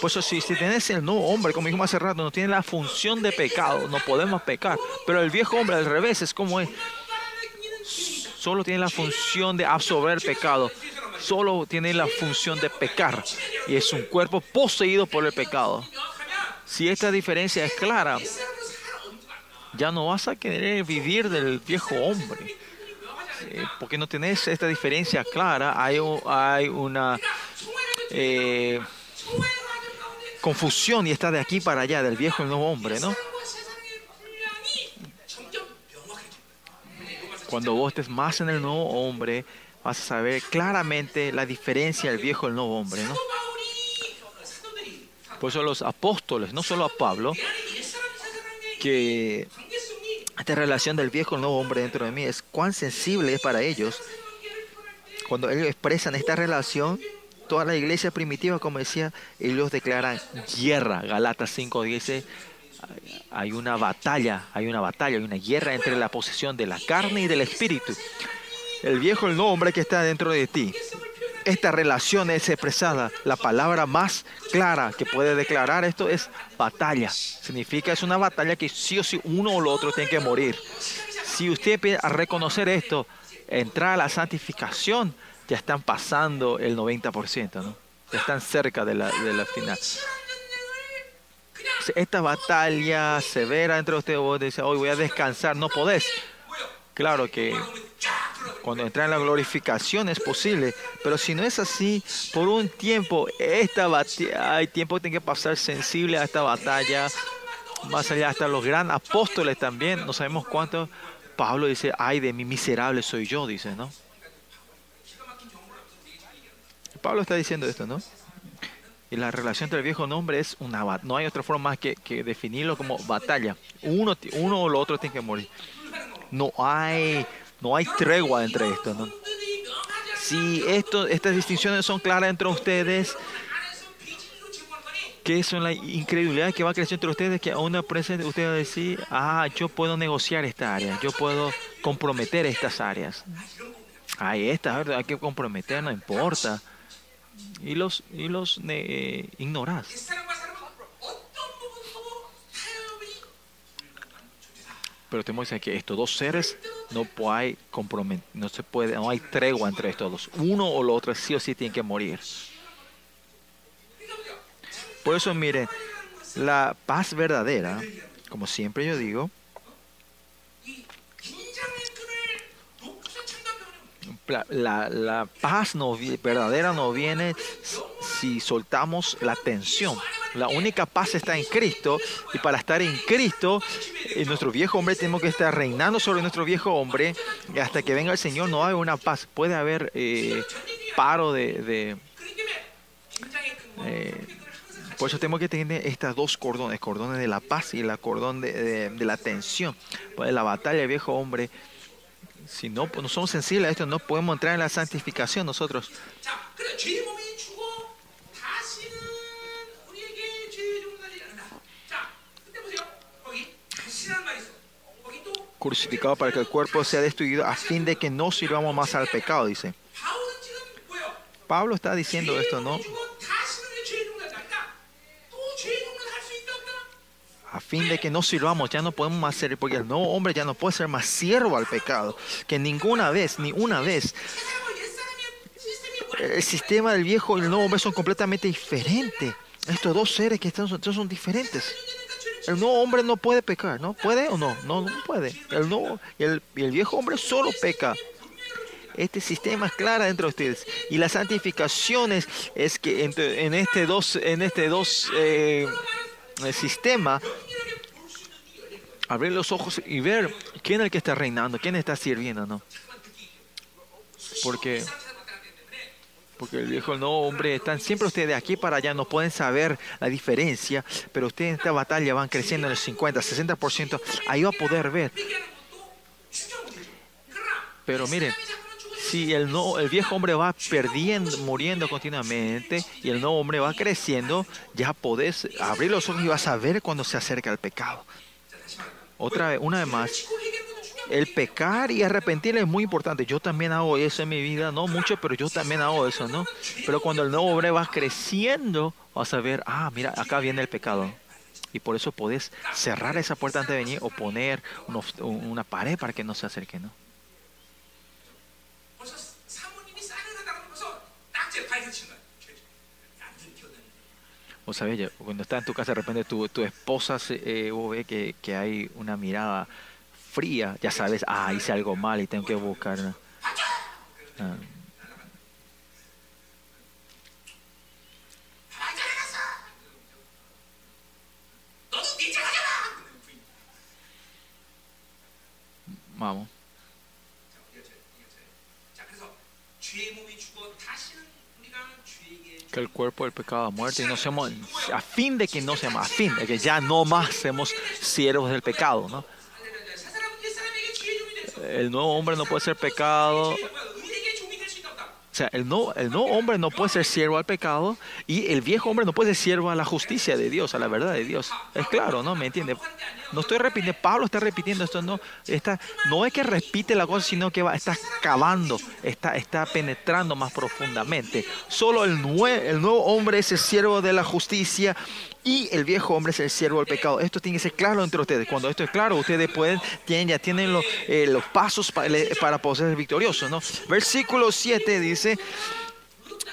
Por eso, si, si tenés el nuevo hombre, como dijimos hace rato, no tiene la función de pecado, no podemos pecar. Pero el viejo hombre, al revés, es como es. Solo tiene la función de absorber el pecado. Solo tiene la función de pecar. Y es un cuerpo poseído por el pecado. Si esta diferencia es clara, ya no vas a querer vivir del viejo hombre. Eh, porque no tenés esta diferencia clara, hay, hay una eh, confusión y está de aquí para allá, del viejo y nuevo hombre, ¿no? Cuando vos estés más en el nuevo hombre, vas a saber claramente la diferencia del viejo y el nuevo hombre, ¿no? Por eso los apóstoles, no solo a Pablo, que esta relación del viejo nuevo hombre dentro de mí es cuán sensible es para ellos. Cuando ellos expresan esta relación, toda la iglesia primitiva, como decía, ellos declaran guerra. Galatas 5 dice, hay una batalla, hay una batalla, hay una guerra entre la posesión de la carne y del espíritu. El viejo, el nuevo hombre que está dentro de ti. Esta relación es expresada. La palabra más clara que puede declarar esto es batalla. Significa es una batalla que sí o sí uno o el otro tiene que morir. Si usted empieza a reconocer esto, entrar a la santificación, ya están pasando el 90%, ¿no? Ya están cerca de la, de la final. Esta batalla severa entre ustedes, vos dices, hoy voy a descansar, no podés. Claro que cuando entra en la glorificación es posible, pero si no es así, por un tiempo, esta hay tiempo que tiene que pasar sensible a esta batalla, más allá hasta los gran apóstoles también, no sabemos cuántos, Pablo dice, ay de mí, miserable soy yo, dice, ¿no? Pablo está diciendo esto, ¿no? Y la relación entre el viejo nombre es una batalla. No hay otra forma más que, que definirlo como batalla. Uno, uno o lo otro tiene que morir no hay, no hay tregua entre esto. ¿no? Si esto, estas distinciones son claras entre ustedes, que es la incredulidad que va creciendo entre ustedes, que aún aprenden ustedes decir, ah, yo puedo negociar esta área, yo puedo comprometer estas áreas. Hay estas, hay que comprometer, no importa. Y los, y los eh, ignorás. Pero tenemos que que estos dos seres no compromet- no se puede, no hay tregua entre estos dos. Uno o lo otro sí o sí tienen que morir. Por eso miren, la paz verdadera, como siempre yo digo, la, la paz no, verdadera no viene si soltamos la tensión. La única paz está en Cristo y para estar en Cristo, en nuestro viejo hombre tenemos que estar reinando sobre nuestro viejo hombre y hasta que venga el Señor no hay una paz. Puede haber eh, paro de... de eh, por eso tenemos que tener estas dos cordones, cordones de la paz y la cordón de, de, de la tensión. Pues la batalla, el viejo hombre si no, pues, no somos sensibles a esto, no podemos entrar en la santificación nosotros. Crucificado para que el cuerpo sea destruido a fin de que no sirvamos más al pecado, dice. Pablo está diciendo esto, ¿no? a fin de que no sirvamos, ya no podemos más ser, porque el nuevo hombre ya no puede ser más siervo al pecado, que ninguna vez, ni una vez, el sistema del viejo y el nuevo hombre son completamente diferentes. Estos dos seres que están son diferentes. El nuevo hombre no puede pecar, ¿no? ¿Puede o no? No, no puede. El, nuevo, el, el viejo hombre solo peca. Este sistema es clara dentro de ustedes. Y las santificaciones es que en, este dos, en este dos eh, eh, sistema, abrir los ojos y ver quién es el que está reinando, quién está sirviendo, ¿no? Porque, porque el y el nuevo hombre están siempre ustedes de aquí para allá, no pueden saber la diferencia, pero ustedes en esta batalla van creciendo en el 50, 60%, ahí va a poder ver. Pero miren, si el, no, el viejo hombre va perdiendo, muriendo continuamente y el nuevo hombre va creciendo, ya podés abrir los ojos y vas a ver cuando se acerca el pecado. Otra vez, una vez más, el pecar y arrepentir es muy importante. Yo también hago eso en mi vida, no mucho, pero yo también hago eso, ¿no? Pero cuando el nuevo hombre va creciendo, vas a ver, ah, mira, acá viene el pecado. Y por eso podés cerrar esa puerta antes de venir o poner unos- una pared para que no se acerque, ¿no? vos sabés, cuando estás en tu casa de repente tu, tu esposa, se, eh, vos que, que, hay una mirada fría, ya sabes, ah, hice algo mal y tengo que buscar. Ah. Vamos que el cuerpo del pecado a muerte y no seamos, a fin de que no seamos, a fin de que ya no más seamos siervos del pecado, ¿no? El nuevo hombre no puede ser pecado. O sea, el no, el no hombre no puede ser siervo al pecado y el viejo hombre no puede ser siervo a la justicia de Dios, a la verdad de Dios. Es claro, ¿no? ¿Me entiende? No estoy repitiendo, Pablo está repitiendo esto, no, está, no es que repite la cosa, sino que va, está cavando, está, está penetrando más profundamente. Solo el, nue- el nuevo hombre es el siervo de la justicia y el viejo hombre es el siervo del pecado. Esto tiene que ser claro entre ustedes. Cuando esto es claro, ustedes pueden, tienen, ya tienen los, eh, los pasos para poder ser victoriosos, ¿no? Versículo 7 dice,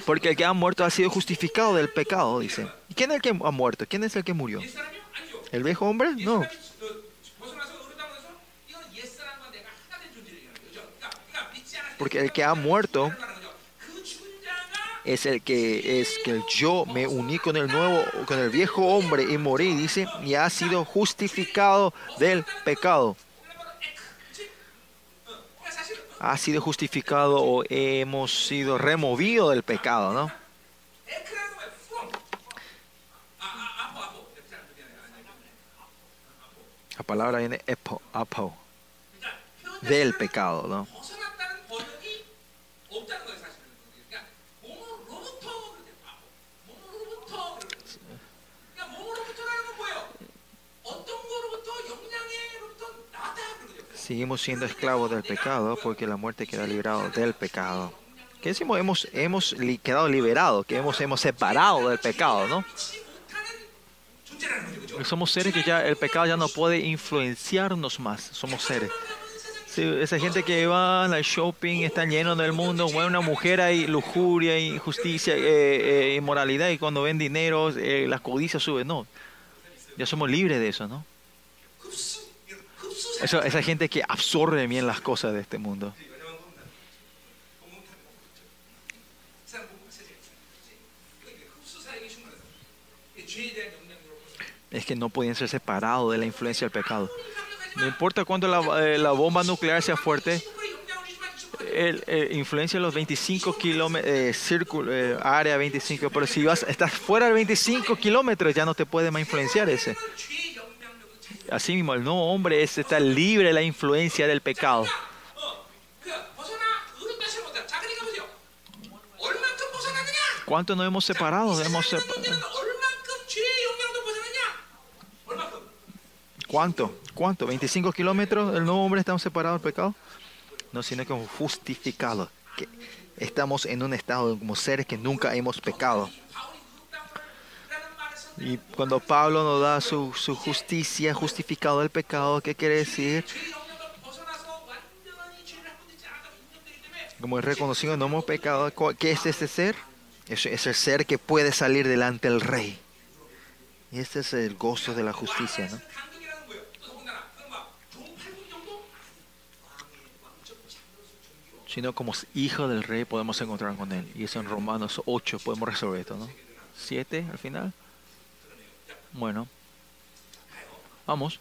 porque el que ha muerto ha sido justificado del pecado, dice. ¿Y quién es el que ha muerto? ¿Quién es el que murió? El viejo hombre, no. Porque el que ha muerto es el que es que yo me uní con el nuevo, con el viejo hombre y morí, dice, y ha sido justificado del pecado. Ha sido justificado o hemos sido removido del pecado, ¿no? La palabra viene epo, apo, del pecado, ¿no? Seguimos siendo esclavos del pecado porque la muerte queda librado del pecado. ¿Qué decimos? Hemos, hemos quedado liberados, que hemos, hemos separado del pecado, ¿no? Somos seres que ya el pecado ya no puede influenciarnos más. Somos seres. Esa gente que va al shopping está lleno del mundo. Bueno, una mujer hay lujuria, injusticia, eh, eh inmoralidad. Y cuando ven dinero, eh, las codicias suben. No. Ya somos libres de eso, ¿no? Eso, esa gente que absorbe bien las cosas de este mundo. es que no podían ser separados de la influencia del pecado. No importa cuándo la, eh, bomba nuclear sea fuerte, el, el influencia los 25 kilómetros, eh, eh, área 25, pero si vas, estás fuera de 25 kilómetros ya no te puede más influenciar ese. Así mismo, el nuevo hombre es, está libre de la influencia del pecado. ¿Cuánto nos hemos separado? Hemos separado ¿Cuánto? ¿Cuánto? ¿25 kilómetros? ¿El nuevo hombre está separado del pecado? No, sino que justificado. Estamos en un estado como seres que nunca hemos pecado. Y cuando Pablo nos da su, justicia, justificado del pecado, ¿qué quiere decir? Como es reconocido, no hemos pecado. ¿Qué es este ser? Es el ser que puede salir delante del rey. Y este es el gozo de la justicia, ¿no? sino como hijos del rey podemos encontrar con él. Y eso en Romanos 8 podemos resolver esto, ¿no? 7 al final. Bueno, vamos.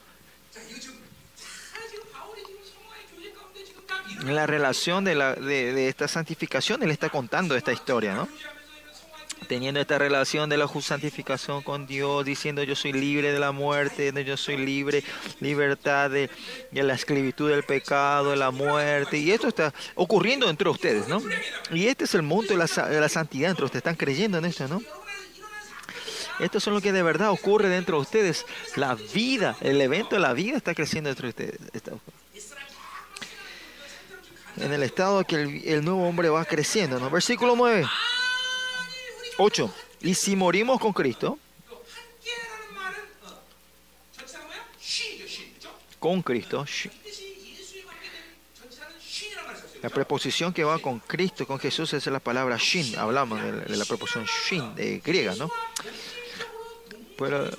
La relación de, la, de, de esta santificación, él está contando esta historia, ¿no? teniendo esta relación de la santificación con Dios, diciendo yo soy libre de la muerte, yo soy libre, libertad de, de la esclavitud del pecado, de la muerte. Y esto está ocurriendo entre ustedes, ¿no? Y este es el mundo de la, de la santidad entre ustedes, están creyendo en esto, ¿no? Esto es lo que de verdad ocurre dentro de ustedes. La vida, el evento de la vida está creciendo entre ustedes. en el estado que el, el nuevo hombre va creciendo, ¿no? Versículo 9. 8. Y si morimos con Cristo, con Cristo, la preposición que va con Cristo, con Jesús, es la palabra shin. Hablamos de la, de preposición shin de griega, ¿no? Pero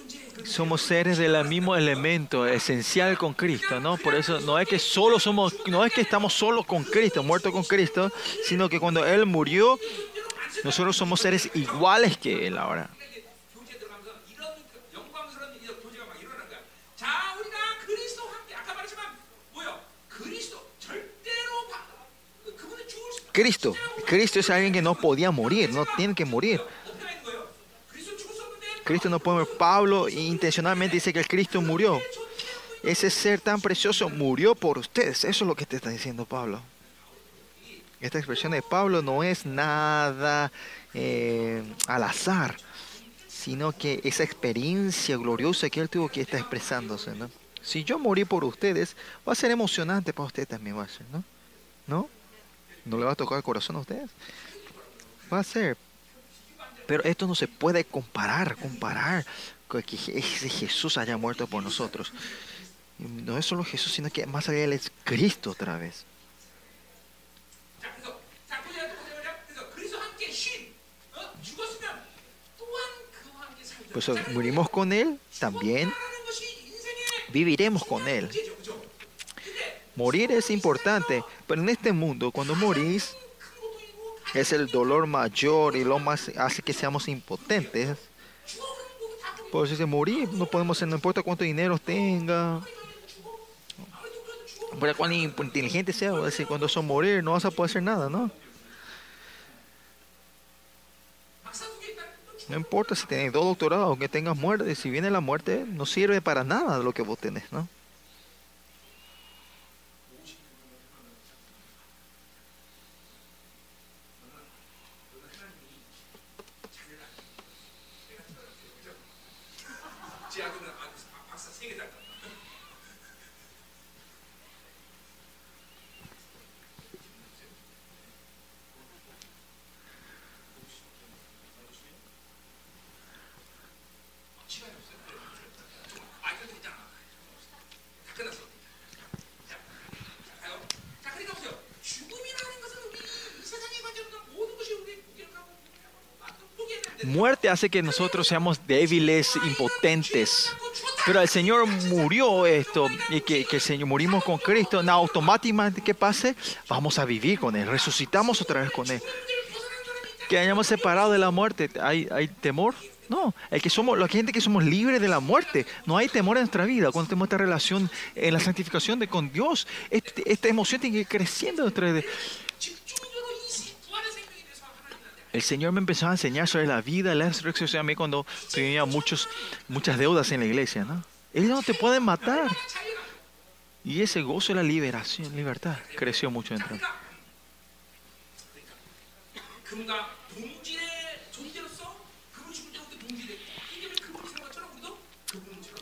somos seres del mismo elemento esencial con Cristo, ¿no? Por eso no es que solo somos, no es que estamos solos con Cristo, muertos con Cristo, sino que cuando Él murió, nosotros somos seres iguales que Él ahora. Cristo, Cristo es alguien que no podía morir, no tiene que morir. Cristo no puede morir. Pablo intencionalmente dice que el Cristo murió. Ese ser tan precioso murió por ustedes. Eso es lo que te está diciendo Pablo. Esta expresión de Pablo no es nada eh, al azar, sino que esa experiencia gloriosa que él tuvo que está expresándose. Si yo morí por ustedes, va a ser emocionante para ustedes también, va a ser, ¿no? ¿No? ¿No le va a tocar el corazón a ustedes? Va a ser. Pero esto no se puede comparar, comparar con que Jesús haya muerto por nosotros. No es solo Jesús, sino que más allá Él es Cristo otra vez. pues morimos con Él, también viviremos con Él. Morir es importante, pero en este mundo, cuando morís, es el dolor mayor y lo más hace que seamos impotentes. Por eso morir, no podemos, no importa cuánto dinero tenga, no importa cuán inteligente sea, cuando eso morir, no vas a poder hacer nada, ¿no? No importa si tenés dos doctorados, aunque tengas muerte, si viene la muerte, no sirve para nada lo que vos tenés, ¿no? Hace que nosotros seamos débiles, impotentes. Pero el Señor murió esto y que, que el Señor morimos con Cristo, no, automáticamente que pase, vamos a vivir con Él, resucitamos otra vez con Él. Que hayamos separado de la muerte, ¿hay, hay temor? No, el que somos, la gente que somos libres de la muerte, no hay temor en nuestra vida cuando tenemos esta relación en la santificación de con Dios. Este- esta emoción tiene que ir creciendo dentro de, 집 el Señor me empezó a enseñar sobre la vida, la resurrección a mí cuando tenía muchos, muchas deudas en la iglesia. ¿no? Ellos no te pueden matar. Y ese gozo de la liberación, libertad, creció mucho dentro.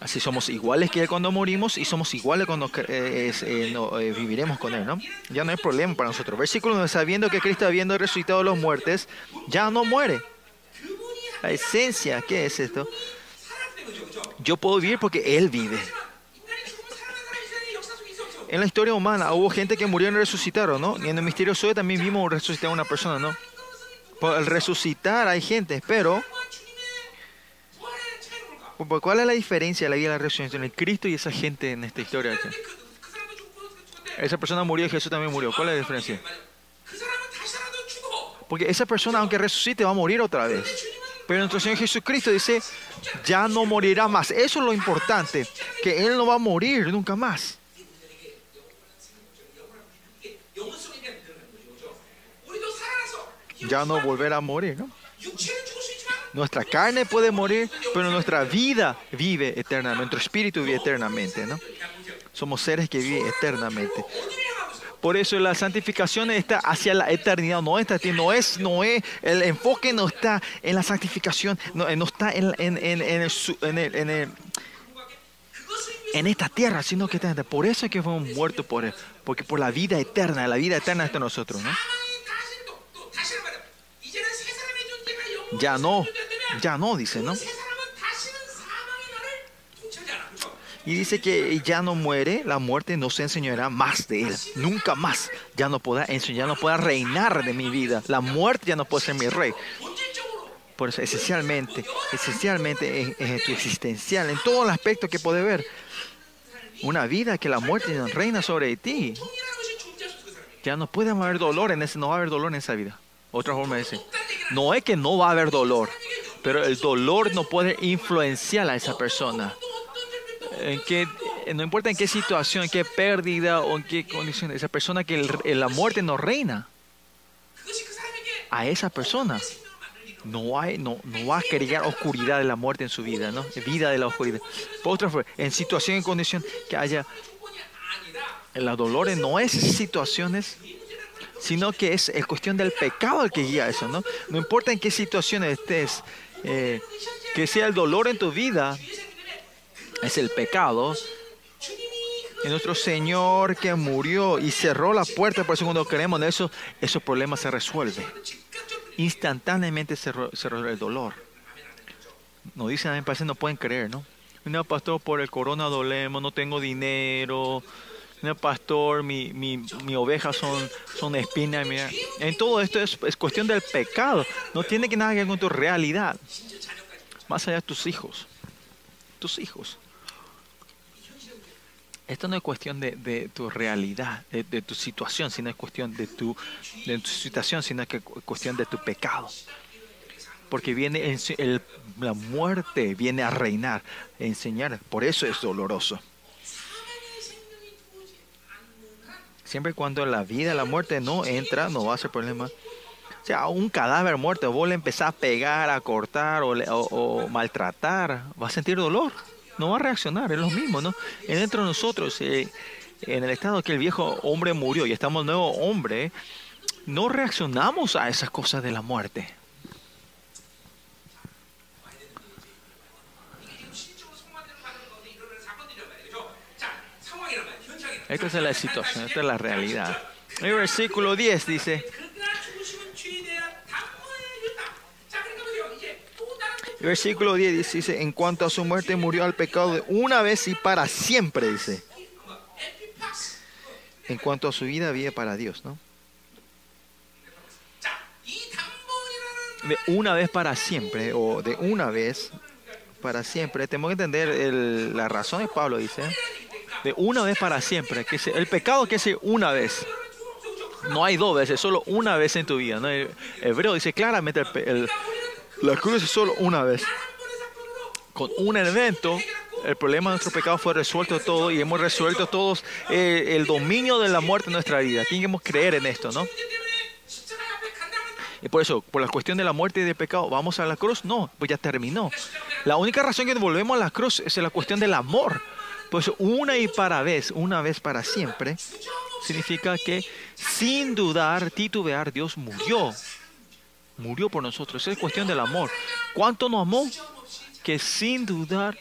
Así somos iguales que cuando morimos y somos iguales cuando eh, eh, eh, viviremos con Él, ¿no? Ya no hay problema para nosotros. Versículo 9, sabiendo que Cristo habiendo resucitado los muertes, ya no muere. La esencia, ¿qué es esto? Yo puedo vivir porque Él vive. En la historia humana hubo gente que murió y no resucitaron, ¿no? Y en el misterio Zoe también vimos resucitar a una persona, ¿no? Por el resucitar hay gente, pero ¿Cuál es la diferencia de la vida de la resurrección de Cristo y esa gente en esta historia? Esa persona murió y Jesús también murió. ¿Cuál es la diferencia? Porque esa persona, aunque resucite, va a morir otra vez. Pero nuestro Señor Jesucristo dice, ya no morirá más. Eso es lo importante, que Él no va a morir nunca más. Ya no volverá a morir, ¿no? Nuestra carne puede morir, pero nuestra vida vive eternamente, nuestro espíritu vive eternamente, ¿no? Somos seres que viven eternamente. Por eso la santificación está hacia la eternidad, no, está, no es, no el enfoque no está en la santificación, no, está en, en, en, en el, el, en esta tierra, sino que por eso es que fuimos muertos por él, porque por la vida eterna, la vida eterna está en nosotros, ¿no? Ya no, ya no, dice, ¿no? Y dice que ya no muere, la muerte no se enseñará más de él. Nunca más. Ya no pueda enseñar, no pueda reinar de mi vida. La muerte ya no puede ser mi rey. Por eso, esencialmente, esencialmente es, existencial, en todo el aspecto que puede ver. Una vida que la muerte reina sobre ti. Ya no puede haber dolor en ese, no va a haber dolor en esa vida. Otra forma de decir, no es que no va a haber dolor, pero el dolor no puede influenciar a esa persona. En que, no importa en qué situación, en qué pérdida o en qué condición, esa persona que el, la muerte no reina. A esa persona no, hay, no, no va a crear oscuridad de la muerte en su vida, ¿no? Vida de la oscuridad. Por otra forma, en situación, en condición que haya... Los dolores no es situaciones sino que es, es cuestión del pecado el que guía eso, ¿no? No importa en qué situación estés, eh, que sea el dolor en tu vida, es el pecado. Y nuestro Señor que murió y cerró la puerta, por eso cuando creemos en eso, esos problemas se resuelven. Instantáneamente se, se resuelve el dolor. Nos dicen, a mí parece no pueden creer, ¿no? No, pastor, por el corona dolemos, no tengo dinero, no, pastor, mi, mi, mi oveja son, son espinas. Mira. En todo esto es, es, cuestión del pecado. No tiene que nada que ver con tu realidad. Más allá de tus hijos. Tus hijos. Esto no es cuestión de, de tu realidad, de, de, tu situación, sino es cuestión de tu, de tu situación, sino es que cuestión de tu pecado. Porque viene el, la muerte, viene a reinar, a enseñar. Por eso es doloroso. Siempre y cuando la vida, la muerte no entra, no va a ser problema. O sea, un cadáver muerto, vos le empezás a pegar, a cortar o, o- o maltratar, va a sentir dolor. No va a reaccionar, es lo mismo, ¿no? Dentro de nosotros, eh, en el estado que el viejo hombre murió y estamos nuevo hombre, no reaccionamos a esas cosas de la muerte. Esta es la situación, esta es la realidad. El versículo 10 dice, el versículo 10 dice, en cuanto a su muerte murió al pecado de una vez y para siempre, dice. En cuanto a su vida, vive para Dios, ¿no? De una vez para siempre, o de una vez para siempre. Tenemos que entender la razón de Pablo, dice de una vez para siempre. Que se, el pecado que se una vez. No hay dos veces, solo una vez en tu vida. ¿no? El hebreo dice claramente el, el, la cruz es solo una vez. Con un evento, el problema de nuestro pecado fue resuelto todo y hemos resuelto todos eh, el dominio de la muerte en nuestra vida. Tenemos que creer en esto, ¿no? Y por eso, por la cuestión de la muerte y del pecado, ¿vamos a la cruz? No, pues ya terminó. La única razón que volvemos a la cruz es la cuestión del amor pues una y para vez, una vez para siempre, significa que sin dudar, titubear, Dios murió. Murió por nosotros. Es cuestión del amor. ¿Cuánto nos amó? Que sin dudar,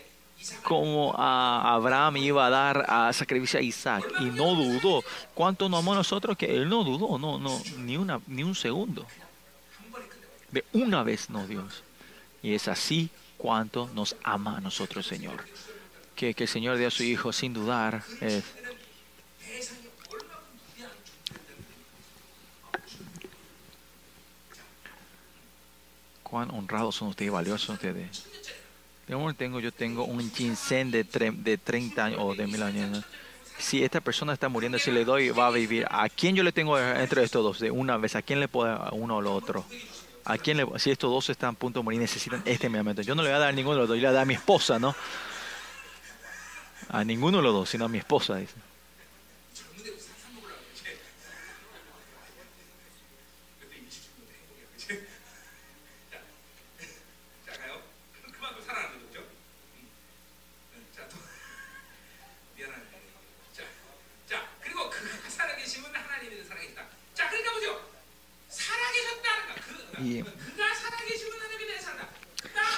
como Abraham iba a dar a sacrificio a Isaac y no dudó. ¿Cuánto nos amó a nosotros? Que él no dudó, no, no, ni una, ni un segundo. De una vez no Dios. Y es así cuánto nos ama a nosotros, Señor. Que, que el Señor dé a su Hijo sin dudar. eh, cuán honrados son ustedes valiosos son ustedes. Yo tengo, yo tengo un ginseng de, tre- de 30 años o de mil años. Si esta persona está muriendo, si le doy, va a vivir. ¿A quién yo le tengo entre estos dos? De una vez, ¿a quién le puedo a uno o lo otro? ¿A quién le, si estos dos están a punto de morir, necesitan este medicamento? Yo no le voy a dar ninguno de los dos, yo le voy a dar a mi esposa, ¿no? A ninguno de los dos, sino a mi esposa, dice.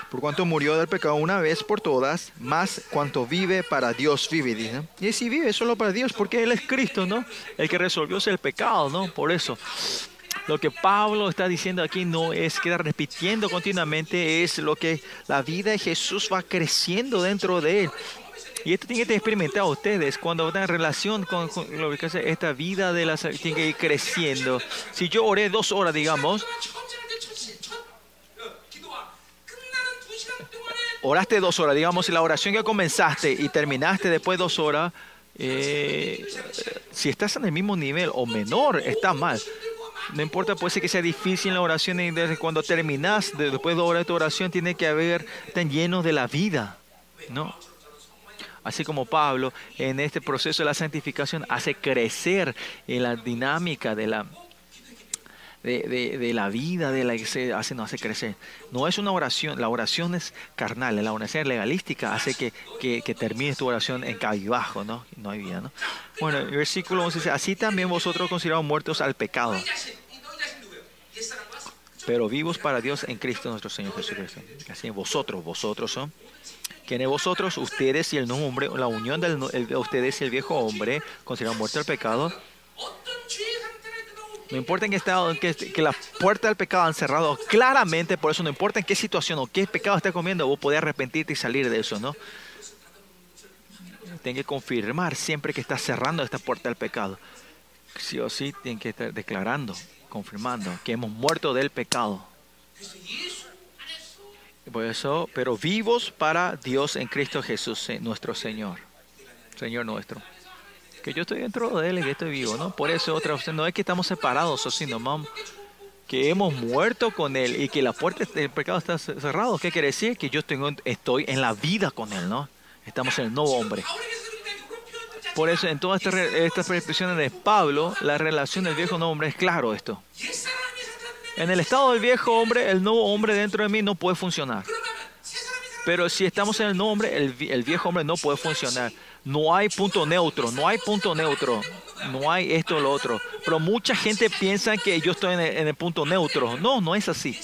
Por cuanto murió del pecado una vez por todas, más cuanto vive para Dios vive, dice. Y si vive solo para Dios, porque Él es Cristo, ¿no? El que resolvió el pecado, ¿no? Por eso. Lo que Pablo está diciendo aquí no es quedar repitiendo continuamente, es lo que la vida de Jesús va creciendo dentro de Él. Y esto tiene que experimentar ustedes cuando están en relación con, con lo que hace esta vida de la tiene que ir creciendo. Si yo oré dos horas, digamos, oraste dos horas, digamos, si la oración que comenzaste y terminaste después de dos horas, eh, si estás en el mismo nivel o menor, está mal. No importa, puede ser que sea difícil la oración y desde cuando terminas, después de horas de tu oración, tiene que haber tan lleno de la vida, ¿no? Así como Pablo en este proceso de la santificación hace crecer en la dinámica de la, de, la vida de la que se hace, no hace crecer. No es una oración, la oración es carnal, la oración legalística hace que, que, termines tu oración en cabibajo, ¿no? No hay vida, ¿no? Bueno, el versículo 11 dice, así también vosotros considerados muertos al pecado pero vivos para Dios en Cristo nuestro Señor Jesucristo. Así vosotros, vosotros son. ¿Quiénes vosotros? Ustedes y el nuevo hombre, la unión de ustedes y el viejo hombre, consideran muerto al pecado. No importa en qué estado, que, que la puerta del pecado han cerrado claramente, por eso no importa en qué situación o qué pecado estés comiendo, vos podés arrepentirte y salir de eso, ¿no? Tienen que confirmar siempre que estás cerrando esta puerta del pecado. Sí o sí, tienen que estar declarando confirmando que hemos muerto del pecado. Por eso, pero vivos para Dios en Cristo Jesús, eh, nuestro Señor, Señor nuestro. Que yo estoy dentro de Él y que estoy vivo, ¿no? Por eso otra opción no es que estamos separados, o sino que hemos muerto con Él y que la puerta del pecado está cerrada. ¿Qué quiere decir? Que yo estoy en la vida con Él, ¿no? Estamos en el nuevo hombre. Por eso en todas estas, expresiones de Pablo, la relación del viejo hombre es claro esto. En el estado del viejo hombre, el nuevo hombre dentro de mí no puede funcionar. Pero si estamos en el nuevo hombre, el, viejo hombre no puede funcionar. No hay punto neutro, no hay punto neutro, no hay esto o lo otro. Pero mucha gente piensa que yo estoy en el, el punto neutro. No, no es así.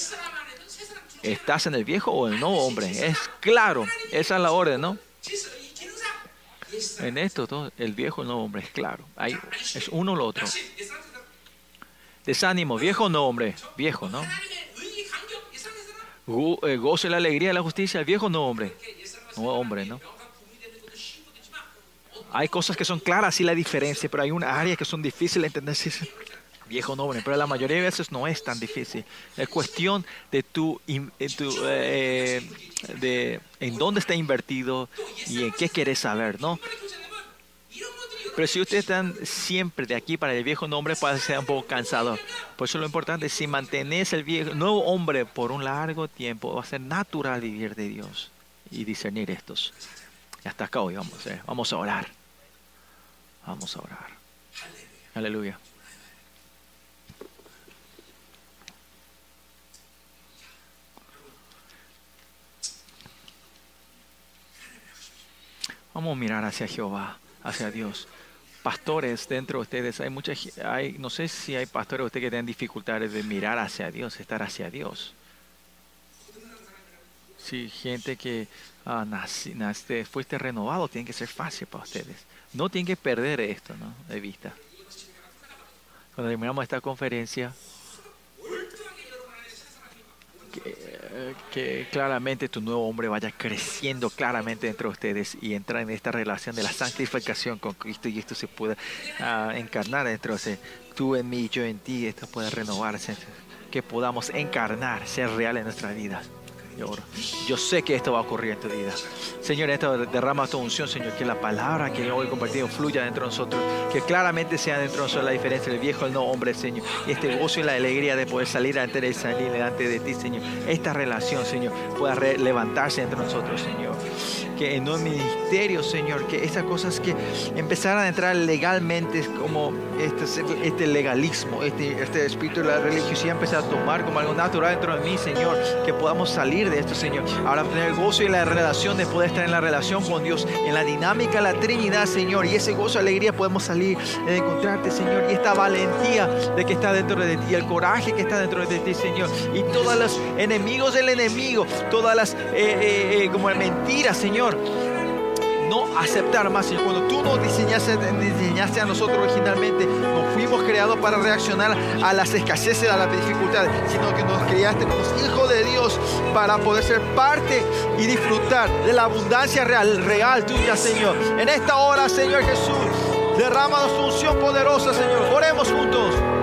¿Estás en el viejo o el nuevo hombre? Es claro, esa es la orden, ¿no? En esto, el viejo no hombre es claro. Es uno o lo otro. Desánimo, viejo no hombre, viejo, ¿no? Eh, goce la alegría de la justicia, el viejo no hombre, no hombre, ¿no? Hay cosas que son claras y la diferencia, pero hay una área que son difíciles de entender viejo nombre, pero la mayoría de veces no es tan difícil. Es cuestión de tu, eh, de en dónde está invertido y en qué quieres saber, ¿no? Pero si ustedes están siempre de aquí para el viejo nombre, puede ser un poco cansado. Por eso lo importante es si mantenés el viejo, nuevo hombre por un largo tiempo, va a ser natural vivir de Dios y discernir estos. Y hasta acá hoy vamos, eh. vamos a orar. Vamos a orar. Aleluya. Vamos a mirar hacia Jehová, hacia Dios. Pastores dentro de ustedes, hay muchas, hay, no sé si hay pastores de ustedes que tienen dificultades de mirar hacia Dios, estar hacia Dios. Si gente que ah, fuiste renovado, tiene que ser fácil para ustedes. No tienen que perder esto ¿no? de vista. Cuando terminamos esta conferencia, que, claramente tu nuevo hombre vaya creciendo claramente dentro de ustedes y entrar en esta relación de la santificación con Cristo y esto se pueda ah, encarnar dentro de tú en mí, yo en ti, esto pueda renovarse, que podamos encarnar, ser real en vida. Yo sé que esto va a ocurrir en tu vida. Señor, esto derrama tu unción, Señor, que la palabra que hoy compartido fluya dentro de nosotros, que claramente sea dentro de nosotros la diferencia del viejo el nuevo hombre, Señor. Y este gozo y la alegría de poder salir ante de salir delante de ti, Señor. Esta relación, Señor, pueda levantarse entre nosotros, Señor. Que en un ministerio, Señor, que estas cosas que empezaran a entrar legalmente como este, este legalismo, este, este espíritu de la religiosidad empezar a tomar como algo natural dentro de mí, Señor, que podamos salir de esto, Señor. Ahora tener el gozo y la relación de poder estar en la relación con Dios, en la dinámica, la Trinidad, Señor. Y ese gozo y alegría podemos salir de encontrarte, Señor. Y esta valentía de que está dentro de ti, el coraje que está dentro de ti, Señor. Y todos los enemigos del enemigo, todas las eh, eh, eh, como mentiras, Señor no aceptar más. Y cuando tú nos diseñaste, diseñaste a nosotros originalmente, no fuimos creados para reaccionar a las escaseces, a las dificultades, sino que nos creaste como hijos de Dios para poder ser parte y disfrutar de la abundancia real, real tuya, Señor. En esta hora, Señor Jesús, derrama tu unción poderosa, Señor. Oremos juntos.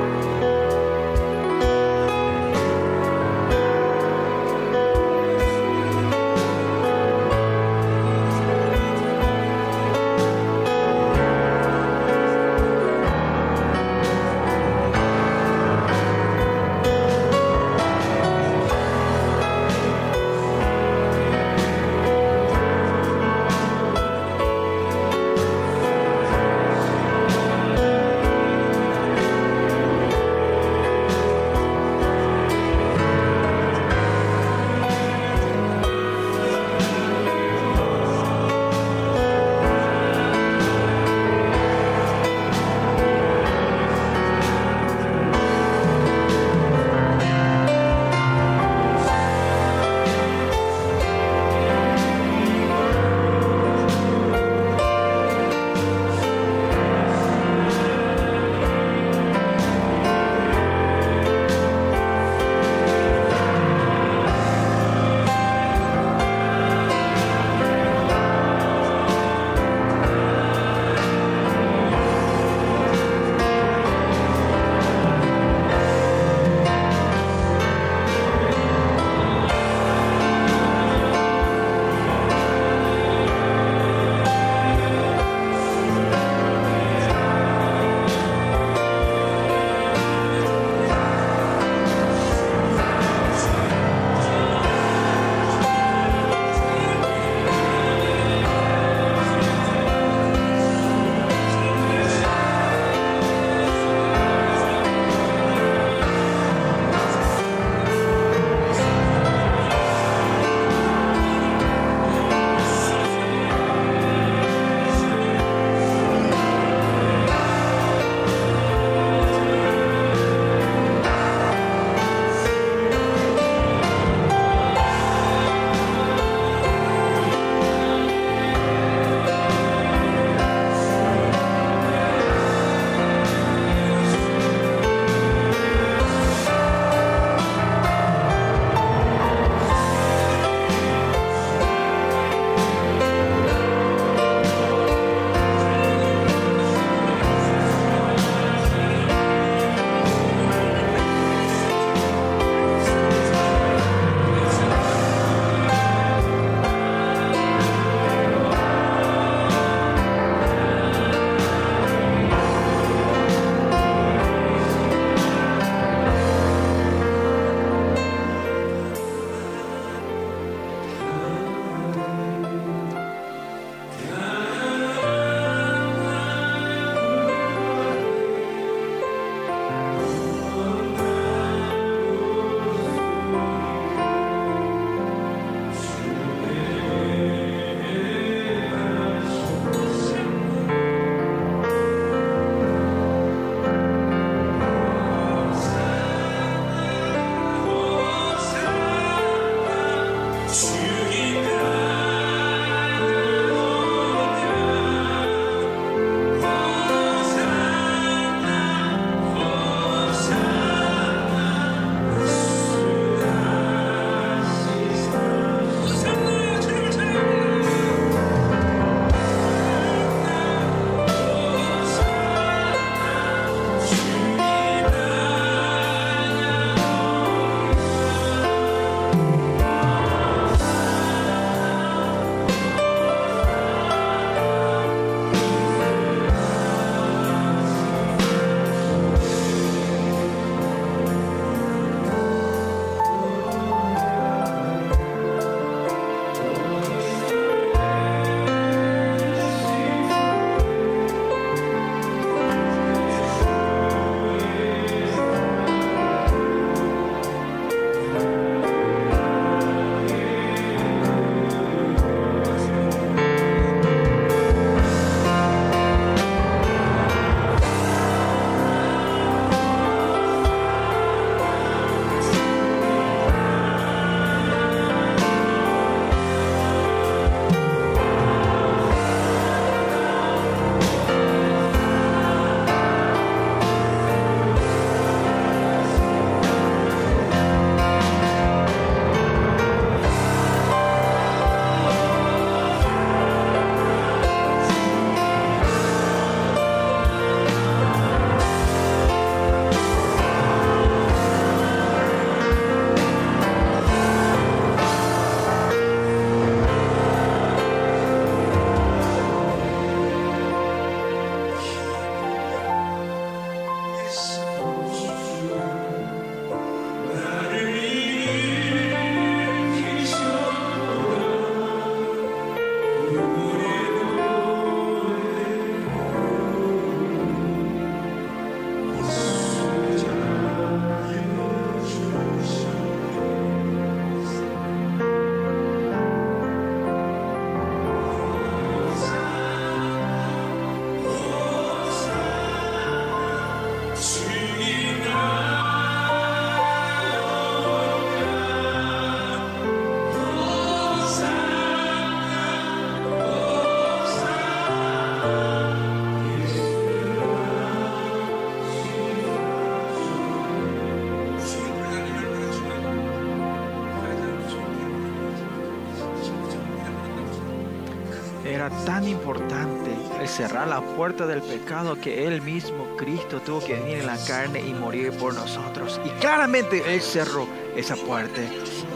Tan importante el cerrar la puerta del pecado que Él mismo, Cristo, tuvo que venir en la carne y morir por nosotros. Y claramente Él cerró esa puerta.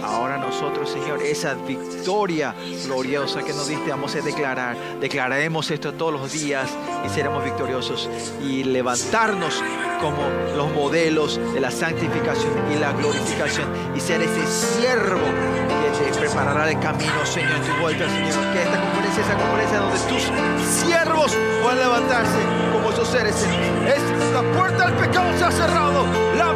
Ahora nosotros, Señor, esa victoria gloriosa que nos diste, vamos a declarar. Declararemos esto todos los días y seremos victoriosos y levantarnos como los modelos de la santificación y la glorificación y ser ese siervo que te preparará el camino, Señor, en tu vuelta, Señor. Que esta esa conferencia donde tus siervos puedan levantarse como esos seres. Es la puerta del pecado se ha cerrado. La